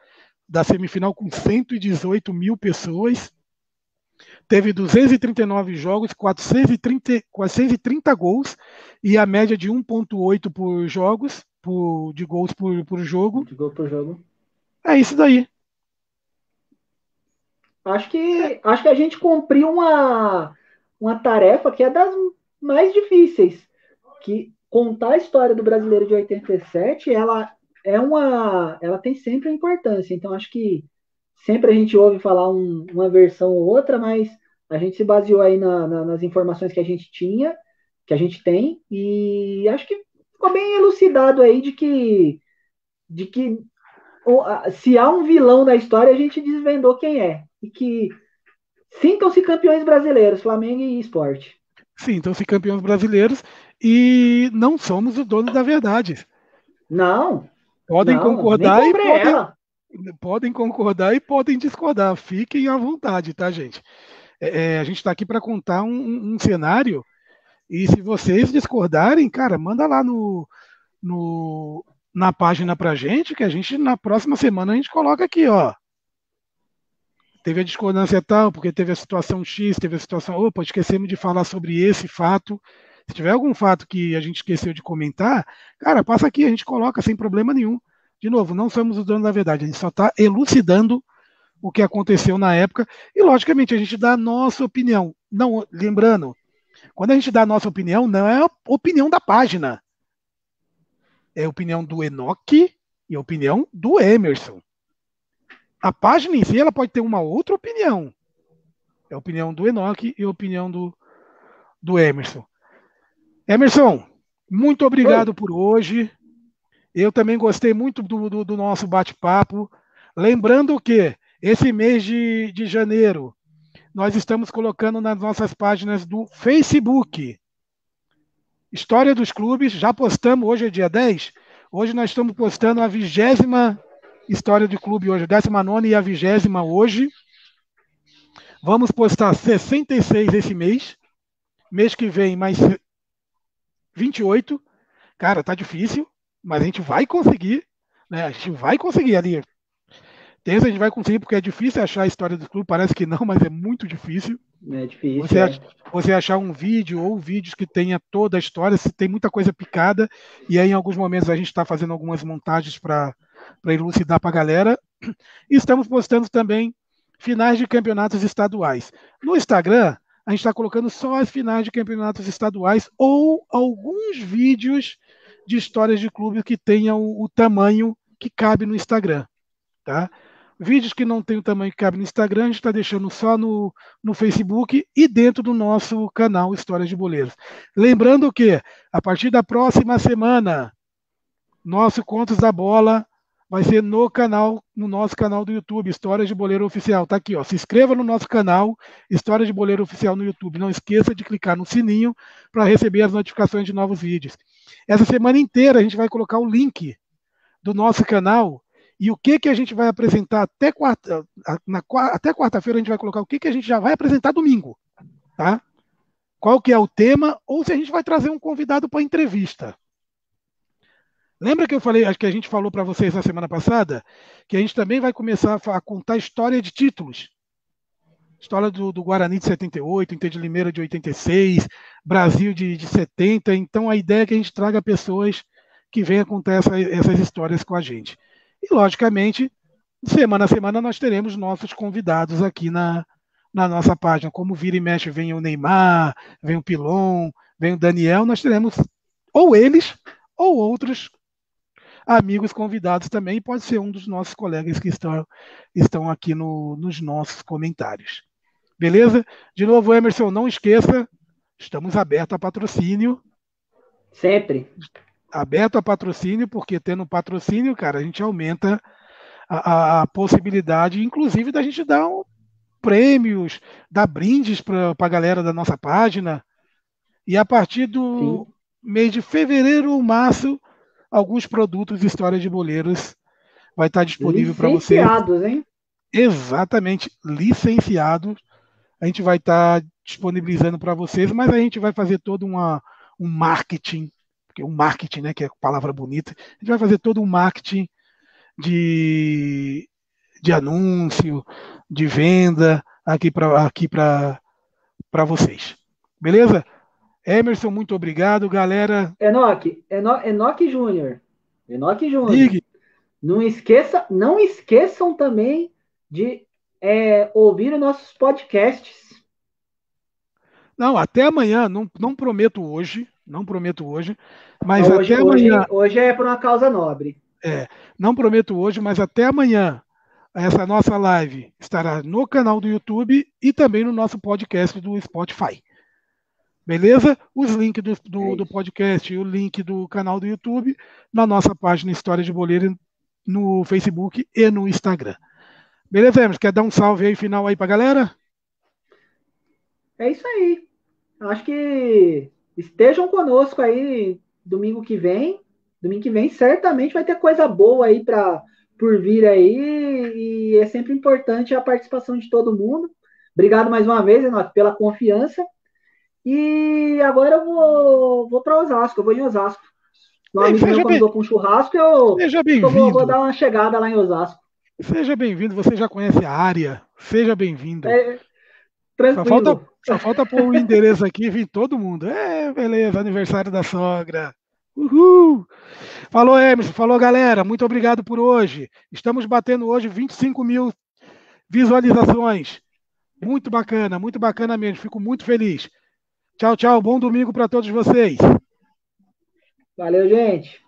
da semifinal com 118 mil pessoas. Teve 239 jogos, 430, 430 gols e a média de 1,8 por jogos, por, de gols por, por jogo. De gol por jogo. É isso daí. Acho que, acho que a gente cumpriu uma, uma tarefa que é das mais difíceis. Que contar a história do brasileiro de 87, ela é uma, ela tem sempre importância. Então acho que sempre a gente ouve falar um, uma versão ou outra, mas a gente se baseou aí na, na, nas informações que a gente tinha, que a gente tem, e acho que ficou bem elucidado aí de que, de que se há um vilão na história, a gente desvendou quem é. E que sintam-se campeões brasileiros, Flamengo e esporte. Sintam-se campeões brasileiros e não somos o dono da verdade. Não. Podem não, concordar e podem, podem, concordar e podem discordar. Fiquem à vontade, tá, gente? É, é a gente está aqui para contar um, um, cenário e se vocês discordarem, cara, manda lá no, no na página para gente que a gente na próxima semana a gente coloca aqui, ó. Teve a discordância tal, porque teve a situação X, teve a situação, opa, esquecemos de falar sobre esse fato Se tiver algum fato que a gente esqueceu de comentar, cara, passa aqui, a gente coloca sem problema nenhum. De novo, não somos os donos da verdade, a gente só está elucidando o que aconteceu na época e, logicamente, a gente dá a nossa opinião. Não, lembrando, quando a gente dá a nossa opinião, não é a opinião da página. É a opinião do Enoch e a opinião do Emerson. A página em si ela pode ter uma outra opinião. É a opinião do Enoch e a opinião do, do Emerson. Emerson, muito obrigado Oi. por hoje. Eu também gostei muito do, do, do nosso bate-papo. Lembrando que esse mês de, de janeiro nós estamos colocando nas nossas páginas do Facebook. História dos clubes, já postamos, hoje é dia 10. Hoje nós estamos postando a vigésima história do clube hoje, a 19 e a vigésima hoje. Vamos postar 66 esse mês. Mês que vem, mais 28. Cara, tá difícil, mas a gente vai conseguir. Né? A gente vai conseguir ali. Tem a gente vai conseguir, porque é difícil achar a história do clube. Parece que não, mas é muito difícil. É difícil. Você, é. você achar um vídeo ou vídeos que tenha toda a história, se tem muita coisa picada, e aí em alguns momentos a gente está fazendo algumas montagens para elucidar para a galera. E estamos postando também finais de campeonatos estaduais. No Instagram, a gente está colocando só as finais de campeonatos estaduais ou alguns vídeos de histórias de clubes que tenham o, o tamanho que cabe no Instagram. Tá? Vídeos que não tem o tamanho que cabe no Instagram, a gente está deixando só no, no Facebook e dentro do nosso canal Histórias de Boleiros. Lembrando que, a partir da próxima semana, nosso Contos da Bola vai ser no canal, no nosso canal do YouTube, Histórias de Boleiro Oficial. Tá aqui, ó. Se inscreva no nosso canal, Histórias de Boleiro Oficial no YouTube. Não esqueça de clicar no sininho para receber as notificações de novos vídeos. Essa semana inteira a gente vai colocar o link do nosso canal e o que que a gente vai apresentar até quarta, até quarta-feira a gente vai colocar o que que a gente já vai apresentar domingo, tá? Qual que é o tema ou se a gente vai trazer um convidado para entrevista. Lembra que eu falei, acho que a gente falou para vocês na semana passada, que a gente também vai começar a contar história de títulos. História do, do Guarani de 78, Inter de Limeira de 86, Brasil de, de 70. Então a ideia é que a gente traga pessoas que venham contar essa, essas histórias com a gente. E, logicamente, semana a semana nós teremos nossos convidados aqui na, na nossa página. Como vira e mexe, vem o Neymar, vem o Pilon, vem o Daniel, nós teremos ou eles ou outros amigos convidados também, pode ser um dos nossos colegas que estão, estão aqui no, nos nossos comentários. Beleza? De novo, Emerson, não esqueça, estamos abertos a patrocínio. Sempre. Aberto a patrocínio, porque tendo patrocínio, cara, a gente aumenta a, a, a possibilidade, inclusive, da gente dar um, prêmios, dar brindes para a galera da nossa página. E a partir do Sim. mês de fevereiro ou março, alguns produtos História de Boleiros vai estar disponível para você. Licenciados, hein? Exatamente, licenciados. A gente vai estar disponibilizando para vocês, mas a gente vai fazer todo uma, um marketing, porque um marketing, né, que é palavra bonita, a gente vai fazer todo um marketing de, de anúncio, de venda aqui para aqui para vocês. Beleza? Emerson, muito obrigado, galera. Enoque, Eno, Enoque Júnior. Enoque Júnior. Não esqueça, não esqueçam também de é, ouvir os nossos podcasts. Não, até amanhã, não, não prometo hoje, não prometo hoje, mas hoje, até amanhã. Hoje, hoje é por uma causa nobre. É, não prometo hoje, mas até amanhã essa nossa live estará no canal do YouTube e também no nosso podcast do Spotify. Beleza? Os links do, do, é do, podcast e o link do canal do YouTube na nossa página História de Boleiro no Facebook e no Instagram. Beleza, Emerson? Quer dar um salve aí final aí pra galera? É isso aí. Acho que estejam conosco aí domingo que vem. Domingo que vem certamente vai ter coisa boa aí para por vir aí e é sempre importante a participação de todo mundo. Obrigado mais uma vez, Renato, pela confiança. E agora eu vou, vou para Osasco, eu vou em Osasco. Ei, amigo meu convidou para um churrasco, eu, eu vou, vou, dar uma chegada lá em Osasco. Seja bem-vindo, você já conhece a área, seja bem-vindo. É, Tranquilo. Só falta, só falta pôr o endereço aqui e vir todo mundo. É, beleza, aniversário da sogra. Uhul! Falou, Emerson. Falou, galera. Muito obrigado por hoje. Estamos batendo hoje 25 mil visualizações. Muito bacana, muito bacana mesmo. Fico muito feliz. Tchau, tchau. Bom domingo para todos vocês. Valeu, gente.